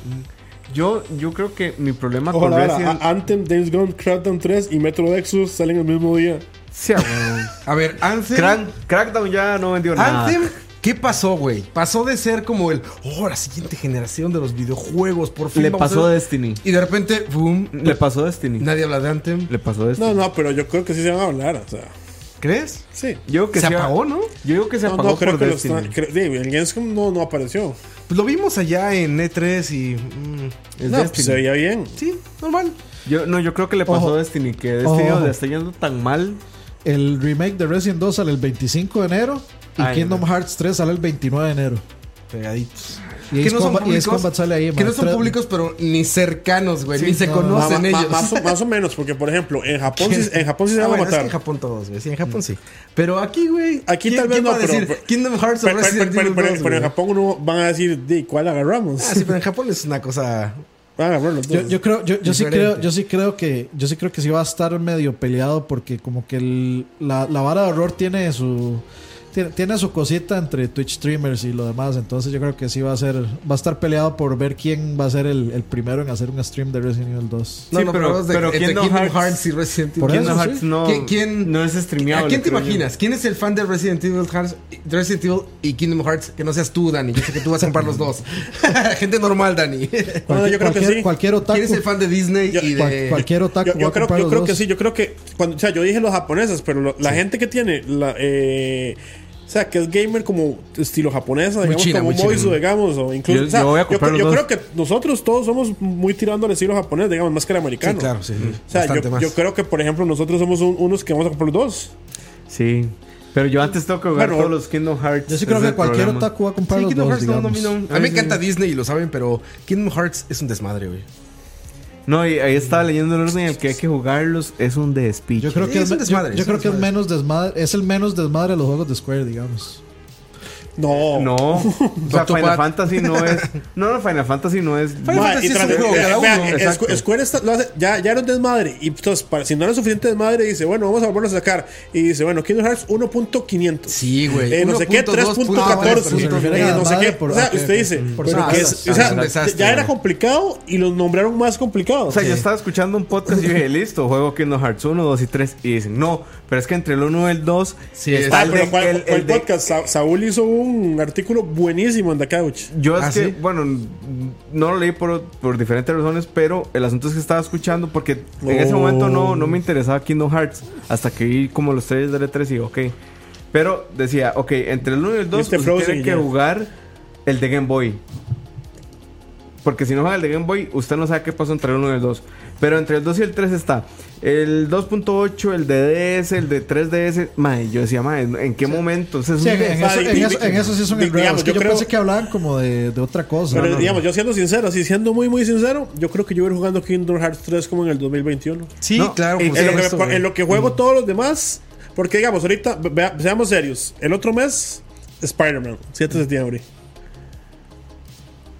Yo, yo creo que mi problema Ojalá, con Resident a- Anthem, Days Gone, Crackdown 3 y Metro Exodus salen el mismo día. Sí, a. A ver, Anthem. Crack- Crackdown ya no vendió nada. Anthem, ¿qué pasó, güey? Pasó de ser como el, oh, la siguiente generación de los videojuegos, por fin. Le a pasó ver". Destiny. Y de repente, boom, Le pasó Destiny. nadie habla de Anthem. Le pasó Destiny. No, no, pero yo creo que sí se van a hablar. O sea, ¿Crees? sí. Yo digo que Se apagó, ¿no? Yo digo que se No, apagó no, creo por que lo Destiny. sí, el Gamescom no, no apareció. Pues lo vimos allá en E3 y. mm, Es no, pues Destiny. se veía bien. sí, normal. Yo, no, yo creo que le pasó Ojo. a Destiny. Que Destiny Ojo. le está yendo tan mal. El remake de Resident 2 sale el 25 de enero y Ay, Kingdom no. Hearts 3 sale el 29 de enero. Pegaditos. Y Combat, y Ace Combat sale ahí. que no son públicos, pero ni cercanos, güey. Sí, ni se no, conocen Ma- ma- ellos. más, o, más o menos, porque por ejemplo, en Japón, sí, en Japón sí se Ah, van bueno, a es que matar. en Japón todos, güey. Sí, en Japón sí. Pero aquí, güey. Aquí ¿quién- tal vez no, va pero- decir pero- Kingdom Hearts o Pero, pero- Resident Evil pero- 2, pero en? Japón uno van a decir, "Di, ¿cuál agarramos? Ah, sí, pero en Japón es una cosa. Van a agarrar los dos. Yo, yo creo, yo, yo sí creo, yo sí creo que, yo sí creo que sí va a estar medio peleado porque como que el- la, la vara de horror tiene su tiene, tiene su cosita entre Twitch streamers y lo demás, entonces yo creo que sí va a ser, va a estar peleado por ver quién va a ser el, el primero en hacer un stream de Resident Evil 2. No, Sí, no, pero- pero, de, pero entre Kingdom Kingdom Hearts- Hearts, y Resident Evil. Eso, Hearts sí. no, ¿Quién- quién- no es streameable. ¿A quién te yo. imaginas? ¿Quién es el fan de Resident Evil, Hearts, Resident Evil y Kingdom Hearts? Que no seas tú, Dani. Yo sé que tú vas a comprar los dos. Gente normal, Dani. No, yo creo que cualquier, sí. cualquier otaku, ¿Quién es el fan de Disney Yo- y cual- de. cualquier otaku Yo, yo creo, que sí, yo creo que cuando, o sea, yo dije los japoneses, pero lo- la gente que tiene la, eh, o sea, que es gamer como estilo japonesa, digamos, china, como. Moiso, digamos, o incluso, Yo- o sea, yo voy a yo, comprar creo- yo los creo que nosotros todos somos muy tirando al estilo japonés, digamos, más que el Sí, americano. claro, sí. O sea, yo, más. yo creo que, por ejemplo, nosotros somos un- unos que vamos a comprar los dos. Sí. Pero yo antes tengo que jugar Bueno, todos los Kingdom Hearts. Yo sí creo que cualquier problema. otaku va a comprar Sí, los Kingdom dos, Hearts no, no. A mí me encanta Disney y lo saben, pero Kingdom Hearts es un desmadre, güey. No, y ahí estaba leyendo el orden en el que hay que jugarlos. Es un despiche. Yo creo Sí, que es es, un yo- desmadre, yo creo un que es menos desmadre, es el menos desmadre de los juegos de Square, digamos. No. No. O sea. Final Fantasy no es. No, no, Final Fantasy no es. Final Fantasy es un juego vea- cada uno. eh, Square está- lo hace- ya, ya era un desmadre. Y entonces, para, si no era suficiente desmadre, dice, bueno, vamos a volverlo a sacar. Y dice, bueno, Kingdom Hearts 1.500. Sí, güey. Eh, no sé qué, 3.14. pero se refieren eh, no sé qué. por- o sea, usted dice, Por pero nada, que es- es, o sea, es un desastre, ya era complicado y los nombraron más complicados. O sea, yo estaba escuchando un podcast y dije, listo, juego Kingdom Hearts 1, 2 y 3. Y dicen, no, pero es que entre el 1 y el 2 Sí, está Ah, el pero de- ¿cuál, el- podcast? Sa- Saúl hizo uno un artículo buenísimo en The Couch. Yo es ¿Ah, que, sí? bueno, no lo leí por, por diferentes razones, pero el asunto es que estaba escuchando porque en ese Oh. momento no, no me interesaba Kingdom Hearts hasta que vi como los trailers del E3 y ok. Pero decía, ok, entre el 1 y el 2 Viste usted Frozen tiene que ya. jugar el de Game Boy. Porque si no juega el de Game Boy, usted no sabe qué pasó entre el 1 y el 2. Pero entre el 2 y el 3 está el 2.8, el de DS, el de 3DS. Mae, yo decía, mae, ¿en qué momento? O sea, es Sí, un en, eso, en, eso, en eso sí enredados. digamos, que yo yo creo- pensé que hablaban como de, de otra cosa. Pero No, no, digamos, yo siendo sincero, así siendo muy, muy sincero, yo creo que yo voy a ir jugando Kingdom Hearts 3 como en el 2021. Sí, No, claro. en- por en, lo que, en lo que juego todos los demás, porque digamos, ahorita, vea- seamos serios, el otro mes, Spider-Man, 7 de septiembre.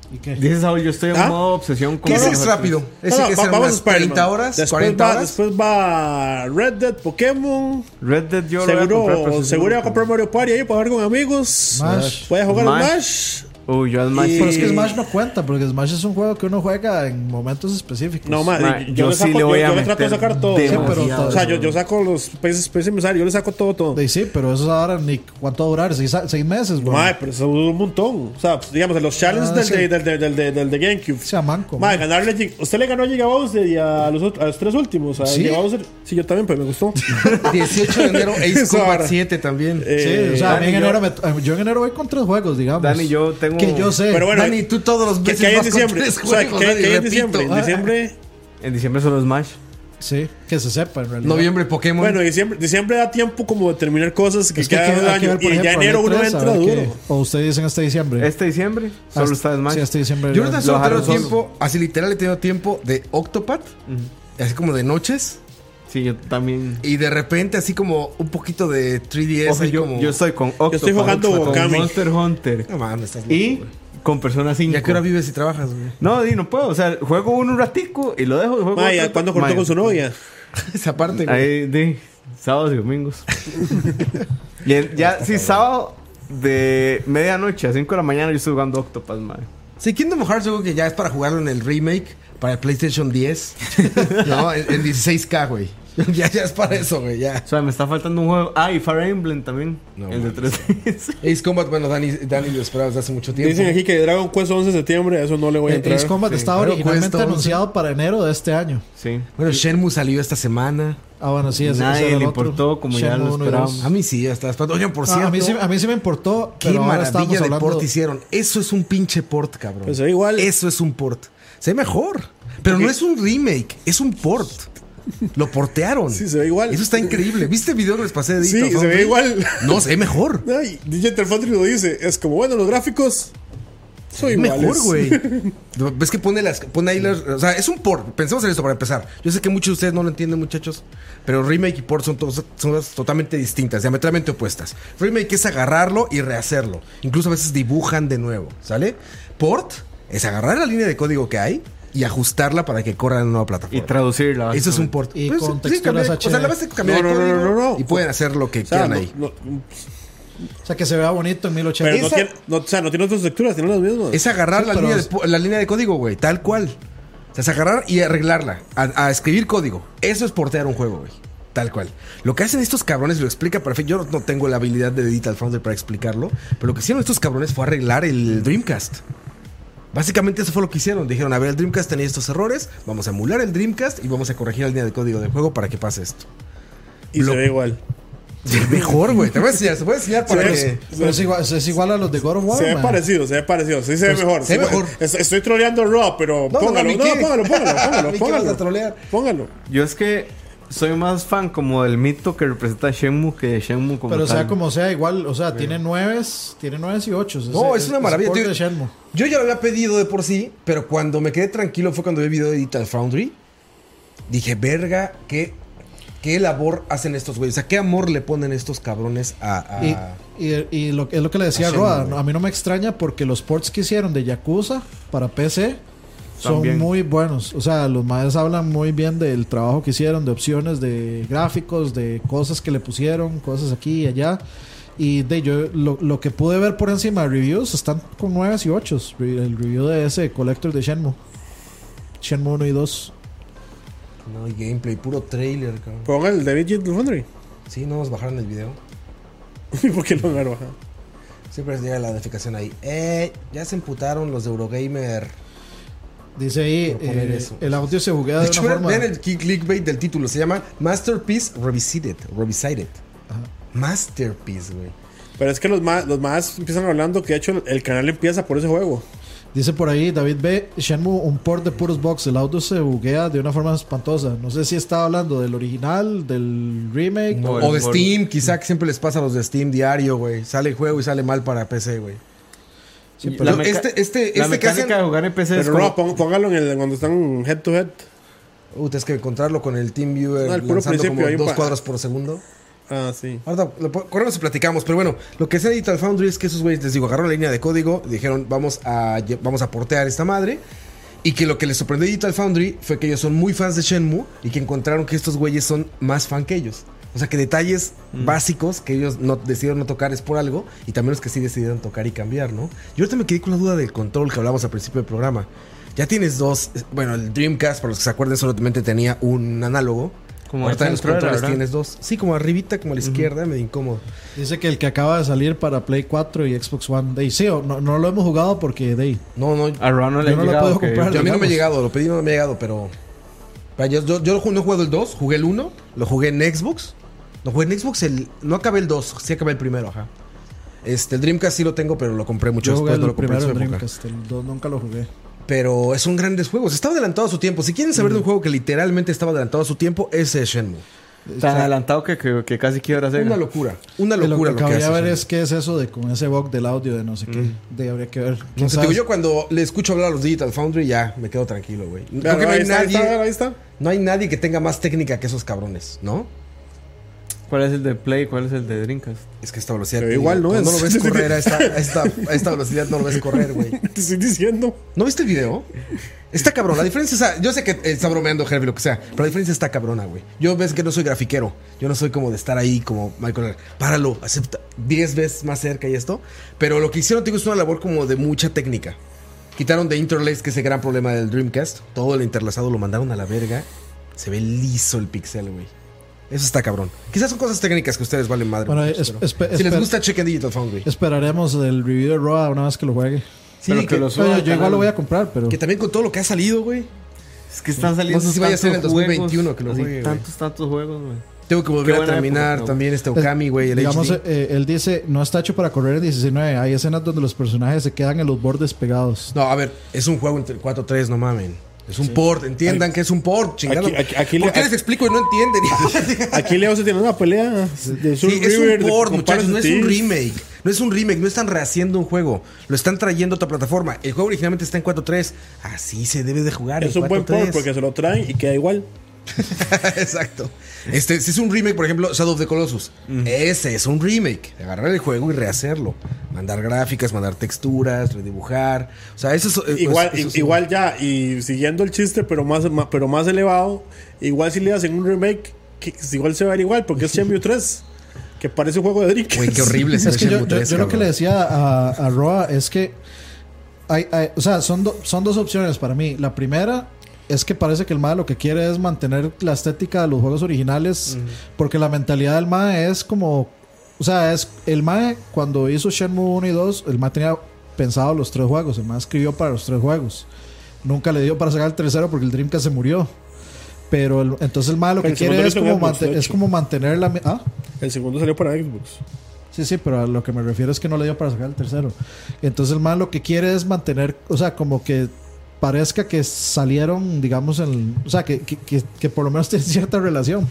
¿Y qué? Dice Saúl, yo estoy en ¿Ah? modo obsesión con ¿Qué es rápido? Ese No, no, que va- será vamos a unas Spider-Man. 30 horas, después 40 va, horas. Después va Red Dead, Pokémon. Red Dead yo lo voy a comprar, Seguro, seguro voy a seguro comprar Mario Party ahí para jugar con amigos. Smash. Voy a jugar Smash. Smash. Uy, yo al Smash. Y- Pero es que Smash no cuenta, porque Smash es un juego que uno juega en momentos específicos. No, ma, Ma, yo, yo le sí saco, le voy yo, a yo le trato de meter sacar todo. Sí, pero o sea, yo, yo saco los países empresarios, yo le saco todo, todo. Sí, pero eso ahora ni cuánto va a durar, seis, seis meses, güey. Mae, pero eso dura un montón. O sea, pues, digamos, los challenges Ah, del, sí. de, del, del, del, del, del de GameCube. sea manco. Man. ganarle. Usted le ganó a Giga Bowser y a los, a los tres últimos. A ¿Sí? Giga Bowser. Sí, yo también, pero me gustó. 18 de enero, Ace Combat ahora. 7 también. Sí, Eh, o sea, a mí en Dani, yo- enero me- yo en enero voy con tres juegos, digamos. Dani, yo tengo. Que yo sé. Pero bueno, Dani, tú todos los ¿Qué, meses qué hay en diciembre? O sea, juegos, ¿qué, Dani, qué hay en diciembre? En diciembre. En diciembre son los Smash. Sí, que se sepa en realidad. Noviembre, Pokémon. Bueno, diciembre, diciembre da tiempo como de terminar cosas que Es que quedan que- un que año. Y ya enero uno E3, entra duro. O ustedes dicen este diciembre. Este diciembre solo Hasta- está Smash. Sí, este diciembre. Yo ya- solo Lo tengo tiempo, así literal he tenido tiempo de Octopath, así como de noches, Sí, yo también. y de repente así como un poquito de 3DS. Ojo, ahí yo, como... yo estoy con Octopath, estoy jugando con. Monster Hunter. No mames, estás loco, Y con Persona 5. ¿Y a qué hora vives y trabajas, güey? No, di, no puedo. O sea, juego uno un ratico y lo dejo. y Juego Mae, otro. ¿cuándo cortó con su novia? Esa parte, güey. Ahí, di, sábados y domingos. y ya, sí, sábado de medianoche a 5 de la mañana yo estoy jugando Octopath, madre. Sí, Kingdom Hearts yo creo que ya es para jugarlo en el remake para el PlayStation 10. no, en, en 16K, güey. ya, ya es para eso, güey, ya. O sea, me está faltando un juego. Ah, y Fire Emblem también. No el de mames. 3 Ace Combat, bueno, Dani, Dani lo esperaba desde hace mucho tiempo. Dicen aquí que Dragon Quest 11 de septiembre, eso no le voy a Eh, entrar. Ace Combat Sí, estaba originalmente anunciado para enero de este año. Sí. Bueno, Shenmue salió esta semana. Ah, bueno, sí, ese, Nadie le el otro. importó, como ya Shenmue lo uno y esperábamos. A mí sí, ya está esperando. Oigan, por Ah, cierto. a, mí sí, a mí sí me importó, Qué pero maravilla de hablando... port hicieron. Eso es un pinche port, cabrón. Pues igual. Eso es un port. Se ve mejor. Pero no es un remake, es un port. Lo portearon. Sí, se ve igual. Eso está increíble. ¿Viste el video que les pasé de Sí, Digital se ve Foundry? igual. No, se ve mejor. Ay, DJ Interfoundry lo dice. Es como, bueno, los gráficos iguales. Mejor, güey. Ves que pone las pone ahí las, o sea, es un port. Pensemos en esto para empezar. Yo sé que muchos de ustedes no lo entienden, muchachos, pero remake y port son, cosas totalmente distintas, diametralmente opuestas. Remake es agarrarlo y rehacerlo. Incluso a veces dibujan de nuevo, ¿sale? Port es agarrar la línea de código que hay y ajustarla para que corra en una nueva Y plataforma. traducirla. Eso es un port. Y Pues, con sí, texturas cambiar- O sea, la base cambiar No, el no, no, código no, no. y pueden hacer lo que O sea, quieran no, ahí. no- O sea, que se vea bonito en 1080. pero no Esa- tiene, no, o sea, no tiene otras texturas, tiene las mismas. Es agarrar Sí, la, línea de, la línea de código, güey, tal cual. O sea, es agarrar y arreglarla, a, a escribir código. Eso es portear un juego, güey. Tal cual. Lo que hacen estos cabrones lo explica perfecto. Yo no tengo la habilidad de Digital Foundry para explicarlo, pero lo que hicieron estos cabrones fue arreglar el Dreamcast. Básicamente eso fue lo que hicieron. Dijeron, a ver, el Dreamcast tenía estos errores, vamos a emular el Dreamcast y vamos a corregir la línea de código del juego para que pase esto. y lo- se ve igual. Se ve mejor, güey. Te voy a enseñar, voy a enseñar para Se ve- que... Pero es igual, es igual a los de God of War, Se ve man. parecido, se ve parecido. Sí se ve Pues, mejor. se ve Sí, mejor. es- Estoy troleando Raw, pero No, no, póngalo. No, qué. póngalo, póngalo, póngalo, póngalo. Póngalo. Yo es que soy más fan como del mito que representa Shenmue que de Shenmue como Pero tal. sea como sea, igual, o sea, tiene nueves, tiene nueves y ocho. No, es una maravilla. port tío. de Shenmue. Yo ya lo había pedido de por sí, pero cuando me quedé tranquilo fue cuando vi el video de Digital Foundry. Dije, verga, qué, qué labor hacen estos güeyes. O sea, qué amor le ponen estos cabrones a. a- Y, y, y lo, es lo que le decía a ¿no? a mí no me extraña porque los ports que hicieron de Yakuza para PC son También. muy buenos. O sea, los madres hablan muy bien del trabajo que hicieron, de opciones, de gráficos, de cosas que le pusieron, cosas aquí y allá. Y de yo lo, lo que pude ver por encima de reviews están con 9 y 8. El review de ese Collector de Shenmue. Shenmue 1 y 2. No hay gameplay, puro trailer, cabrón. Ponga el David Digital Foundry. Sí, no nos bajaron el video. ¿Y por qué no me? Siempre llega la notificación ahí. Eh, ya se emputaron los de Eurogamer. Dice ahí, eh, eso. el audio se buguea De de hecho, una forma... vean el click- clickbait del título. Se llama Masterpiece Revisited. Revisited. Masterpiece, güey. Pero es que los más, los más empiezan hablando que de hecho el, canal empieza por ese juego. Dice por ahí David B. Shenmue, un port de puros box. El audio se buguea de una forma espantosa. No sé si estaba hablando del original, del remake. No, o- O de Steam, quizá que siempre les pasa a los de Steam diario, güey. Sale el juego y sale mal para PC, güey. Sí, La Yo- meca- este, este, La este que mecánica hacen- de jugar en PC es Pero no, como... póngalo en el, cuando están head to head. Uy, tienes que encontrarlo con el TeamViewer No, el puro lanzando como dos cuadros por segundo. Ah, sí. Ahora, corremos y platicamos, pero bueno, lo que hace Digital Foundry es que esos güeyes, les digo, agarraron la línea de código, dijeron, vamos a, vamos a portear esta madre, y que lo que les sorprendió a Digital Foundry fue que ellos son muy fans de Shenmue, y que encontraron que estos güeyes son más fan que ellos. O sea, que detalles básicos que ellos no decidieron no tocar es por algo, y también los que sí decidieron tocar y cambiar, ¿no? Yo ahorita me quedé con la duda del control que hablamos al principio del programa. Ya tienes dos, eh, bueno, el Dreamcast, para los que se acuerden, solamente tenía un análogo. Como Ahorita en los era, controles tienes dos. Sí, como arribita, como a la izquierda, medio incómodo. Dice que el que acaba de salir para Play 4 y Xbox One. Ahí, sí, o no, no lo hemos jugado porque ahí. No, no. A Ron no le Yo no lo llegado, puedo que- comprar. Yo a mí no me ha llegado, lo pedí no me ha llegado, pero. Yo, yo, yo no he jugado el 2, jugué el 1, lo jugué en Xbox. No jugué en Xbox, el, no acabé el 2, sí acabé el primero, ajá. Este, el Dreamcast sí lo tengo, pero lo compré mucho Yo jugué después, el no lo compré en su en época. Dreamcast, el 2 nunca lo jugué. Pero son grandes juegos, estaba adelantado a su tiempo. Si quieren saber de un juego que literalmente estaba adelantado a su tiempo, ese es Shenmue. Tan adelantado que, que, que casi quiebra Sega. Una locura, una Y lo locura que lo que hace ver es qué es eso de con ese bug del audio de no sé qué. De habría que ver. Yo cuando le escucho hablar a los Digital Foundry ya me quedo tranquilo, güey. No ahí, hay está, ahí nadie, está, ahí está. no hay nadie que tenga más técnica que esos cabrones, ¿no? ¿Cuál es el de Play? ¿Cuál es el de Dreamcast? Es que esta velocidad. Pero igual digo, no es. lo ves correr a esta, a esta, a esta velocidad, no lo ves correr, güey. Te estoy diciendo. ¿No viste el video? Está cabrón. La diferencia es. ah, Yo sé que está bromeando Herbie, lo que sea. Pero la diferencia está cabrona, güey. Yo ves que no soy grafiquero. Yo no soy como de estar ahí como Michael. Páralo, acepta 10 veces más cerca y esto. Pero lo que hicieron, digo, es una labor como de mucha técnica. Quitaron de Interlace, que es el gran problema del Dreamcast. Todo el interlazado lo mandaron a la verga. Se ve liso el pixel, güey. Eso está cabrón. Quizás son cosas técnicas que ustedes valen madre. Bueno, es- si les gusta, chequen Digital Foundry. Esperaremos el review de Roa una vez que lo juegue. Sí, Pero que, que lo suba Oye, yo igual lo voy a comprar, pero. que también con todo lo que ha salido, güey. Es que están saliendo No sé si vaya a ser en el tantos 2021 juegos, que lo juegue. Tantos, tantos juegos, güey. Tengo que volver a terminar época, también este Okami, güey, el Digamos, HD. eh, él dice, no está hecho para correr en 19. Hay escenas donde los personajes se quedan en los bordes pegados. No, a ver, es un juego entre 4-3, no mamen. Es un port, entiendan que es un port, chingado. Aquí- aquí- aquí ¿Por qué les explico y no entienden? Aquí Leo se tiene una pelea de Sí, Soul es un port, muchachos, no es un remake. No es un remake, no están rehaciendo un juego. Lo están trayendo a otra plataforma. El juego originalmente está en 4.3. Así se debe de jugar. Es en un buen 4.3. port porque se lo traen y queda igual. Exacto. Este, si es un remake, por ejemplo, Shadow of the Colossus. Ese es un remake. Agarrar el juego y rehacerlo. Mandar gráficas, mandar texturas, redibujar. O sea, eso es. eh, igual, pues, eso es- igual ya, y siguiendo el chiste, pero más, pero más elevado, igual si le hacen un remake, que igual se va a ver igual, porque es Shenmue 3, que parece un juego de Dreamcast. Güey, qué horrible Es que yo, Shenmue yo- 3, yo lo que le decía a, a Roa es que hay, hay- o sea, son, do- son dos opciones para mí. La primera es que parece que el MAE lo que quiere es mantener la estética de los juegos originales, porque la mentalidad del MAE es como, o sea, es el MAE cuando hizo Shenmue 1 y 2, el MAE tenía pensado los tres juegos, el MAE escribió para los tres juegos. Nunca le dio para sacar el tercero porque el Dreamcast se murió. Pero el- entonces el MAE lo que quiere es como, mante- es como mantener la... ¿Ah? El segundo salió para Xbox. Sí, sí, pero a lo que me refiero es que no le dio para sacar el tercero. Entonces el man lo que quiere es mantener, o sea, como que parezca que salieron, digamos, en, o sea, que, que, que- que por lo menos tienen cierta relación.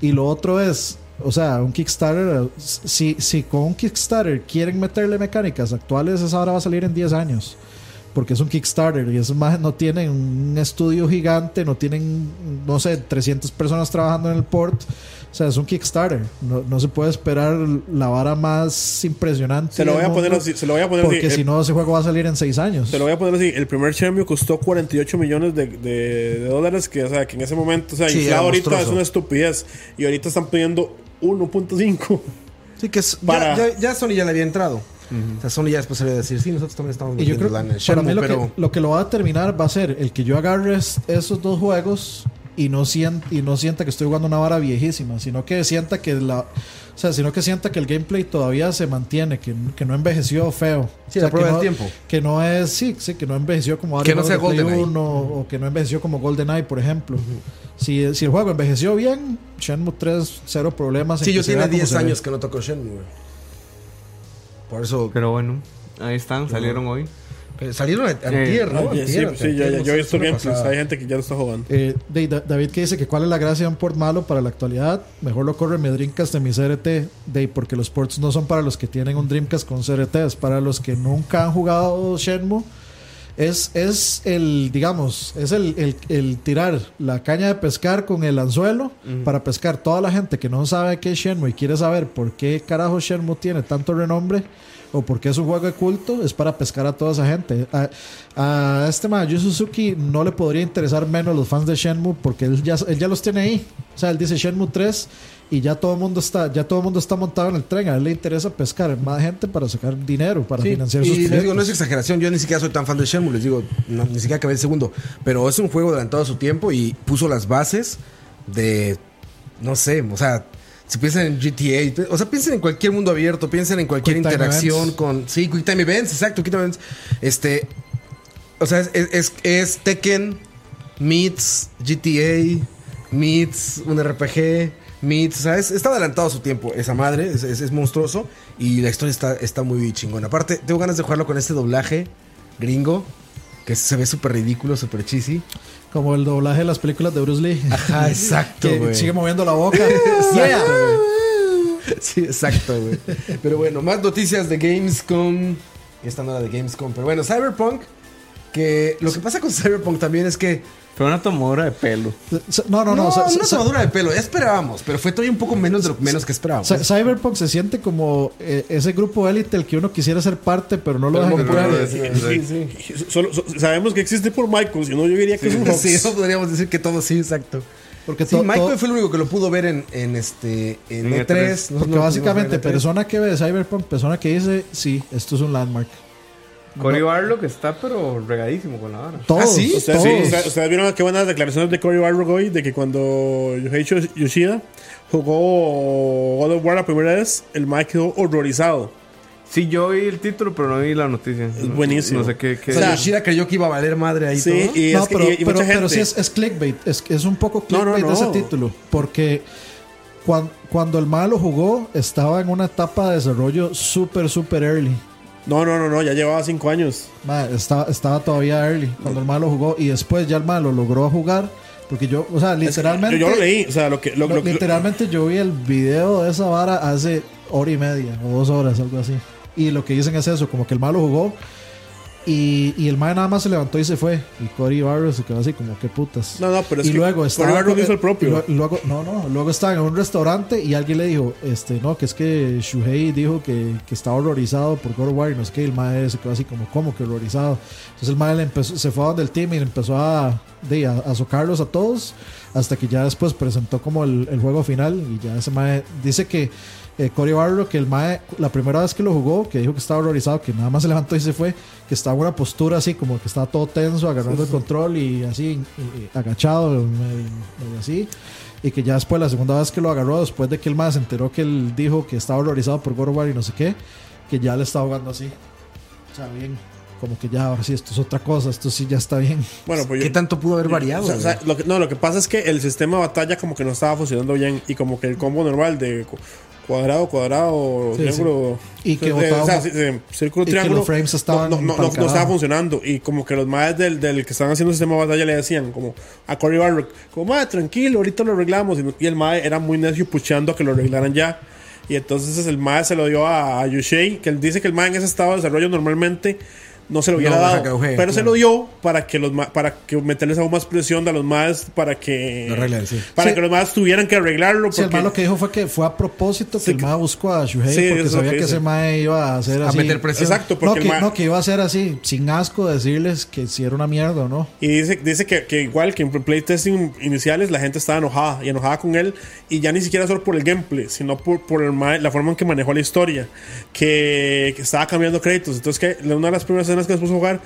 Y lo otro es, o sea, un Kickstarter, si, si con un Kickstarter quieren meterle mecánicas actuales, esa ahora va a salir en 10 años. Porque es un Kickstarter y esos más no tienen un estudio gigante, no tienen, no sé, 300 personas trabajando en el port. O sea, es un Kickstarter. No, no se puede esperar la vara más impresionante. Se lo voy a poner así, se lo voy a poner Porque si no, ese juego va a salir en 6 años. se lo voy a poner así. El primer Shenmue costó 48 millones de, de- de dólares, que, o sea, que en ese momento, o sea, Sí, inflado ahorita monstruoso. es una estupidez. Y ahorita están pidiendo 1.5. Sí, que es, Para- ya, ya, ya Sony ya le había entrado. O sea, Sony ya después salió a decir, sí, nosotros también estamos Y yo metiendo creo lana en que para mí Shenmue, lo, pero... que, lo que lo va a determinar va a ser el que yo agarre es- esos dos juegos y no, sienta, y no sienta que estoy jugando una vara viejísima, sino que sienta que la... O sea, sino que sienta que el gameplay todavía se mantiene, que, que no envejeció feo. Sí, o sea, la prueba que del no, tiempo. Que no es, sí, sí, que no envejeció como Que no sea GoldenEye. 1, o que no envejeció como GoldenEye, por ejemplo. si, si el juego envejeció bien, Shenmue 3, cero problemas. en Sí, yo tiene vea como 10 se ve. años que no toco Shenmue. Por eso. Pero bueno, ahí están, salieron hoy. Eh, salieron a- antier, ¿no? Sí, Antier, sí, ya, ya, antier, yo he visto gameplays. pasada. Hay gente que ya lo está jugando. Eh, de- da- David que dice que cuál es la gracia de un port malo para la actualidad, mejor lo corre mi Dreamcast de mi CRT, de, porque los ports no son para los que tienen un Dreamcast con CRT, es para los que nunca han jugado Shenmue. Es, es el, digamos, es el, el- el tirar la caña de pescar con el anzuelo para pescar toda la gente que no sabe qué es Shenmue y quiere saber por qué carajo Shenmue tiene tanto renombre o por qué es un juego de culto, es para pescar a toda esa gente. A, a este man, Yu Suzuki, no le podría interesar menos los fans de Shenmue porque él ya, él ya los tiene ahí. O sea, él dice Shenmue 3 y ya todo el mundo está, ya todo el mundo está montado en el tren. A él le interesa pescar más gente para sacar dinero, para Sí, financiar sus y digo, proyectos. no es exageración, yo ni siquiera soy tan fan de Shenmue, les digo, no, ni siquiera acabé el segundo, pero es un juego adelantado a su tiempo y puso las bases de, no sé, o sea, si piensan en GTA, o sea, piensen en cualquier mundo abierto, piensen en cualquier Quick interacción con, sí, Quick Time Events, exacto, Quick Time Events, este, o sea, es, es, es Tekken meets GTA meets un RPG meets, o sea, es- está adelantado a su tiempo esa madre, es, es- es monstruoso y la historia está, está muy chingona. Aparte, tengo ganas de jugarlo con este doblaje gringo que se ve súper ridículo, súper cheesy. Como el doblaje de las películas de Bruce Lee. Ajá, exacto, que güey. sigue moviendo la boca. Exacto. Sí, exacto, güey. Pero bueno, más noticias de Gamescom. Esta no era de Gamescom, pero bueno, Cyberpunk. Que lo que pasa con Cyberpunk también es que. Fue una tomadura de pelo. No, no, No, no. no, una tomadura de pelo. Esperábamos, pero fue todavía un poco menos de lo menos que esperábamos. Cy- Cyberpunk se siente como eh, ese grupo élite el que uno quisiera ser parte, pero no lo dejan no entrar. puede. Sí, sí. Solo, so- sabemos que existe por Michael, si no, yo diría que es un hoax. Sí, eso podríamos decir que todo sí, exacto. Porque, Sí, Michael fue el único que lo pudo ver en, en este en En E3. E3. Nosotros porque no básicamente, E3. persona que ve Cyberpunk, persona que dice, sí, esto es un landmark. Cory Barlow que está pero regadísimo con la vara. Todos, ¿Ah, sí? Ustedes, todos. sí, ustedes- ustedes vieron qué buenas declaraciones de Cory Barlog hoy de que cuando Yoheichi Yoshida jugó God of War la primera vez, el Mike quedó horrorizado. Sí, yo vi el título, pero no vi la noticia. Es buenísimo. No sé qué. qué- O sea, Yoshida creyó que iba a valer madre ahí Sí, todo. y, no, es que- pero, y- y pero, pero sí es, es clickbait. Es, es un poco No, no, clickbait ese título. Porque cuan- cuando el malo jugó, estaba en una etapa de desarrollo súper, súper early. No, no, no, no, ya llevaba cinco años. Ma, estaba, estaba todavía early cuando el malo jugó. Y después ya el malo logró jugar. Porque yo, o sea, Es que literalmente. Yo, yo lo leí, o sea, lo que. Lo, lo- lo que- literalmente yo vi el video de esa vara hace hora y media o dos horas, algo así. Y lo que dicen es eso, como que el malo jugó y, y el mae nada más se levantó y se fue. Y Cory Barrow se quedó así como que putas. No, no, pero es y que luego Cory hizo el propio. y luego, no, no, luego estaba en un restaurante y alguien le dijo, este, no, que es que Shuhei dijo que, que estaba horrorizado por God of War y no qué, y el mae se quedó así como, ¿cómo que horrorizado? Entonces el mae le empezó, se fue a donde el team y le empezó a, de, a, a socarlos a todos hasta que ya después presentó como el, el juego final y ya ese mae dice que eh, Cory Barrow, que el mae, la primera vez que lo jugó, que dijo que estaba horrorizado, que nada más se levantó y se fue, que estaba en una postura así, como que estaba todo tenso, agarrando el control y así, y- y agachado, medio- medio así. Y que ya después, la segunda vez que lo agarró, después de que el mae se enteró que él dijo que estaba horrorizado por God of War y no sé qué, que ya le estaba jugando así. O sea, bien. Como que ya, ahora sí, esto es otra cosa, esto sí ya está bien. bueno, pues yo- ¿Qué tanto pudo haber variado? O sea, o sea, güey? lo que, no, lo que pasa es que el sistema de batalla como que no estaba funcionando bien y como que el combo normal de cuadrado, cuadrado, Sí, triángulo, Y que botaba- o sea, sí, sí, círculo, y que triángulo, los frames estaban no, no, no, no estaba funcionando. Y como que los más del, del que estaban haciendo el sistema de batalla le decían como a Cory Barrock, como "Mae, tranquilo, ahorita lo arreglamos y, el mae era muy necio puchando a que lo arreglaran ya. Y entonces el mae se lo dio a, a Yushei, que él dice que el mae en ese estado de desarrollo normalmente no se lo hubiera No, dado, que pero se claro. lo dio para que los para que meterles aún más presión a los más para que Lo arreglen, sí. para Sí. que los más tuvieran que arreglarlo Sí, el porque mae lo que dijo fue que fue a propósito que Sí, el que- mae buscó a Shuhei Sí, porque sabía que que ese mae iba a hacer A así. meter presión. exacto No porque que, el ma- no, que iba a ser así, sin asco, decirles que si era una mierda o no. Y dice, dice que, que igual que en playtesting iniciales la gente estaba enojada y enojada con él y ya ni siquiera solo por el gameplay, sino por, por el la forma en que manejó la historia, que, que estaba cambiando créditos. Entonces que una de las primeras escenas escenas que nos puso a jugar,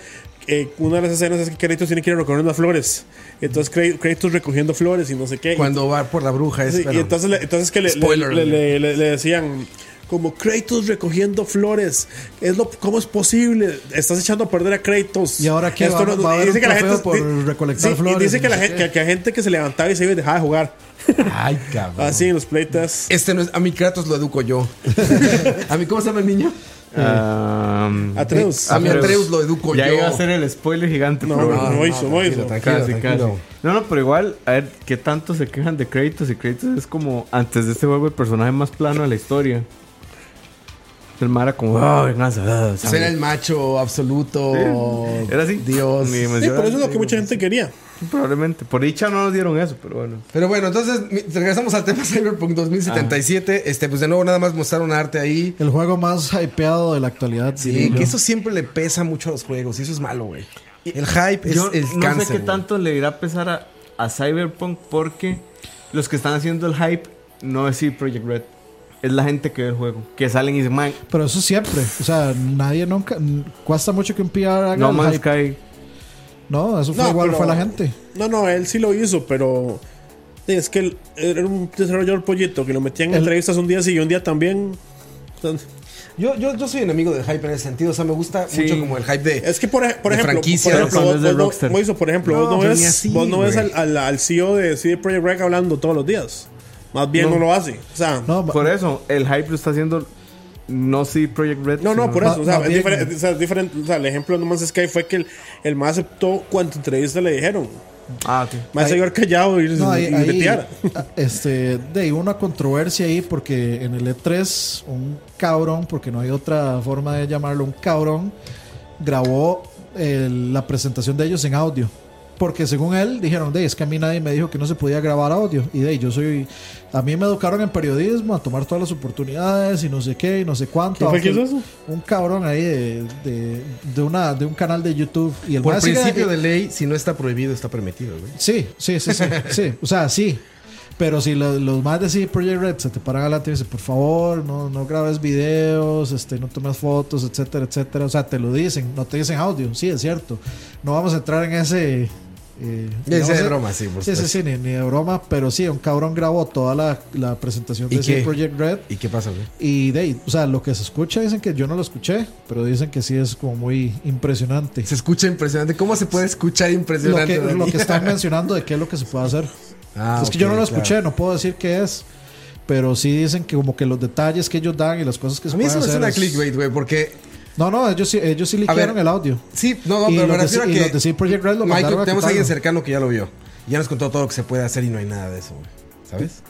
eh, una de las escenas es que Kratos tiene que ir unas flores. Entonces Kra- Kratos recogiendo flores y no sé qué. Cuando va por la bruja es. Sí, bueno, y entonces, le- entonces que le, Spoiler le, le- decían como Kratos recogiendo flores. Es lo, ¿Cómo es posible? Estás echando a perder a Kratos. ¿Y ahora qué? Esto ¿Va- no- va dice que la gente por recolectar sí, y flores dice y que no la, gente, que, que la gente que se levantaba y se iba y dejaba de jugar. Ay, cabrón. Así en los playtests. Este no es. A mi Kratos lo educo yo. a mí, ¿cómo se llama el niño? Atreus. A mi Atreus lo educo ya yo. iba a ser el spoiler gigante, No, pero no, hizo, no hizo. Tranquilo, Casi, tranquilo. casi. No, no, pero igual, a ver, ¿qué tanto se quejan de Kratos? Y Kratos es como, antes de este juego, el personaje más plano de la historia. El Mara como, oh, venganza, ah, Pues sangre". era el macho absoluto. Era así. Dios. Sí, pero eso es lo que mucha gente quería. Probablemente. Por dicha no nos dieron eso, pero bueno. Pero bueno, entonces regresamos al tema Cyberpunk 2077. Este, pues de nuevo nada más mostraron arte ahí. El juego más hypeado de la actualidad. Sí, yo. que eso siempre le pesa mucho a los juegos y eso es malo, güey. El hype es el no cáncer. sé qué güey. tanto le irá a pesar a, a Cyberpunk porque los que están haciendo el hype no es CD Project Red. Es la gente que ve el juego. Que salen y dicen, man, Pero eso siempre. O sea, nadie nunca. Cuesta mucho que un PR haga No el Man's hype. Sky. No, eso fue No, igual, pero- fue la gente. No, no, él sí lo hizo, pero. Es que él era un desarrollador pollito que lo metían en El- entrevistas un día sí y un día también. Yo, yo, yo soy enemigo del hype en ese sentido. O sea, me gusta Sí. mucho como el hype de. Es que, por, por De ejemplo, franquicia, por ejemplo, cuando vos, de vos no-. Moiso, por ejemplo, No, vos no ves, así, vos no ves al, al, al CEO de CD Projekt Red hablando todos los días. Más bien no, No. lo hace. O sea, Por eso, el hype lo está haciendo no CD Project Red. no, sino- por eso. O sea, es diferente, o sea, es diferente. O sea, el ejemplo de No Man's Sky fue que el, el más aceptó cuánta entrevista le dijeron. Ah, ok. Más Ahí- se iba callado y, No, ahí, y ahí, ah, este, de una controversia ahí porque en el E3 un cabrón, porque no hay otra forma de llamarlo, un cabrón grabó el- la presentación de ellos en audio. Porque según él dijeron, de es que a mí nadie me dijo que no se podía grabar audio. Y de yo soy, a mí me educaron en periodismo a tomar todas las oportunidades y no sé qué y no sé cuánto. ¿Quién fue que eso? Un cabrón ahí de, de, de una, de un canal de YouTube. Y el Por sigue- principio de ley, si no está prohibido, está permitido, güey. Sí, sí, sí, sí, sí. O sea, sí. Pero si lo- los más de CD Projekt Red se te paran adelante y dicen, por favor, no, no grabes videos, este, no tomes fotos, etcétera, etcétera. O sea, te lo dicen, no te dicen audio, sí, es cierto. No vamos a entrar en ese... Eh, de eh, broma, sí, por Sí, sí, ni, ni de broma, pero sí, un cabrón grabó toda la, la presentación ¿Y de CD qué? Projekt Red ¿Y qué pasa, güey? y de ahí, o sea, lo que se escucha dicen que yo no lo escuché, pero dicen que sí es como muy impresionante. Se escucha impresionante. ¿Cómo se puede escuchar Lo impresionante? que, Dani? lo que están mencionando de qué es lo que se puede hacer. Ah, es que ok, yo no lo claro. escuché, no puedo decir qué es. Pero sí dicen que como que los detalles que ellos dan y las cosas que se A mí eso me hacer suena es- clickbait, güey, porque No, no, ellos sí, ellos sí liquearon ver, el audio. Sí, no, no, Y pero me los de- refiero a y que. los de CD Projekt Red lo Michael, a tenemos a alguien cercano que ya lo vio. Y ya nos contó todo lo que se puede hacer y no hay nada de eso, güey. ¿Sabes?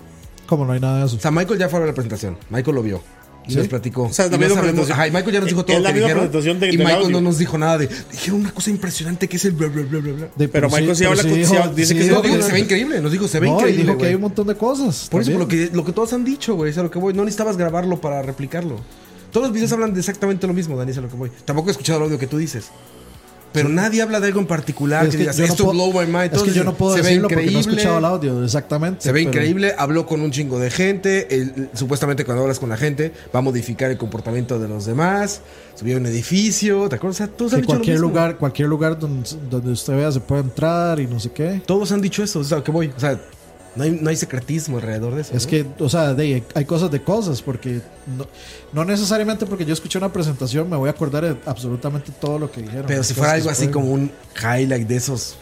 Como no hay nada de eso. O sea, Michael ya fue a ver la presentación. Michael lo vio. Y ¿Sí? nos platicó. O sea, la Y no misma sabemos- presentación. Ajá, y Michael ya nos dijo todo lo que dijeron. de- y Michael audio. no nos dijo nada de. Dijeron una cosa impresionante que es el bla, bla, bla, bla. De- Pero Michael sí pero habla con- dijo- sí dice que sí No, dijo se ve increíble. Nos dijo, se ve no, y increíble. dijo que hay un montón de cosas. Por eso, también. lo que, lo que todos han dicho, güey, es a lo que voy. No necesitabas grabarlo para replicarlo. Todos los videos hablan de exactamente lo mismo, Dani, es a lo que voy. Tampoco he escuchado el audio que tú dices. Pero nadie habla de algo en particular Es que, que digas, no esto blow my mind. Es Todos que yo no puedo se ve decirlo porque no he escuchado el audio, exactamente. Se ve pero- increíble, habló con un chingo de gente. el- supuestamente cuando hablas con la gente va a modificar el comportamiento de los demás. Subió a un edificio, ¿te acuerdas? O sea, todos han Que dicho lo cualquier mismo. lugar, cualquier lugar donde, donde usted vea se puede entrar y no sé qué. Todos han dicho eso, o sea, que voy. O sea, no hay, no hay secretismo alrededor de eso. Es ¿no? que, o sea, de, hay cosas de cosas, porque no, no necesariamente porque yo escuché una presentación me voy a acordar de absolutamente todo lo que dijeron. Pero si fuera algo así como un highlight de esos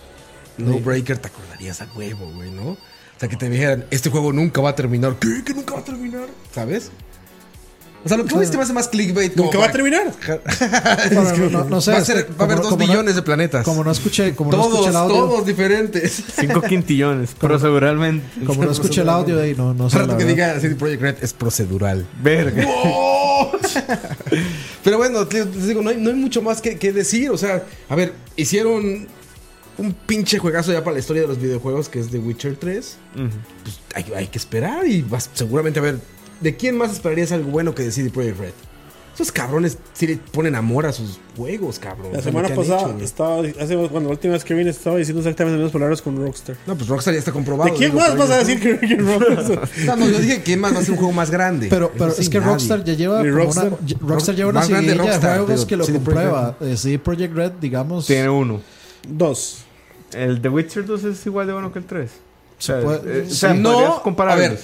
no breaker, te acordarías a huevo, güey, ¿no? O sea, que te dijeran, este juego nunca va a terminar. ¿Qué? ¿Que nunca va a terminar? ¿Sabes? O sea, lo que voy es que me hace más clickbait. como Nunca va a terminar. No, no, no, no sé, va a, ser- que va a haber dos billones de planetas. Como no escuché, como no escuché todos, el audio, todos diferentes. Cinco quintillones, proceduralmente. como no escuché el audio de ahí, no, no sé. La que diga CD Projekt Red es procedural. Verga. Pero bueno, les digo, no hay, no hay mucho más que, que decir. O sea, a ver, hicieron un pinche juegazo ya para la historia de los videojuegos que es The Witcher 3. Ujú. Pues hay, hay que esperar y vas seguramente a ver. ¿De quién más esperarías algo bueno que de CD Projekt Red? Esos cabrones sí le ponen amor a sus juegos, cabrón. La semana pasada hecho, estaba, hace, bueno, la última vez que vine estaba diciendo exactamente las mismas palabras con Rockstar. No, pues Rockstar ya está comprobado. ¿De quién digo, más vas a decir que, que Rockstar? No, no, yo dije que más va a ser un juego más grande. Pero, Eso pero sí, es que nadie. Rockstar ya lleva ¿Y como Rockstar? una, ya- Rockstar lleva una seguidilla de Rockstar, juegos que lo CD comprueba. Eh, CD Projekt Red, digamos, Tiene uno. Dos. El The Witcher 2 es igual de bueno que el 3. O sea, puede- eh, o sea, sí. podrías No, a compararlos. ver,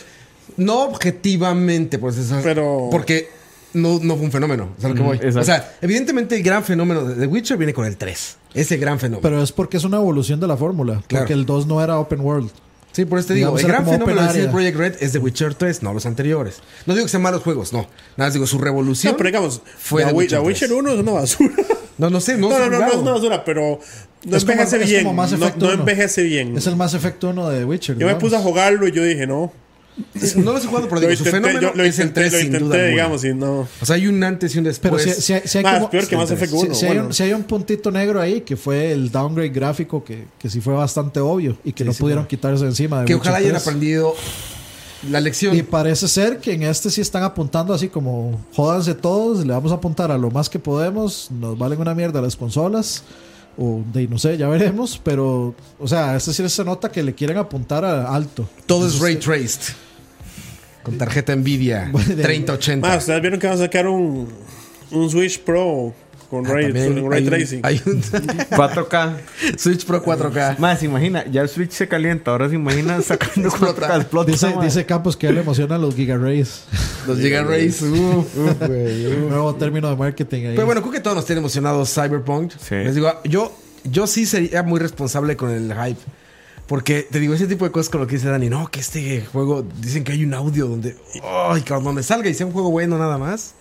no objetivamente, pues eso, Pero- porque no, no fue un fenómeno, es a lo que voy. exacto. O sea, evidentemente el gran fenómeno de The Witcher viene con el 3. Ese gran fenómeno. pero es porque es una evolución de la fórmula. Claro. Porque el 2 no era open world. sí, por eso te digo, digamos, el gran fenómeno de CD. Projekt Red es The Witcher 3, no los anteriores. No digo que sean malos juegos, no. Nada más digo, su revolución. No, pero digamos, fue la, The Wi- Witcher la Witcher 3. 1 es una basura. No, no sé, no, No, no, es una basura, pero no Es como- envejece es bien. como Mass no, no 1. envejece bien. Es el Mass Effect 1 de Witcher. Yo me puse a jugarlo y yo dije, no. No los he jugado, pero Lo digo, su fenómeno yo lo es el intenté, 3 lo sin duda intenté alguna. digamos, y no. O sea, hay un antes y un después. Pero si, si- si hay Más como- peor que Mass Effect 1. si, si hay un, si hay un puntito negro ahí que fue el downgrade gráfico que, que sí fue bastante obvio y que no sí, pudieron quitarse encima de que ojalá hayan 3. aprendido la lección. Y parece ser que en este sí están apuntando así como jódanse todos, le vamos a apuntar a lo más que podemos, nos valen una mierda las consolas, o de no sé, ya veremos, pero, o sea, este sí se nota que le quieren apuntar a alto. Todo es ray traced. Con tarjeta Nvidia Bueno, de- 3080. Más, ustedes vieron que van a sacar un, un Switch Pro con Ah, ray, con ray hay un- tracing. Hay un 4K. Switch Pro 4K. Más, imagina, ya el Switch se calienta. Ahora se imagina sacando 4K. Explota, Dice, dice Campos que a él le emocionan los Giga-Rays. Los Giga Rays. uf, uf, güey, uf. Nuevo término de marketing ahí. Pero bueno, creo que todos nos tienen emocionados Cyberpunk. Sí. Les digo, yo, yo sí sería muy responsable con el hype. Porque te digo, ese tipo de cosas con lo que dice Dani, no, que este juego, dicen que hay un audio donde, ay, cabrón, donde salga y sea un juego bueno nada más,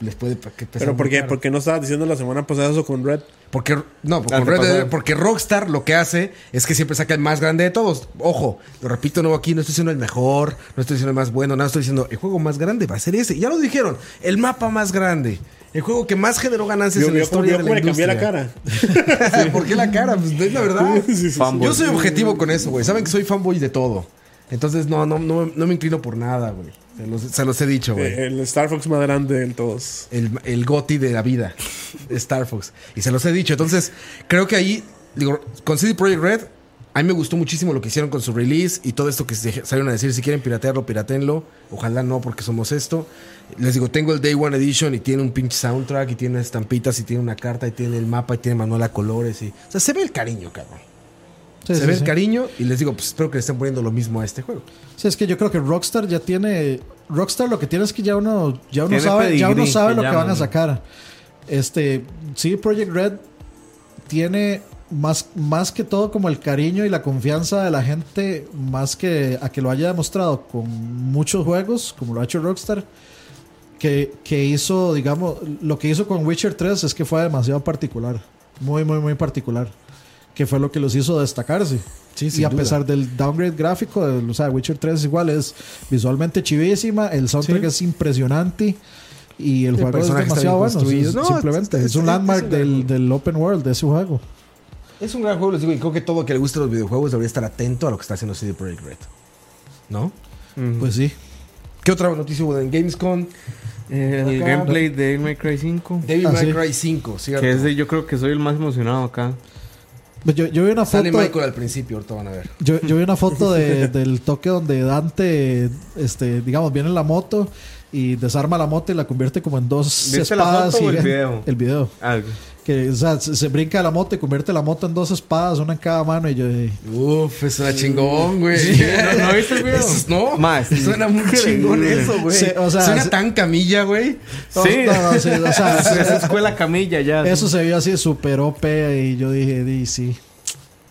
les puede que pesar Pero ¿por qué, caro. ¿por qué no estabas diciendo la semana pasada eso con Red? Porque, no, Ah, con ¿qué Red porque Rockstar lo que hace es que siempre saca el más grande de todos. Ojo, lo repito nuevo aquí, no estoy diciendo el mejor, no estoy diciendo el más bueno, nada, estoy diciendo el juego más grande va a ser ese. Ya lo dijeron, el mapa más grande. El juego que más generó ganancias Yo, en la yo, historia yo de la cambié la industria. cara. ¿Por qué la cara? Pues es la verdad. Sí, sí, sí. Fanboy. Yo soy objetivo con eso, güey. Saben que soy fanboy de todo. Entonces no, no, no, no me inclino por nada, güey. Se los, se los he dicho, güey. Eh, El Star Fox más grande de todos. el, el goti de la vida, Star Fox. Y se los he dicho. Entonces, creo que ahí, digo, con CD Projekt Red, a mí me gustó muchísimo lo que hicieron con su release y todo esto que se salieron a decir. Si quieren piratearlo, piratenlo. Ojalá no, porque somos esto. Les digo, tengo el Day One Edition y tiene un pinche soundtrack y tiene estampitas y tiene una carta y tiene el mapa y tiene manual a colores. Y, o sea, se ve el cariño, cabrón. Sí, se sí, ve sí. el cariño y les digo, pues espero que le estén poniendo lo mismo a este juego. Sí, es que yo creo que Rockstar ya tiene. Rockstar lo que tiene es que ya uno, ya uno sabe, ya uno sabe que lo que van a sacar. Este, sí, Project Red tiene más, más que todo como el cariño y la confianza de la gente, más que a que lo haya demostrado con muchos juegos, como lo ha hecho Rockstar, que, que hizo, digamos, lo que hizo con Witcher 3 es que fue demasiado particular, muy, muy, muy particular, que fue lo que los hizo destacarse. Sí, y a duda. pesar del downgrade gráfico, del- o sea, Witcher 3 igual es visualmente chivísima, el soundtrack Sí. es impresionante y el, El juego es demasiado bueno. construido. es- No, simplemente es- es, un es- landmark un del, del open world de ese juego. Es un gran juego, les digo, y creo que todo que le guste los videojuegos debería estar atento a lo que está haciendo CD Projekt Red. ¿No? Pues sí. ¿Qué otra noticia hubo en Gamescom? El Acá. gameplay de Devil May Cry 5. Devil Ah, May sí. Cry 5, ¿cierto? Que es de, yo creo que soy el más emocionado acá. Pues Yo, yo vi una foto. Sale Michael al principio, ahorita van a ver. Yo, yo vi una foto de- del toque donde Dante, este, digamos, viene en la moto y desarma la moto y la convierte como en dos ¿Viste la espadas. foto o el video? El video. Algo. Que, o sea, se, se brinca la moto y convierte la moto en dos espadas, una en cada mano. Y yo dije, Uf, es una chingón, güey. ¿No, ¿No viste el video? Es- no, Más. suena muy chingón eso, güey. Sí, o sea, suena tan camilla, güey. no, Sí. no, no, sí, o sea, Esa escuela camilla ya. eso se vio así súper OP y yo dije, di, sí,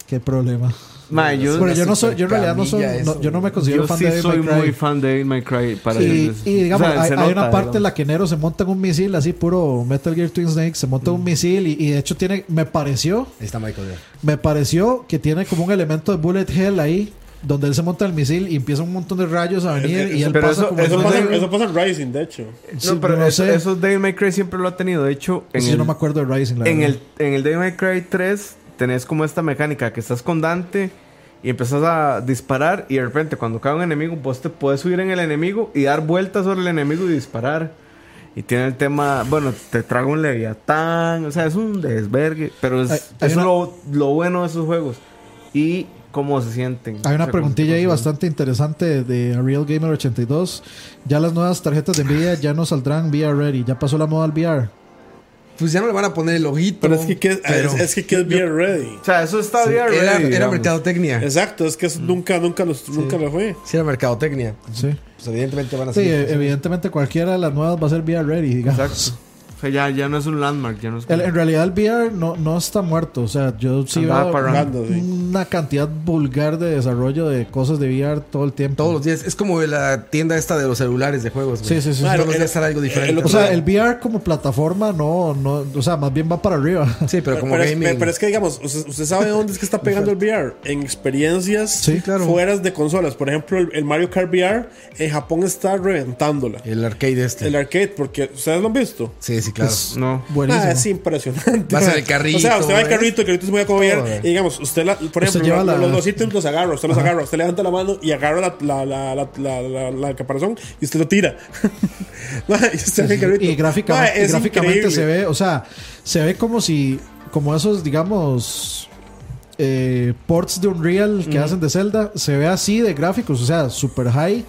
qué problema. Ma, yo, Pero yo no soy, yo en realidad no soy, no- yo no me considero yo fan sí de Devil soy May Cry. muy fan de Devil May Cry. Para Y, digamos, O sea, hay, una parte en la que Nero se monta en un misil, así puro Metal Gear Twin Snake, se monta en Mm. un misil y, y de hecho tiene, me pareció, Ahí está Michael. ya. me pareció que tiene como un elemento de bullet hell ahí, donde él se monta el misil y empieza un montón de rayos a venir Es y él pero pasa eso- como Eso en- pasa, Devil- eso pasa en Rising, de hecho. Sí, No, pero no eso, eso Devil May Cry siempre lo ha tenido. De hecho, en, el, yo no me acuerdo de Rising, la en, verdad. el, en el Devil May Cry 3 tenés como esta mecánica que estás con Dante y empezás a disparar y de repente cuando cae un enemigo vos te puedes subir en el enemigo y dar vueltas sobre el enemigo y disparar. Y tiene el tema, bueno, te trago un Leviatán, o sea, es un desvergue, pero es, una- lo, lo bueno de esos juegos. Y cómo se sienten. Hay una O sea, preguntilla ahí bastante interesante de Real Gamer 82. Ya las nuevas tarjetas de Nvidia ya no saldrán VR ready. Ya pasó la moda al VR. Pues ya no le van a poner el ojito. Pero es que, ¿qué- pero- es, es que ¿qué es VR ready? O sea, eso está Sí, bien era, ready, era digamos. mercadotecnia. Exacto, es que eso nunca, nunca, los, nunca lo fue. Sí, era mercadotecnia. Sí. Pues evidentemente van a Sí, ser. eh, evidentemente cualquiera de las nuevas va a ser VR ready, digamos. Exacto. O sea, ya, ya no es un landmark, ya no es El- en realidad el VR no, no está muerto. O sea, yo sí Andaba veo sí. una cantidad vulgar de desarrollo de cosas de VR todo el tiempo. Todos los días. Es como la tienda esta de los celulares de juegos. güey. Sí, sí, sí. Claro, días sale algo diferente. el O sea, el VR como plataforma no, no, o sea, más bien va para arriba. Sí, pero como pero, es, pero es que, digamos, usted, usted sabe dónde es que está pegando el VR. En experiencias Sí, claro. fuera de consolas. Por ejemplo, el, el Mario Kart VR en Japón está reventándola. El arcade este. El arcade, porque ustedes lo han visto. Sí, sí, claro. No. buenísimo. Ah, es impresionante. Vas en el carrito, O sea, usted va en ¿eh? carrito, el carrito se VR. Todo, ¿eh? Y digamos, usted, la- por ejemplo, lleva los, la- los dos ítems los agarra, usted los agarra, usted levanta la mano y agarra la, la, la, la, la, la- la caparazón y usted lo tira. Y usted en el carrito. y gráficamente, y gráficamente increíble. se ve, o sea, se ve como si, como esos, digamos, eh, ports de Unreal que hacen de Zelda, se ve así de gráficos, o sea, super high,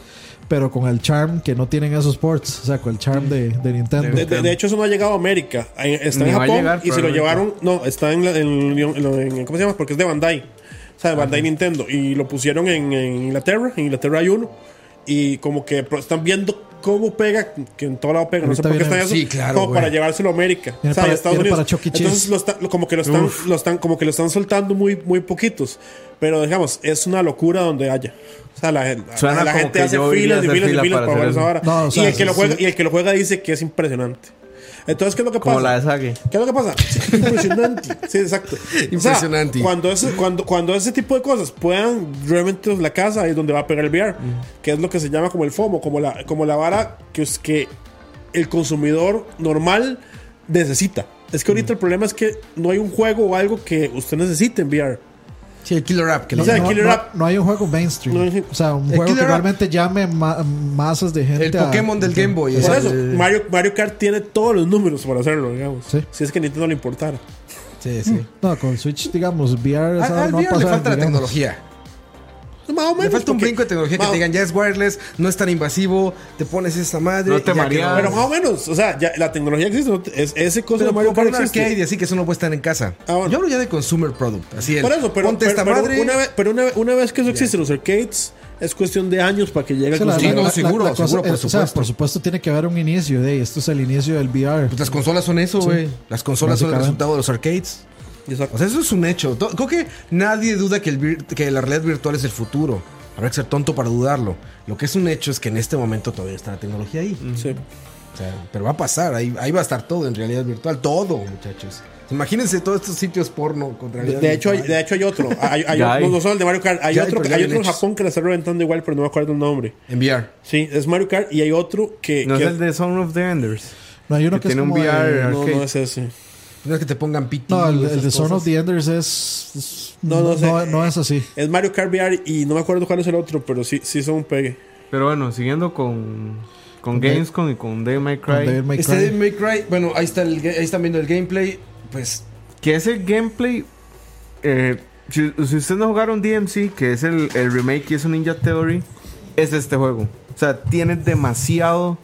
pero con el charm que no tienen esos ports, o sea, con el charm de, de Nintendo. De, de- de hecho, eso no ha llegado a América. Está en Japón llegar, y se lo llevaron. No, está en, la- en, en- en- ¿Cómo se llama? Porque es de Bandai. O sea, de Bandai Nintendo. Y lo pusieron en, en Inglaterra. En Inglaterra hay uno. Y como que están viendo cómo pega. Que en todo lado pega. No sé por qué están eso. sí, claro, Como güey. para llevárselo a América. O sea, para- a Estados Unidos. Entonces lo está- como que lo están, lo están, como que lo están soltando muy, muy poquitos. Pero digamos, es una locura donde haya. O sea, la, la, la gente hace filas y filas y fila filas para para hacer esa hora. No, o sea, y, el que lo juega, sí. y el que lo juega dice que es impresionante. Entonces, ¿qué es lo que Como pasa? la de Sage. ¿Qué es lo que pasa? Impresionante. Sí, exacto. O sea, Impresionante. cuando, ese, cuando, cuando ese tipo de cosas puedan realmente la casa, ahí es donde va a pegar el VR. Que es lo que se llama como el FOMO, como la, como la vara que, es que el consumidor normal necesita. Es que ahorita el problema es que no hay un juego o algo que usted necesite en VR. Sí, el Killer App. Que O lo- sea, no, Killer no- App- no hay un juego mainstream. Hay- o sea, un El juego que App- realmente llame ma- masas de gente. el a- Pokémon del Game Boy. Por es eso, el- Mario, Mario Kart tiene todos los números para hacerlo, digamos. Sí. Si es que a Nintendo le importara. Sí, sí. No, con Switch, digamos, VR esa A- no VR le falta la digamos. Más o menos. Le falta un brinco de tecnología que te digan, ya es wireless, no es tan invasivo, te pones esta madre. No te mareas. Pero más o menos. O sea, ya la tecnología existe. ¿no? Es, ese cosa Pero de Mario Kart existe. arcade así que eso no puede estar en casa. Ah, bueno. Yo hablo ya de consumer product. Así el, Por eso, pero, ponte pero, esta pero madre. una vez, pero una, una vez que eso existe en los arcades, es cuestión de años para que llegue al la- Sí, la- no, la- seguro, la cosa seguro, por es- O sea, supuesto. por supuesto tiene que haber un inicio de esto es el inicio del VR. Pues las consolas son eso, güey. Las consolas son el resultado de los arcades. Exacto. O sea, eso es un hecho. Creo que nadie duda que, el vir- que la realidad virtual es el futuro. Habrá que ser tonto para dudarlo. Lo que es un hecho es que en este momento todavía está la tecnología ahí. Sí. O sea, pero va a pasar, ahí, ahí va a estar todo en realidad virtual, todo, muchachos. Imagínense todos estos sitios porno con De, realidad de hecho, hay, de hecho hay otro. Hay, otro- hay. no solo el de Mario Kart. Hay Ya otro, hay otro en. Japón que la está reventando igual, pero no me acuerdo el nombre. En VR. Sí, es Mario Kart y hay otro que. No que- es el de Song of the Enders. No hay uno que que, es tiene un como de- VR. no, no es ese. No es que te pongan piti. No, el, el de Son of the Enders es. es- No, no, no sé. no, no es así. Es Mario Kart VR y no me acuerdo cuál es el otro, pero sí, sí son un pegue. Pero bueno, siguiendo con, con Con Gamescom y con Devil May Cry. May Este Cry. Devil May Cry, bueno, ahí, está el, ahí están viendo el gameplay. Pues Que ese gameplay. eh, si, si ustedes no jugaron DMC, que es el, el remake y es un Ninja Theory, es este juego. O sea, tiene demasiado,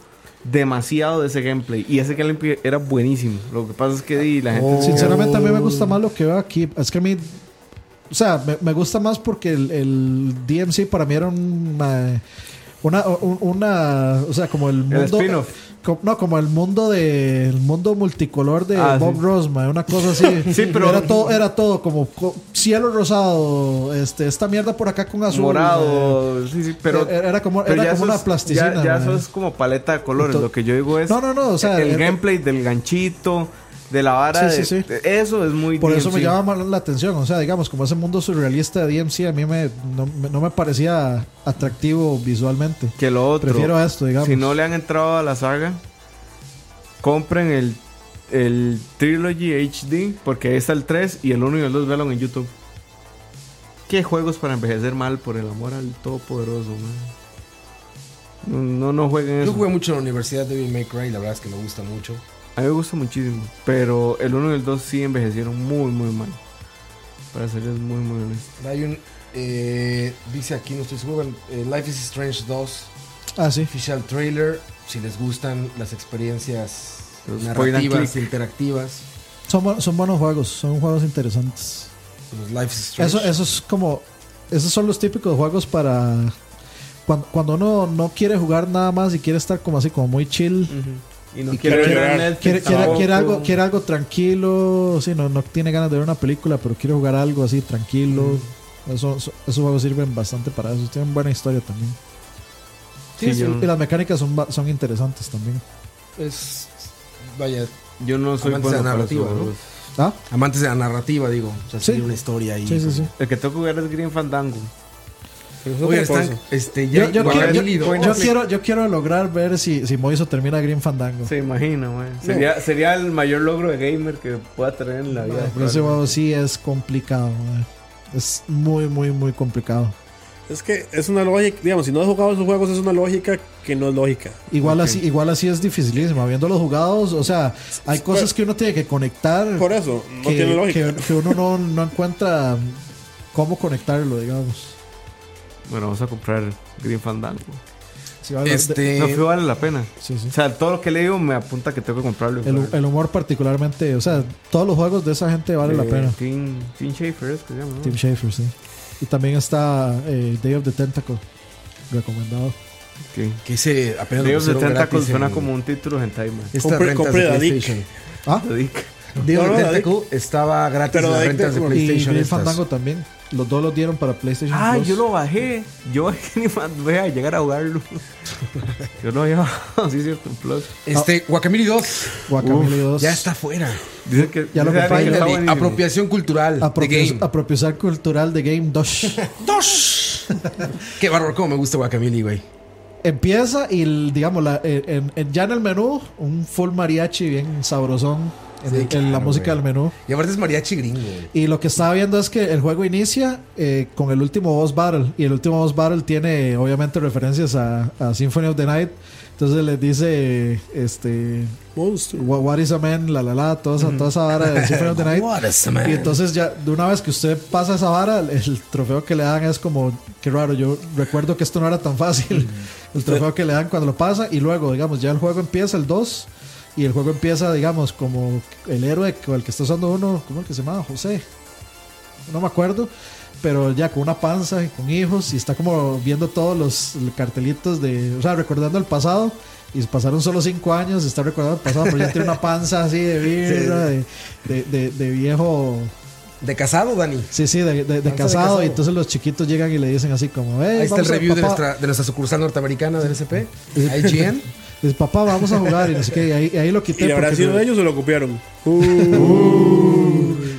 demasiado de ese gameplay. Y ese gameplay era buenísimo. Lo que pasa es que di, la gente. Oh. Sinceramente, a mí me gusta más lo que veo aquí. Es que a mí. O sea, me, me gusta más porque el, el DMC para mí era una. Una, un- una, o sea, como el mundo. spin-off. co- no, como el mundo de. El mundo multicolor de Ah, Bob sí. Ross, ma, una cosa así. Sí, pero- Era todo, era todo como co- cielo rosado, este, esta mierda por acá con azul. morado, sí, sí, pero. Era- era como- pero era como una plasticina, Ya, ya man. eso es como paleta de colores. Lo que yo digo es. No, no, no, o sea, el gameplay del ganchito, de la vara. Sí, de- sí, sí. de- eso es muy Por eso me llama la atención. O sea, digamos, como ese mundo surrealista de DMC, a mí me, no, me- no me parecía atractivo visualmente. Que lo otro. Prefiero a esto, digamos. Si no le han entrado a la saga, compren el, el Trilogy HD, porque ahí está el 3 y el 1 y el 2 velan en YouTube. ¿Qué juegos para envejecer mal por el amor al todopoderoso, man? No, no, no jueguen Yo eso. jugué mucho en la universidad de Devil May Cry, la verdad es que me gusta mucho. A mí me gusta muchísimo. Pero el 1 y el 2 sí envejecieron muy, muy mal. Para serles muy, muy honesto. Hay un. eh, dice aquí, no estoy seguro. eh, Life is Strange 2 Ah, sí. Official Trailer. Si les gustan las experiencias Los narrativas, interactivas. Son, bu- son buenos juegos, son juegos interesantes. Los Life is Strange. Eso, eso es como. Esos son los típicos juegos para. Cuando, cuando uno no quiere jugar nada más y quiere estar como así, como muy chill. Y no Y quiere quiere ver. Netflix Quiere, quiere, algo, quiere algo tranquilo. Sí, no, no tiene ganas de ver una película, pero quiere jugar algo así tranquilo. Eso- eso- esos juegos sirven bastante para eso. Tienen buena historia también. Sí, Sí, yo- y las mecánicas son, son interesantes también. Es. Vaya, Yo no soy Amantes de bueno la para narrativa, ¿no? ¿Ah? amantes de la narrativa, digo. O sea, Sí. seguir una historia ahí. Sí, sí, sí. El que tengo que jugar es Green Fandango. Es Oye, están. Este, Yo, ya, yo Guacamole quiero, yo- quiero, yo quiero lograr ver si, si Moiso termina Green Fandango. Se imagina, güey. Sería, sería el mayor logro de gamer que pueda tener en la vida. Pero ese juego sí es complicado. mae. Es muy, muy, muy complicado. Es que es una lógica, digamos, si no has jugado esos juegos, es una lógica que no es lógica. Igual, así, igual así es dificilísimo. Habiéndolos jugados, o sea, hay cosas que uno tiene que conectar Por eso, no que, tiene lógica. que- que uno no, no encuentra cómo conectarlo, digamos. Bueno, vamos a comprar Green Fandango. Sí, vale, de- Este. No, vale la pena. sí, sí. O sea, todo lo que le digo me apunta que tengo que comprarlo. y El, el humor particularmente, o sea, todos los juegos de esa gente vale la Eh, pena. Team, Team Schafer es que se llama, ¿no? Tim Schafer, sí. Y también está eh, Day of the Tentacle, recomendado. Sí. Que ese apenas Day of the Tentacle suena en como un título hentai, man. Rentas compré de la Dick. PlayStation. Ah, digo. Day of the Tentacle estaba gratis Pero en las la Dick rentas de de- y PlayStation. Green estas. Fandango también. Los dos los dieron para PlayStation Ah, yo lo bajé. Yo bajé ni más voy a llegar a jugarlo. yo lo había bajado, sí, es cierto, en Plus. Este, Guacamole 2. Guacamole 2. Ya está fuera. Dice que Ya lo que buenísimo. Apropiación cultural. Apropiación cultural de Game 2. ¡Dos! Qué bárbaro, cómo me gusta Guacamole, güey. Empieza y, digamos, la- en- en- ya en el menú, un full mariachi bien sabrosón en, Sí, en claro, la música güey. del menú. Y aparte es mariachi gringo, güey. Y lo que estaba viendo es que el juego inicia eh, con el último boss battle. Y el último boss battle tiene, obviamente, referencias a, a Symphony of the Night. Entonces les dice, este, Monster. what, what is a man, la la la, toda esa, toda esa vara de Symphony of the Night. What is a man? Y entonces ya, de una vez que usted pasa esa vara, el, el trofeo que le dan es como, qué raro, yo recuerdo que esto no era tan fácil. El trofeo que le dan cuando lo pasa y luego, digamos, ya el juego empieza el 2 y el juego empieza, digamos, como el héroe con el que está usando uno, ¿cómo es el que se llama? José. No me acuerdo. Pero ya con una panza y con hijos y está como viendo todos los cartelitos de, o sea, recordando el pasado. Y pasaron solo cinco años, está recordando el pasado, pero ya tiene una panza así de birra, de, de, de- de viejo, ¿De casado, Dani? Sí, sí, de, de- casado, casado. Y entonces los chiquitos llegan y le dicen así como, Ahí está el review de nuestra, de nuestra sucursal norteamericana del SP. IGN. dice, papá, vamos a jugar. Y no sé qué, y ahí, y ahí lo quité. ¿Y habrá sido me- ellos o lo copiaron?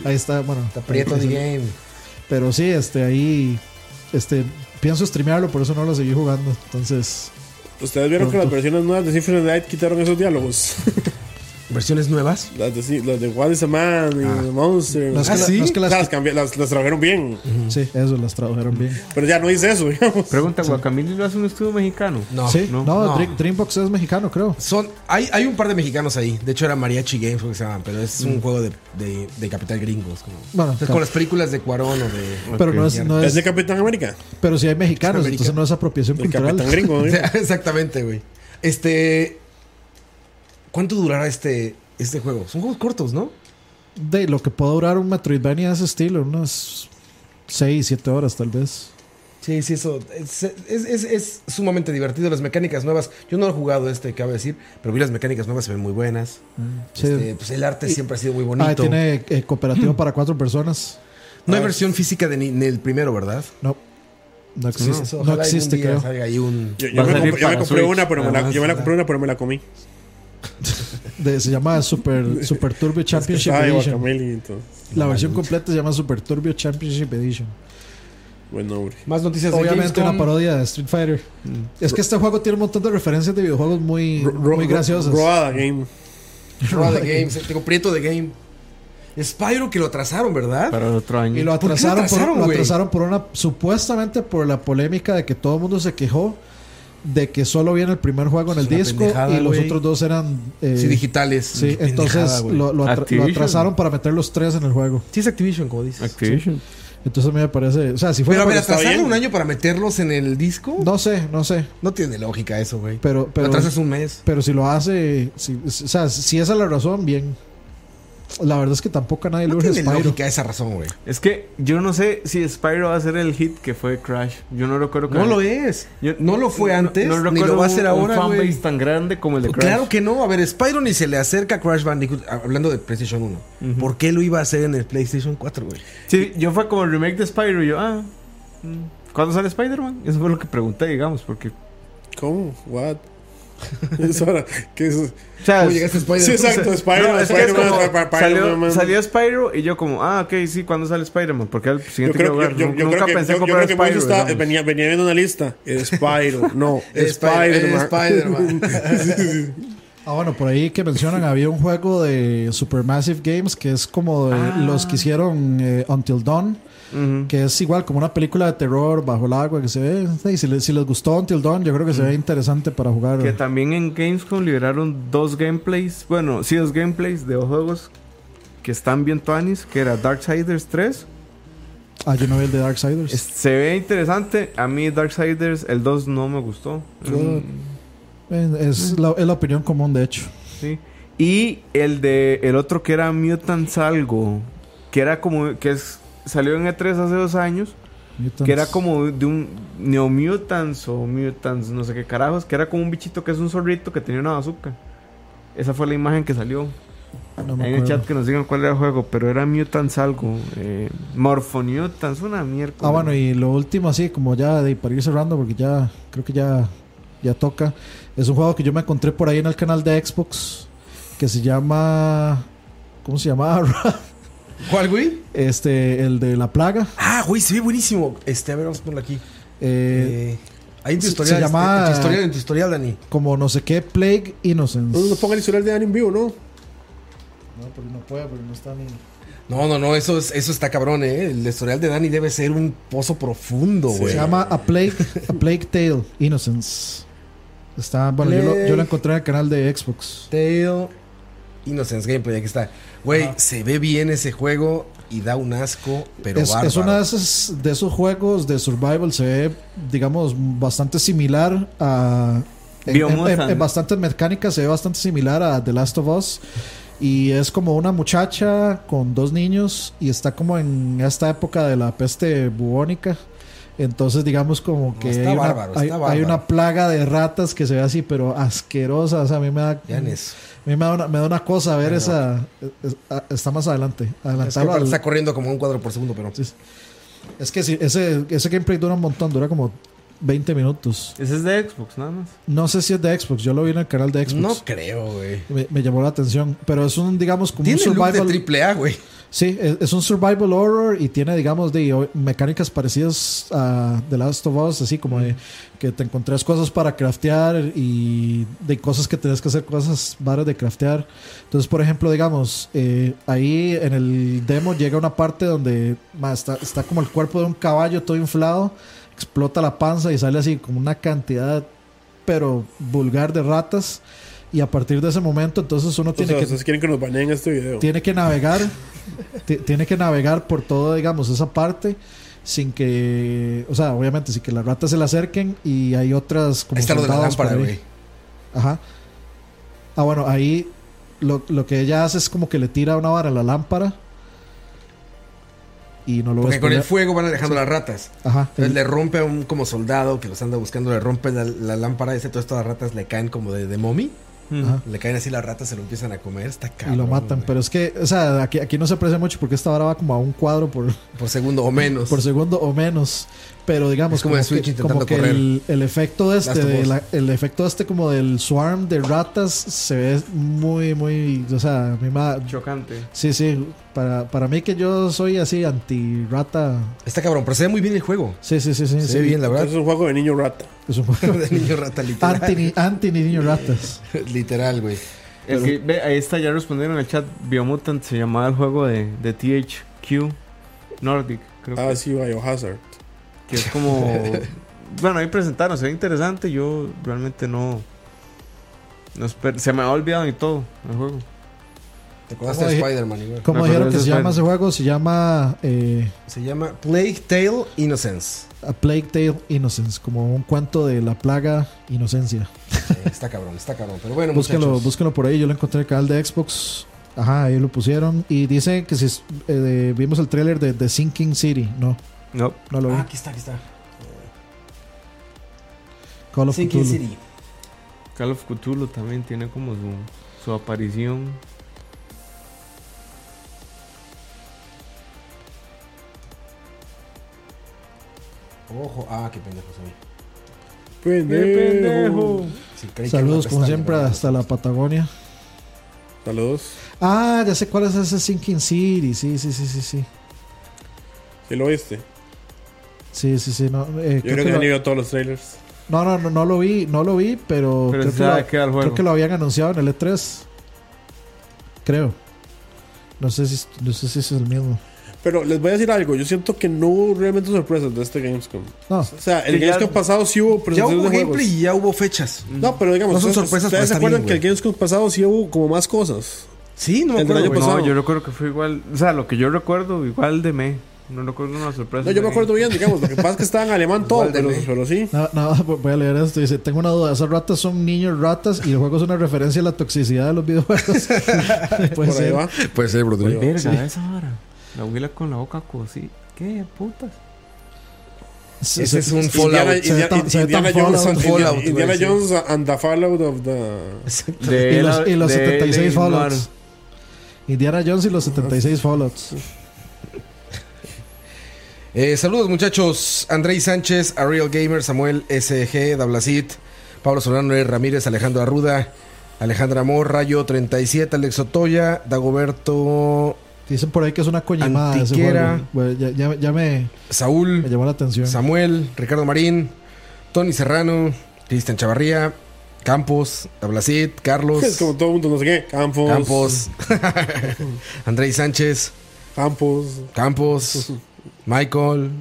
Ahí está, bueno. Está prieto de game. Pero sí, este, ahí, este, pienso streamearlo, por eso no lo seguí jugando. Entonces, Ustedes vieron que las versiones nuevas de Symphony of the Night quitaron esos diálogos. Versiones nuevas. Las de, las de What is a Man y Ah. The Monster. no Ah, que, la- ¿sí? no es que las, sea, las, las, las trabajaron bien. sí, eso, las tradujeron bien. Pero ya no dice eso, digamos. Pregunta, ¿Guacamole lo hace un estudio mexicano? No. sí, no, no, no. Dream- Dreambox es mexicano, creo. Son, hay, hay un par de mexicanos ahí. De hecho, era Mariachi Games, que se llaman. Pero es un juego de, de, de capital gringos. Como, Bueno, como las películas de Cuarón o de. pero no es, no Es es, de Capitán América. pero si hay mexicanos, entonces no es apropiación De cultural. Capitán Gringo. ¿eh? Exactamente, güey. Este. ¿Cuánto durará este, este juego? Son juegos cortos, ¿no? De lo que puede durar un Metroidvania de ese estilo, unas 6, 7 horas tal vez. Sí, sí, eso. Es, es, es- es sumamente divertido. Las mecánicas nuevas. Yo no lo he jugado este, cabe decir. Pero vi las mecánicas nuevas, se ven muy buenas. Sí. Este, pues el arte siempre ha sido muy bonito. Ah, tiene eh, cooperativo para cuatro personas. No hay Ah. versión física de ni, ni el primero, ¿verdad? No, no existe, no ojalá existe creo. salga ahí un. Yo, yo me, comp- yo me compré Switch, una, pero me la, además, yo me la ¿verdad? compré una, pero me la comí. De- se llama Super, Super Turbo Championship Edition. La versión completa se llama Super Turbo Championship Edition. Buen nombre. Más noticias de Obviamente una parodia de Street Fighter. Es que este juego tiene un montón de referencias de videojuegos muy, Ro- muy graciosas. Roada Game. Roa de Games. Tengo Prieto de Game. Spyro que lo atrasaron, ¿verdad? Para el otro año. Y lo ¿Por qué lo atrasaron, por, atrasaron, lo atrasaron por una supuestamente por la polémica de que todo el mundo se quejó de que solo viene el primer juego en el disco y los otros dos eran. eh, Sí, digitales. Sí, entonces lo, lo atra- lo Activision. atrasaron para meter los tres en el juego. Sí, es Activision, como dices. Activision. Entonces a mí me parece. O sea, si fuera. Pero a ver, por- está atrasarlo bien. un año para meterlos en el disco. no sé, no sé. No tiene lógica eso, güey. Pero, Lo pero, atrasas un mes. pero si lo hace. Si, o sea, si esa es la razón, bien. La verdad es que tampoco a nadie No le urge tiene Spyro. lógica esa razón, güey. Es que yo no sé si Spyro va a ser el hit que fue Crash. Yo no recuerdo que No lo es. Yo- no lo fue antes, No, ni lo va a un- ahora, un fanbase tan grande como el de Crash. Claro que no. A ver, Spyro ni se le acerca a Crash Bandicoot, hablando de PlayStation 1. ¿Por qué lo iba a hacer en el PlayStation 4, güey? Sí, yo fue como el remake de Spyro y yo, ah, mm, ¿cuándo sale Spider-Man? Eso fue lo que pregunté, digamos, porque... ¿Cómo? ¿What? Es hora. ¿Qué es? O sea, ¿Cómo llegaste a Spider-Man? Sí, exacto. Spider-Man. no, que Spider-Man, como, pa- salió, Spider-Man. salió Spyro y yo como, ah, ok, sí, ¿cuándo sale Spider-Man? Porque al Yo siguiente creo, lugar, yo, yo- yo nunca creo que, pensé yo, yo comprar creo que Spyro, está- venía, venía viendo una lista. Spyro. No, Spider- Spider-Man. Spider-Man. Ah, bueno, por ahí que mencionan, había un juego de Supermassive Games que es como de los que hicieron eh, Until Dawn, Que es igual como una película de terror bajo el agua que se ve. sí, si, les, si les gustó Until Dawn, yo creo que se ve interesante para jugar. Que también en Gamescom liberaron dos gameplays, bueno, sí, dos gameplays de dos juegos que están bien tuanis, que era Darksiders 3. Ah, yo no vi el de Darksiders. Se ve interesante, a mí Darksiders el 2 no me gustó. Yo- Eh, es, la, es la opinión común, de hecho. Sí. Y el de el otro que era Mutants algo, que era como que es salió en E3 hace dos años, Mutants. que era como de un Neo Mutants o Mutants, no sé qué carajos, que era como un bichito que es un zorrito que tenía una bazooka. Esa fue la imagen que salió. No en el chat que nos digan cuál era el juego, pero era Mutants algo, eh, Morphonutants, una mierda. Ah, bueno, y lo último, así como ya de, para ir cerrando, porque ya creo que ya, ya toca. Es un juego que yo me encontré por ahí en el canal de Xbox que se llama. ¿Cómo se llamaba? ¿Cuál, güey? este, el de la plaga. Ah, güey, se ve buenísimo. Este, a ver, vamos a ponerlo aquí. Eh, Eh, ahí en tu historial. se llama- este, en tu historial, en tu historial, Dani. como no sé qué, Plague Innocence. No ponga el historial de Dani en vivo, ¿no? No, porque no puede, porque no está ni. No, no, no, eso, es, eso está cabrón, ¿eh? El historial de Dani debe ser un pozo profundo, güey. Se llama A Plague, A Plague Tale Innocence. Está, bueno, yo lo, yo lo encontré en el canal de Xbox. Tale Innocence Gameplay, aquí está. Güey, se ve bien ese juego y da un asco, pero es, bárbaro. es uno de esos, de esos juegos de survival, se ve, digamos, bastante similar a... En, en- en- en bastantes mecánicas se ve bastante similar a The Last of Us. Y es como una muchacha con dos niños y está como en esta época de la peste bubónica. Entonces, digamos como que está hay, una, bárbaro, está hay- hay una plaga de ratas que se ve así, pero asquerosa. O sea, a mí me da, Ya en eso. a mí me da, una, me da una cosa ver esa... es- es- Está más adelante. Es que al- está corriendo como un cuadro por segundo, pero. Sí. Es que sí, ese, ese gameplay dura un montón, dura como 20 minutos. Ese es de Xbox, nada más. No sé si es de Xbox, yo lo vi en el canal de Xbox. No creo, güey. Me, me llamó la atención, pero es un, digamos, como un Tiene look de survival. triple A, güey. Sí, es, un survival horror y tiene, digamos, de mecánicas parecidas a The Last of Us, así como de que te encontrás cosas para craftear y de cosas que tenés que hacer, cosas varas de craftear. Entonces, por ejemplo, digamos, eh, ahí en el demo llega una parte donde está, está como el cuerpo de un caballo todo inflado, explota la panza y sale así como una cantidad, pero vulgar de ratas. Y a partir de ese momento, entonces uno O tiene sea, que ustedes quieren que nos baneen este video. tiene que navegar ti- tiene que navegar por todo digamos esa parte sin que o sea obviamente sin que las ratas se le acerquen y hay otras como Ahí está lo de la lámpara, güey. ajá ah bueno ahí lo, lo que ella hace es como que le tira una vara a la lámpara y no lo Porque con el fuego van alejando las ratas. ajá Entonces le rompe a un como soldado que los anda buscando, le rompe la, la lámpara ese, todas estas ratas le caen como de, de mommy. Ajá. Le caen así las ratas, se lo empiezan a comer. Está y cabrón. lo matan güey. pero es que o sea aquí, aquí no se aprecia mucho porque esta vara va como a un cuadro por, Por segundo o menos. por segundo o menos. Pero digamos, Es como el Switch que, intentando como que correr. el, el efecto este, de la- el efecto este como del swarm de ratas se ve muy, muy, o sea, a mí me da- Chocante. sí, sí, para, para mí que yo soy así anti rata, Está cabrón, pero se ve muy bien el juego. sí, sí, sí, sí, Se sí. ve bien, la Es verdad. un juego de niño rata. Es un juego de niño rata, literal. anti, ni- anti ni niño ratas. literal, güey. Que- ve, ahí está, ya respondieron en el chat. Biomutant se llamaba el juego de, de THQ Nordic, creo Ah, que, sí, Biohazard. Que es como bueno, ahí presentaron, se ve interesante. Yo realmente no. no esper- se me ha olvidado y todo el juego. ¿Te acordaste ¿Cómo de? Spider-Man igual? ¿Cómo dijeron que se llama ese juego? Se llama eh, Se llama Plague Tale Innocence. A Plague Tale Innocence, como un cuento de la plaga inocencia. Sí, está cabrón, está cabrón. Pero bueno, Búsquenlo, búsquenlo por ahí. Yo lo encontré en el canal de Xbox. Ajá, ahí lo pusieron. Y dice que si es- eh, vimos el tráiler de The Sinking City. No, No. no lo vi. Ah, aquí está, aquí está. Call of Sinking Cthulhu. City. Call of Cthulhu también tiene como su, su aparición. Ojo. Ah, qué pendejo soy. Pendejo. Sí, Saludos como siempre hasta la Patagonia. Saludos. Ah, ya sé cuál es ese Sinking City. Sí, sí, sí, sí, sí. ¿Sí lo viste? Sí, sí, sí. No, eh, Yo creo que que han lo- ido todos los trailers. no, no, no, no lo vi, no lo vi, pero, Pero creo, se que sabe lo, que era el juego. creo que lo habían anunciado en el E3. Creo. No sé si, no sé si es el mismo. Pero les voy a decir algo. Yo siento que no hubo realmente sorpresas de este Gamescom. No, O sea, el Que ya- Gamescom pasado sí hubo Ya hubo de juegos. gameplay y ya hubo fechas. No, pero digamos, No son ustedes- sorpresas, ¿Ustedes se acuerdan bien, que el. Gamescom pasado sí hubo como más cosas? Sí, no me El acuerdo. año güey. pasado. No, yo recuerdo que fue igual. O sea, lo que yo recuerdo, igual de me. No recuerdo una sorpresa. No, yo me acuerdo bien, digamos. Lo que pasa es que estaba en alemán todo, pero, sí. no, no, voy a leer esto. Dice: Tengo una duda. Esas ratas son niños ratas y el juego es una referencia a la toxicidad de los videojuegos. Puede ser. va. Puede ser, Rodrigo. Verga, esa hora. La abuela con la boca cosí. ¿Qué putas? Se- Ese se- es un Fallout. ve tan Indiana Jones, Fallout. Fallout, Indiana- Indiana. Jones and the Fallout of the. De Y los, y los de 76 L.A. Fallouts. Indiana Jones y los 76 Fallouts. Eh, saludos muchachos, Andrei Sánchez, Ariel Gamer, Samuel SG, Dablacit, Pablo Solano R. Ramírez, Alejandro Arruda, Alejandra Amor, Rayo 37, Alex Otoya, Dagoberto, Dicen por ahí que es una coñimada ese Antiquera. Bueno, ya, ya- ya me, me Saúl, llamó la atención. Samuel, Ricardo Marín, Tony Serrano, Cristian Chavarría, Campos, Dablacit, Carlos, Es como todo el mundo, no sé qué. Campos. Campos, Andrei Sánchez, Campos. Campos, Michael.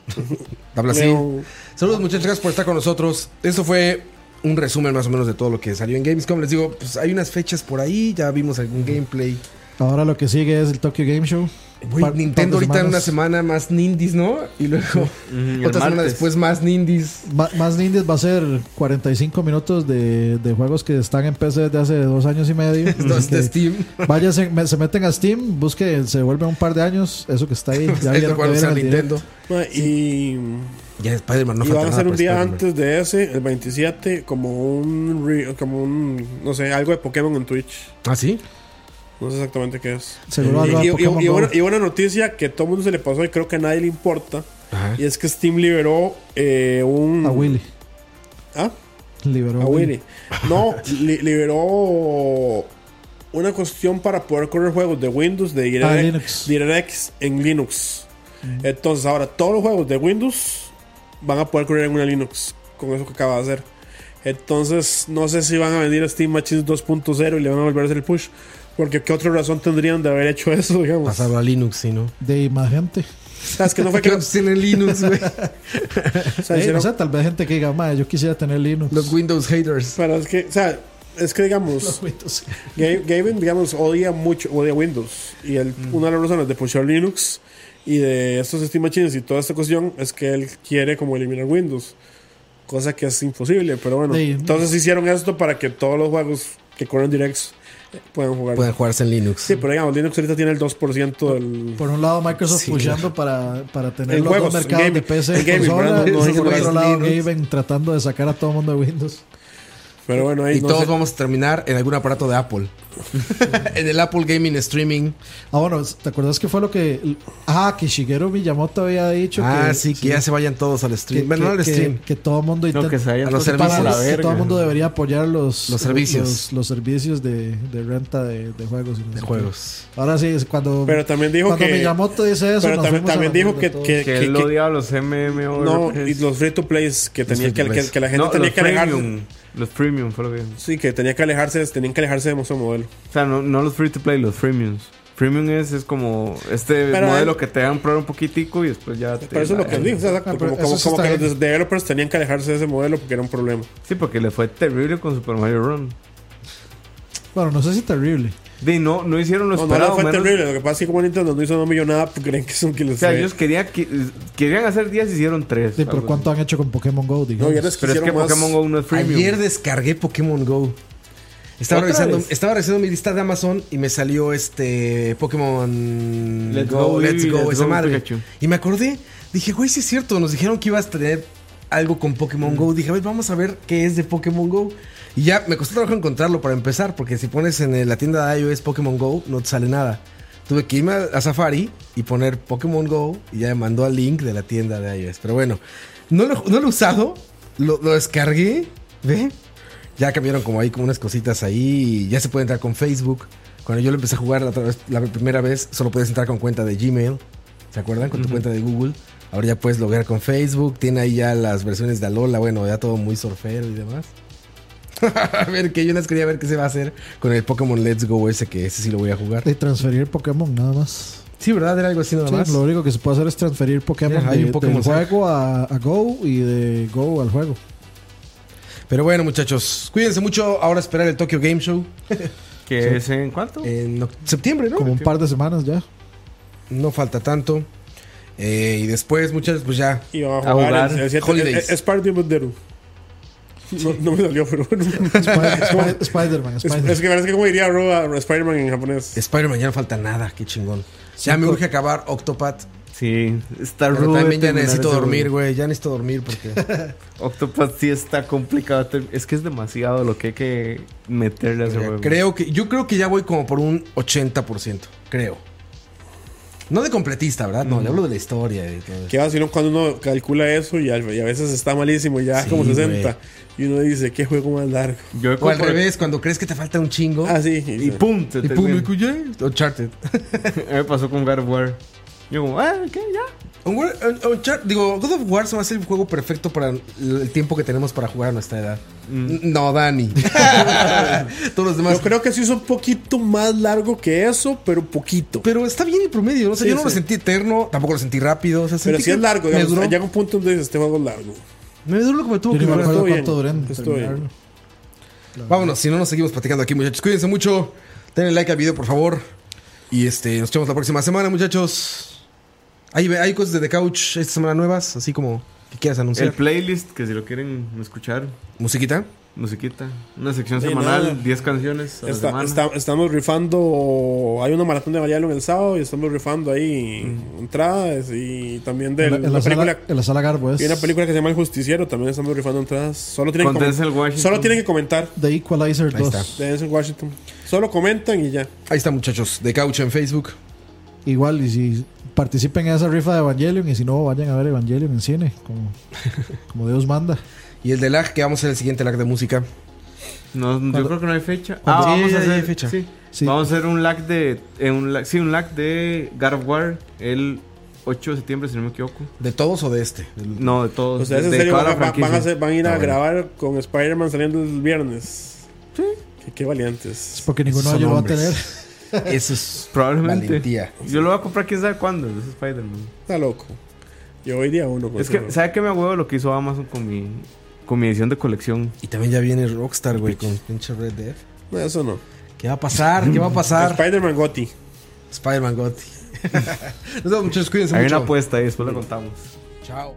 Leo. Saludos muchachos, gracias por estar con nosotros. Eso fue un resumen más o menos de todo lo que salió en Gamescom. Les digo, pues hay unas fechas por ahí, ya vimos algún gameplay. Ahora lo que sigue es el Tokyo Game Show. Par- Nintendo ahorita en una semana más Nindies, ¿no? Y luego y otra semana después más Nindies. Ma- más Nindies va a ser 45 minutos de, de juegos que están en PC desde hace dos años y medio. Esto es Así de Steam. váyanse, me- se meten a Steam, busquen, se vuelven un par de años. Eso que está ahí. Ya vieron que vieron Nintendo. Ma, Y, Ya Spider-Man, no y falta van a hacer un día antes de ese, el 27, como un, como un, no sé, algo de Pokémon en Twitch. ¿Ah, sí? No sé exactamente qué es. Seguro Y, y- Pokémon y buena noticia que todo el mundo se le pasó y creo que a nadie le importa. Ajá. Y es que Steam liberó eh, un... A Willy. ¿Ah? Liberó A Willy. No, li- liberó una cuestión para poder correr juegos de Windows, de Ah, DirectX, Linux. DirectX en Linux. Entonces ahora todos los juegos de Windows van a poder correr en una Linux con eso que acaba de hacer. Entonces no sé si van a venir Steam Machines 2.0 y le van a volver a hacer el push. Porque qué otra razón tendrían de haber hecho eso, digamos. Pasarlo a Linux, sí, ¿no? De más gente. O sea, es que no fue que... ¿Cuántos tienen Linux, güey? o sea, Eh, hicieron- no sé, tal vez gente que diga, "Mae, yo quisiera tener Linux. Los Windows haters. Pero es que, o sea, es que digamos... Los Windows. Ga- Gavin, digamos, odia mucho, odia Windows. Y él, una de las razones de pushar Linux y de estos Steam Machines y toda esta cuestión es que él quiere como eliminar Windows. Cosa que es imposible, pero bueno. Sí. Entonces hicieron esto para que todos los juegos que corren directs puedan jugar. Pueden jugarse en Linux. Sí, pero digamos, Linux ahorita tiene el 2% del... Por un lado, Microsoft Sí, pushando para, para tener En los juegos, dos mercados en de gaming. PC En y gaming, consola. No- no y por otro lado. Gaben tratando de sacar a todo el mundo de Windows. Pero bueno, ahí Y no todos sé. vamos a terminar en algún aparato de Apple. en el Apple Gaming Streaming. Ah, bueno, ¿te acuerdas que fue lo que. Ah, que Shigeru Miyamoto había dicho ah, que. sí, que ya se vayan todos al que, stream. bueno, no al que- stream. que todo el mundo No, que se vayan A los servicios. para que todo el mundo debería apoyar los, Los servicios. los, los servicios de, de renta de, de juegos. y no De sé qué. juegos. Ahora sí, es cuando, Pero también dijo cuando que... Miyamoto dice eso. pero nos también, también dijo que, que, Que que- él que- odiaba los MMO. no, y los free to plays que tenía free que, que, que la gente no, tenía los que alejarse. premium. Los premium fue lo que. Sí, que tenía que alejarse, tenían que alejarse de nuestro modelo. O sea, no, no los free to play, los freemiums. Freemium es, es como este Pero, modelo que te dan probar un poquitico y después ya te Pero eso es lo que dan. digo. o sea, exacto, Ah, pero como, como- como que los developers tenían que alejarse de ese modelo porque era un problema. Sí, porque le fue terrible con Super Mario Run. Bueno, no sé si terrible. De no, no hicieron lo No, no, esperado. no fue menos- terrible. Lo que pasa es que como Nintendo no hizo una millonada, pues creen que son que les O sea, ellos querían, que- querían hacer 10 y hicieron 3. Sí, pero ¿cuánto han hecho con Pokémon Go? No, Digamos? ya les Pero es que más. Pokémon Go no es freemium. Ayer descargué Pokémon Go. Estaba ¿Otra revisando, vez? estaba revisando mi lista de Amazon y me salió este Pokémon Let's Go, Go, Let's Go, Let's esa Go madre. Pikachu. Y me acordé, dije, güey, sí es cierto, nos dijeron que ibas a tener algo con Pokémon Mm. Go. Dije, a ver, vamos a ver qué es de Pokémon Go. Y ya me costó trabajo encontrarlo para empezar, porque si pones en eh, la tienda de iOS Pokémon Go, no te sale nada. Tuve que irme a, a Safari y poner Pokémon Go y ya me mandó al link de la tienda de iOS. Pero bueno, no lo, no lo he usado, lo, lo descargué, ¿ve? Ya cambiaron como ahí como unas cositas ahí y ya se puede entrar con Facebook. Cuando yo lo empecé a jugar la, la primera vez, solo puedes entrar con cuenta de Gmail. ¿Se acuerdan? Con tu cuenta de Google. Ahora ya puedes loguear con Facebook. Tiene ahí ya las versiones de Alola. Bueno, ya todo muy surfero y demás. a ver, que yo les quería ver qué se va a hacer con el Pokémon Let's Go ese, que ese sí lo voy a jugar. De transferir Pokémon, nada más. Sí, ¿verdad? Era algo así nada Sí, más. lo único que se puede hacer es transferir Pokémon, hay de- un Pokémon del juego a, a Go y de Go al juego. Pero bueno, muchachos, cuídense mucho. Ahora esperar el Tokyo Game Show ¿Que es en cuánto? en septiembre, ¿no? Como un par de semanas ya. No falta tanto. Eh, y después, muchachos, pues ya. Y a A jugar, el- el Holidays. es- Party Bundero. No, no me salió, pero bueno. Spider- Spider- Spider-Man, Es, Spider-Man. es que parece que como diría Roa, Spider-Man en japonés. Spider-Man ya no falta nada, qué chingón. Ya Cinco- me urge acabar Octopath. Sí, está Pero rudo. también ya necesito dormir, güey. Ya necesito dormir porque. Octopath sí está complicado. Es que es demasiado lo que hay que meterle a ese juego. creo que. Yo creo que ya voy como por un 80%. Creo. No de completista, ¿verdad? No, le hablo de la historia y todo. ¿Qué va cuando uno calcula eso y a, y a veces está malísimo, ya Sí, como 60? güey. Y uno dice, ¿qué juego más largo? Yo O al revés, cuando crees que te falta un chingo. Ah, sí. Y pum, se y pum, y Uncharted. me pasó con God of War. Yo como, ah, ¿qué? Ya. Un un- digo, God of War se va a ser el juego perfecto para el tiempo que tenemos para jugar a nuestra edad. N- No, Dani. Todos los demás. Yo creo que sí es un poquito más largo que eso, pero poquito. Pero está bien el promedio, ¿no? O sea, Sí, yo no lo sí. sentí eterno, tampoco lo sentí rápido. O sea, Pero sentí sí es largo, Me digamos. duró, Llega un punto donde dices, este es largo. me duró lo que me tuvo Yo que me durar. acuerdo estuvo cuánto duré. Vámonos, si no nos seguimos platicando aquí, muchachos. Cuídense mucho. Denle like al video, por favor. Y este, nos vemos la próxima semana, muchachos. Hay, hay cosas de The Couch esta semana nuevas, así como que quieras anunciar. El playlist, que si lo quieren escuchar, Musiquita. musiquita. Una sección Sí, semanal, nada. 10 canciones a la Está- semana. está- estamos rifando. Hay una maratón de Mariano el sábado y estamos rifando ahí entradas y también de En la, en la la película. sala, en la sala Garbo es Hay una película que se llama El Justiciero, también estamos rifando entradas. Solo tienen, Con que, Denzel comen- Washington. solo tienen que comentar The Equalizer Ahí 2. está. de Denzel Washington. Solo comentan y ya. Ahí está, muchachos. The Couch en Facebook. Igual, y si participen en esa rifa de Evangelion, y si no, vayan a ver Evangelion en cine, como, como Dios manda. Y el de lag, que vamos a hacer el siguiente lag de música. No, yo creo que no hay fecha. Ah, Sí, vamos a hacer fecha. Sí. Sí. Vamos a hacer un lag de. eh, un lag, sí, un lag de God of War el 8 de septiembre, si no me equivoco. ¿De todos o de este? Del- No, de todos. Ustedes en de serio toda van, a- van a, franquicia. hacer- van a ir a Ah, bueno. grabar con Spider-Man saliendo el viernes. Sí. Qué, qué Es valientes. porque ninguno de ellos lo va a tener. Eso es Probablemente. valentía. Yo lo voy a comprar quién sabe cuándo. Es Spider-Man. Está loco. Yo hoy día uno con Es que, ese- ¿sabe qué me huevo lo que hizo Amazon con mi, con mi edición de colección? Y también ya viene Rockstar, güey, con pinche Red Dead. No, eso no. ¿Qué va a pasar? ¿Qué va a pasar? Spider-Man Gotti. Spider-Man Gotti. Nos vemos, muchachos. Cuídense Hay mucho. una apuesta ahí, después lo contamos. Chao.